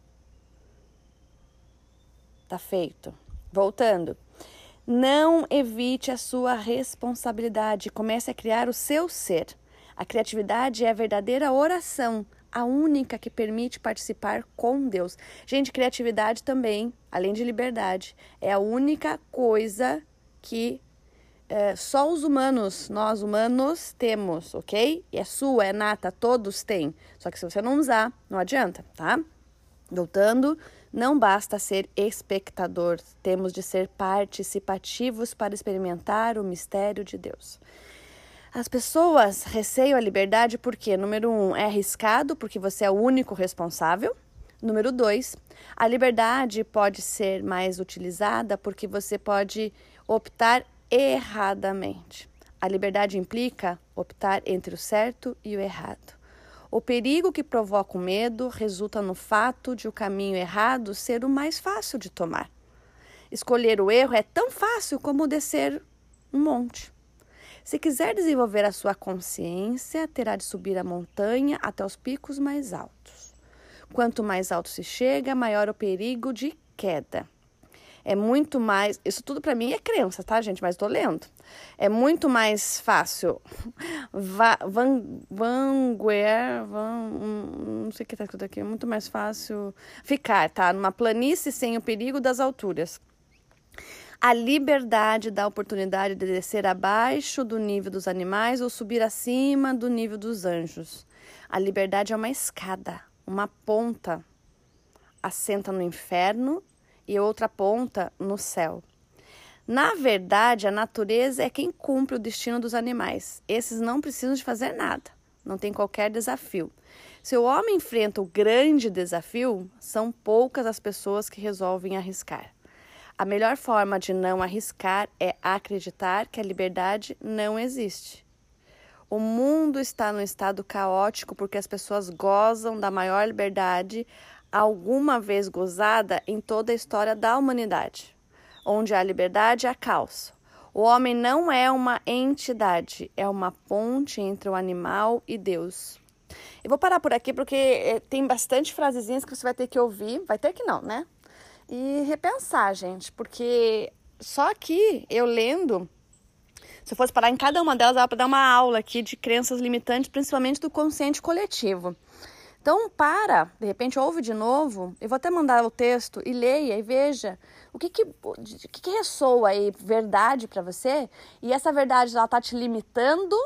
Tá feito. Voltando. Não evite a sua responsabilidade. Comece a criar o seu ser. A criatividade é a verdadeira oração, a única que permite participar com Deus. Gente, criatividade também, além de liberdade, é a única coisa que é, só os humanos, nós humanos, temos, ok? E é sua, é nata, todos têm. Só que se você não usar, não adianta, tá? Voltando. Não basta ser espectador, temos de ser participativos para experimentar o mistério de Deus. As pessoas receiam a liberdade porque, número um, é arriscado, porque você é o único responsável. Número dois, a liberdade pode ser mais utilizada porque você pode optar erradamente. A liberdade implica optar entre o certo e o errado. O perigo que provoca o medo resulta no fato de o caminho errado ser o mais fácil de tomar. Escolher o erro é tão fácil como descer um monte. Se quiser desenvolver a sua consciência, terá de subir a montanha até os picos mais altos. Quanto mais alto se chega, maior o perigo de queda. É muito mais. Isso tudo para mim é crença, tá, gente? Mas tô lendo. É muito mais fácil. [laughs] Va, van, vanguer, van, não sei o que tá escrito aqui. É muito mais fácil ficar, tá? Numa planície sem o perigo das alturas. A liberdade dá a oportunidade de descer abaixo do nível dos animais ou subir acima do nível dos anjos. A liberdade é uma escada, uma ponta. Assenta no inferno e outra ponta no céu. Na verdade, a natureza é quem cumpre o destino dos animais. Esses não precisam de fazer nada, não tem qualquer desafio. Se o homem enfrenta o grande desafio, são poucas as pessoas que resolvem arriscar. A melhor forma de não arriscar é acreditar que a liberdade não existe. O mundo está num estado caótico porque as pessoas gozam da maior liberdade alguma vez gozada em toda a história da humanidade, onde a liberdade é caos. O homem não é uma entidade, é uma ponte entre o animal e Deus. Eu vou parar por aqui porque eh, tem bastante frasezinhas que você vai ter que ouvir, vai ter que não, né? E repensar, gente, porque só aqui eu lendo, se eu fosse parar em cada uma delas, dava para dar uma aula aqui de crenças limitantes, principalmente do consciente coletivo. Então, para, de repente, ouve de novo. Eu vou até mandar o texto e leia e veja o que que, que, que ressoa aí, verdade para você. E essa verdade, ela está te limitando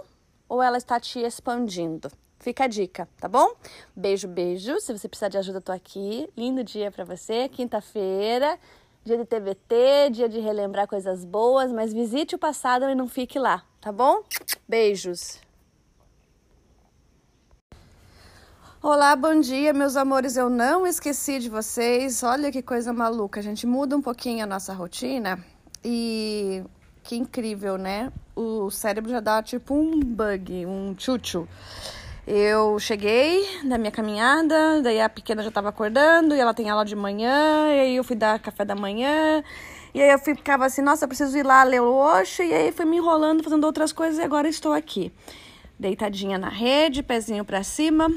ou ela está te expandindo? Fica a dica, tá bom? Beijo, beijo. Se você precisar de ajuda, tô aqui. Lindo dia para você. Quinta-feira. dia de TBT, dia de relembrar coisas boas, mas visite o passado e não fique lá, tá bom? Beijos! Olá, bom dia, meus amores. Eu não esqueci de vocês. Olha que coisa maluca. A gente muda um pouquinho a nossa rotina e que incrível, né? O cérebro já dá tipo um bug, um tchutchu. Eu cheguei da minha caminhada, daí a pequena já estava acordando e ela tem aula de manhã, e aí eu fui dar café da manhã. E aí eu ficava assim, nossa, preciso ir lá ler o Osho, e aí fui me enrolando, fazendo outras coisas e agora estou aqui. Deitadinha na rede, pezinho para cima,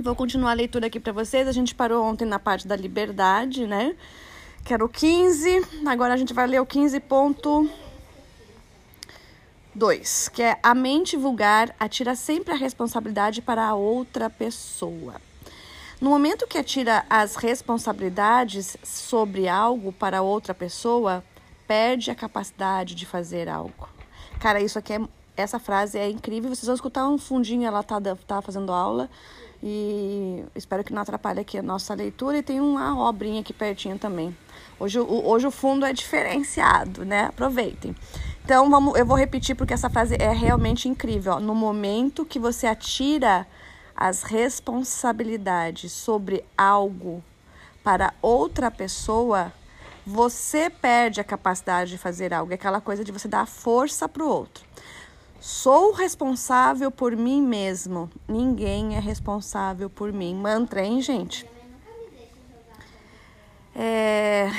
vou continuar a leitura aqui para vocês. A gente parou ontem na parte da liberdade, né? Que era o 15. Agora a gente vai ler o 15.2, que é a mente vulgar atira sempre a responsabilidade para a outra pessoa. No momento que atira as responsabilidades sobre algo para outra pessoa, perde a capacidade de fazer algo. Cara, isso aqui é essa frase é incrível. Vocês vão escutar um fundinho, ela tá, tá fazendo aula. E espero que não atrapalhe aqui a nossa leitura. E tem uma obrinha aqui pertinho também. Hoje, o, hoje o fundo é diferenciado, né? Aproveitem. Então, vamos, eu vou repetir porque essa frase é realmente incrível. Ó. No momento que você atira as responsabilidades sobre algo para outra pessoa, você perde a capacidade de fazer algo. É aquela coisa de você dar força para o outro. Sou responsável por mim mesmo. Ninguém é responsável por mim. Mantra, hein, gente? É...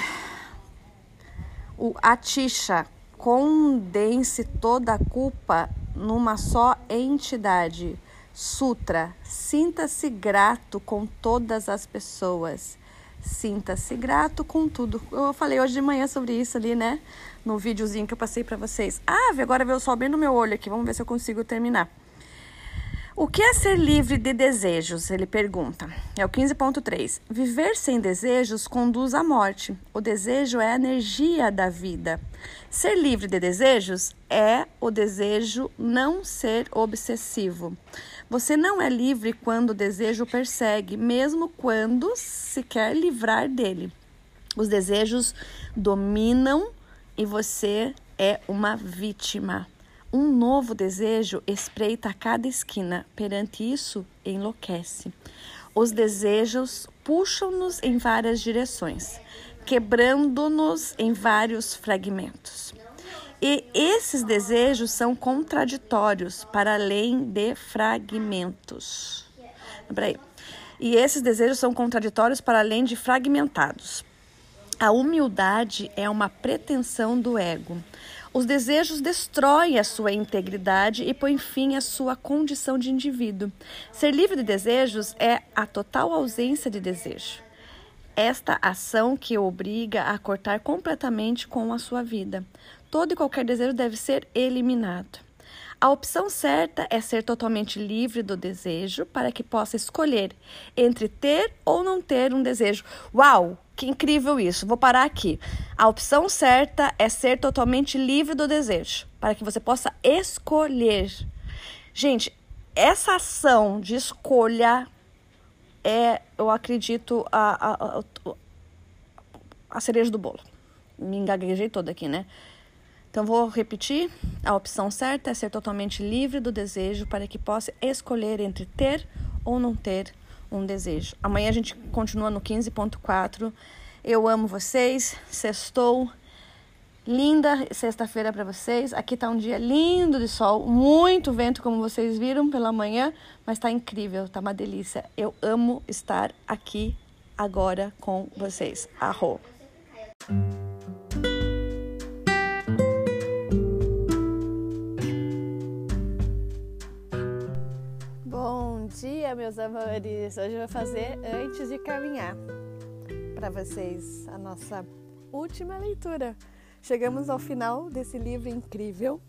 O Atisha condense toda a culpa numa só entidade. Sutra, sinta-se grato com todas as pessoas. Sinta-se grato com tudo. Eu falei hoje de manhã sobre isso ali, né? No videozinho que eu passei para vocês. Ah, agora veio só bem no meu olho aqui. Vamos ver se eu consigo terminar. O que é ser livre de desejos? Ele pergunta. É o 15.3. Viver sem desejos conduz à morte. O desejo é a energia da vida. Ser livre de desejos é o desejo não ser obsessivo. Você não é livre quando o desejo persegue, mesmo quando se quer livrar dele. Os desejos dominam e você é uma vítima. Um novo desejo espreita a cada esquina, perante isso enlouquece. Os desejos puxam-nos em várias direções, quebrando-nos em vários fragmentos. E esses desejos são contraditórios para além de fragmentos. E esses desejos são contraditórios para além de fragmentados. A humildade é uma pretensão do ego. Os desejos destroem a sua integridade e põem fim à sua condição de indivíduo. Ser livre de desejos é a total ausência de desejo. Esta ação que o obriga a cortar completamente com a sua vida todo e qualquer desejo deve ser eliminado. A opção certa é ser totalmente livre do desejo para que possa escolher entre ter ou não ter um desejo. Uau, que incrível isso! Vou parar aqui. A opção certa é ser totalmente livre do desejo para que você possa escolher. Gente, essa ação de escolha é, eu acredito, a, a, a, a cereja do bolo. Me engaguejei toda aqui, né? Então, vou repetir: a opção certa é ser totalmente livre do desejo para que possa escolher entre ter ou não ter um desejo. Amanhã a gente continua no 15.4. Eu amo vocês, sextou. Linda sexta-feira para vocês. Aqui tá um dia lindo de sol, muito vento, como vocês viram pela manhã, mas tá incrível, tá uma delícia. Eu amo estar aqui agora com vocês. Arro. Dia, meus amores! Hoje eu vou fazer antes de caminhar para vocês a nossa última leitura. Chegamos ao final desse livro incrível.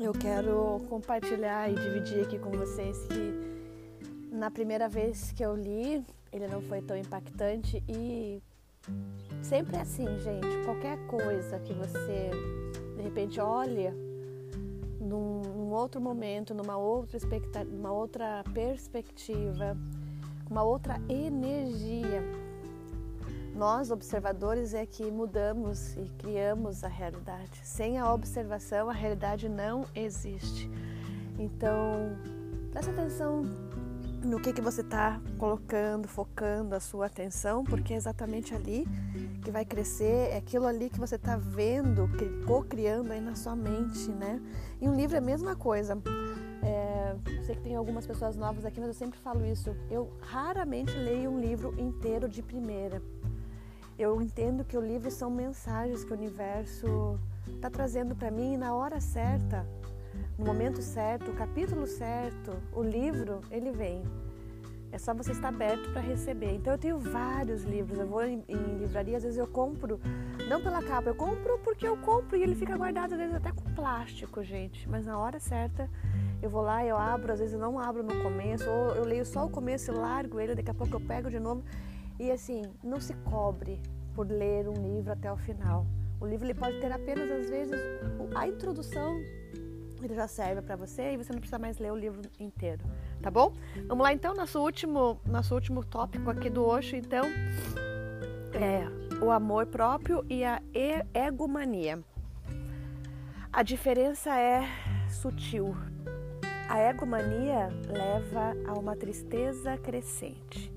Eu quero compartilhar e dividir aqui com vocês que na primeira vez que eu li, ele não foi tão impactante e sempre é assim, gente. Qualquer coisa que você de repente olha num, num outro momento, numa outra, numa outra perspectiva, uma outra energia, Nós, observadores, é que mudamos e criamos a realidade. Sem a observação, a realidade não existe. Então, preste atenção no que, que você está colocando, focando a sua atenção, porque é exatamente ali que vai crescer, é aquilo ali que você está vendo, co-criando aí na sua mente, né? E um livro é a mesma coisa. É, sei que tem algumas pessoas novas aqui, mas eu sempre falo isso. Eu raramente leio um livro inteiro de primeira. Eu entendo que o livro são mensagens que o universo está trazendo para mim na hora certa no momento certo, o capítulo certo, o livro, ele vem. É só você estar aberto para receber. Então eu tenho vários livros. Eu vou em, em livraria, às vezes eu compro, não pela capa, eu compro porque eu compro e ele fica guardado, às vezes até com plástico, gente. Mas na hora certa, eu vou lá, eu abro, às vezes eu não abro no começo, ou eu leio só o começo e largo ele, daqui a pouco eu pego de novo. E assim, não se cobre por ler um livro até o final. O livro ele pode ter apenas, às vezes, a introdução ele já serve para você e você não precisa mais ler o livro inteiro, tá bom? Vamos lá então, nosso último, nosso último tópico aqui do Osho, então, é o amor próprio e a egomania. A diferença é sutil. A egomania leva a uma tristeza crescente.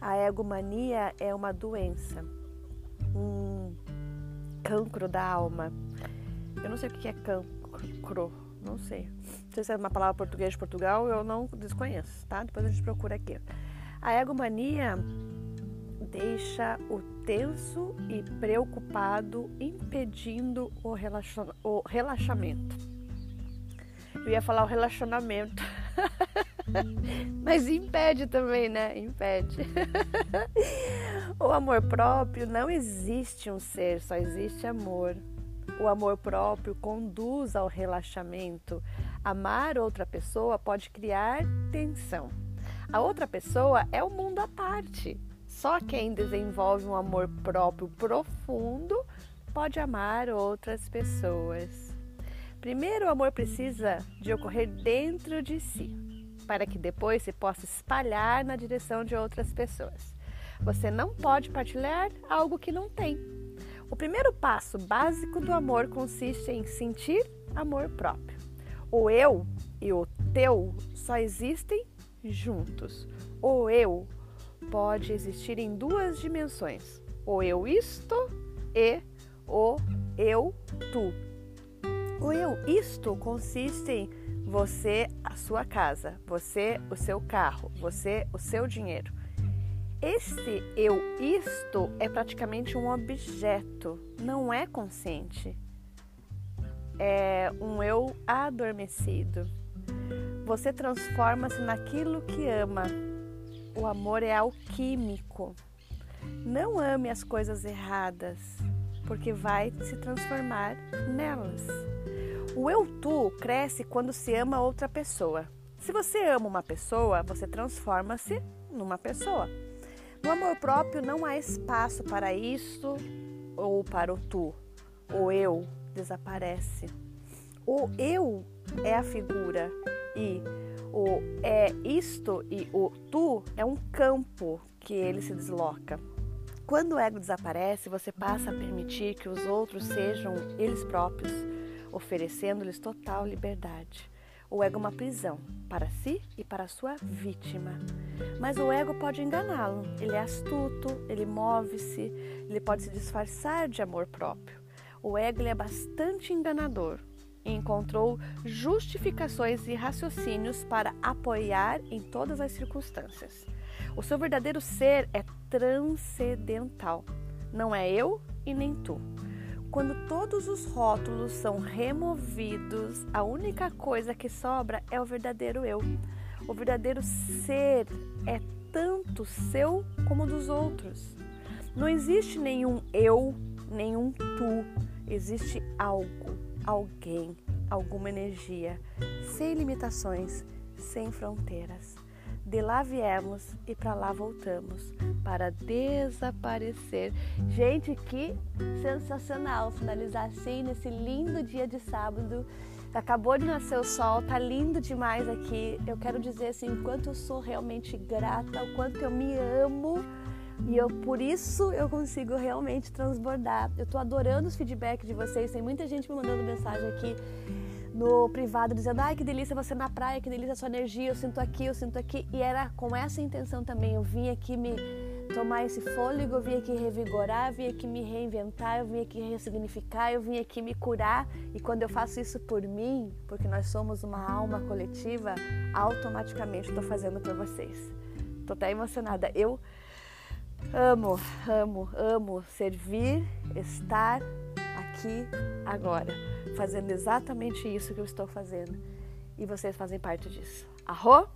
A egomania é uma doença, um cancro da alma. Eu não sei o que é cancro, não sei. Não sei se é uma palavra portuguesa de Portugal, eu não desconheço, tá? Depois a gente procura aqui. A egomania deixa o tenso e preocupado, impedindo o, relaxa o relaxamento. Eu ia falar o relacionamento, [laughs] mas impede também, né? Impede. [laughs] o amor próprio não existe um ser, só existe amor. O amor próprio conduz ao relaxamento. Amar outra pessoa pode criar tensão. A outra pessoa é um mundo à parte. Só quem desenvolve um amor próprio profundo pode amar outras pessoas. Primeiro, o amor precisa de ocorrer dentro de si, para que depois se possa espalhar na direção de outras pessoas. Você não pode partilhar algo que não tem. O primeiro passo básico do amor consiste em sentir amor próprio. O eu e o teu só existem juntos. O eu pode existir em duas dimensões: o eu isto e o eu tu. O eu isto consiste em você, a sua casa, você, o seu carro, você, o seu dinheiro. Esse eu isto é praticamente um objeto, não é consciente. É um eu adormecido. Você transforma-se naquilo que ama. O amor é alquímico. Não ame as coisas erradas, porque vai se transformar nelas. O eu tu cresce quando se ama outra pessoa. Se você ama uma pessoa, você transforma-se numa pessoa. No amor próprio não há espaço para isto ou para o tu. O eu desaparece. O eu é a figura e o é isto e o tu é um campo que ele se desloca. Quando o ego desaparece, você passa a permitir que os outros sejam eles próprios, oferecendo-lhes total liberdade. O ego é uma prisão para si e para sua vítima. Mas o ego pode enganá-lo. Ele é astuto, ele move-se, ele pode se disfarçar de amor próprio. O ego é bastante enganador e encontrou justificações e raciocínios para apoiar em todas as circunstâncias. O seu verdadeiro ser é transcendental. Não é eu e nem tu. Quando todos os rótulos são removidos, a única coisa que sobra é o verdadeiro eu. O verdadeiro ser é tanto seu como dos outros. Não existe nenhum eu, nenhum tu. Existe algo, alguém, alguma energia, sem limitações, sem fronteiras. De lá viemos e para lá voltamos para desaparecer. Gente, que sensacional finalizar assim nesse lindo dia de sábado. Acabou de nascer o sol, tá lindo demais aqui. Eu quero dizer assim, quanto eu sou realmente grata, o quanto eu me amo E eu por isso eu consigo realmente transbordar. Eu tô adorando os feedbacks de vocês. Tem muita gente me mandando mensagem aqui no privado dizendo: "Ai, que delícia você na praia, que delícia a sua energia, eu sinto aqui, eu sinto aqui". E era com essa intenção também. Eu vim aqui me tomar esse fôlego, eu vim aqui revigorar, eu vim aqui me reinventar, eu vim aqui ressignificar, eu vim aqui me curar. E quando eu faço isso por mim, porque nós somos uma alma coletiva, automaticamente estou fazendo por vocês. Estou até emocionada. Eu amo, amo, amo servir, estar aqui agora, fazendo exatamente isso que eu estou fazendo. E vocês fazem parte disso. Arro?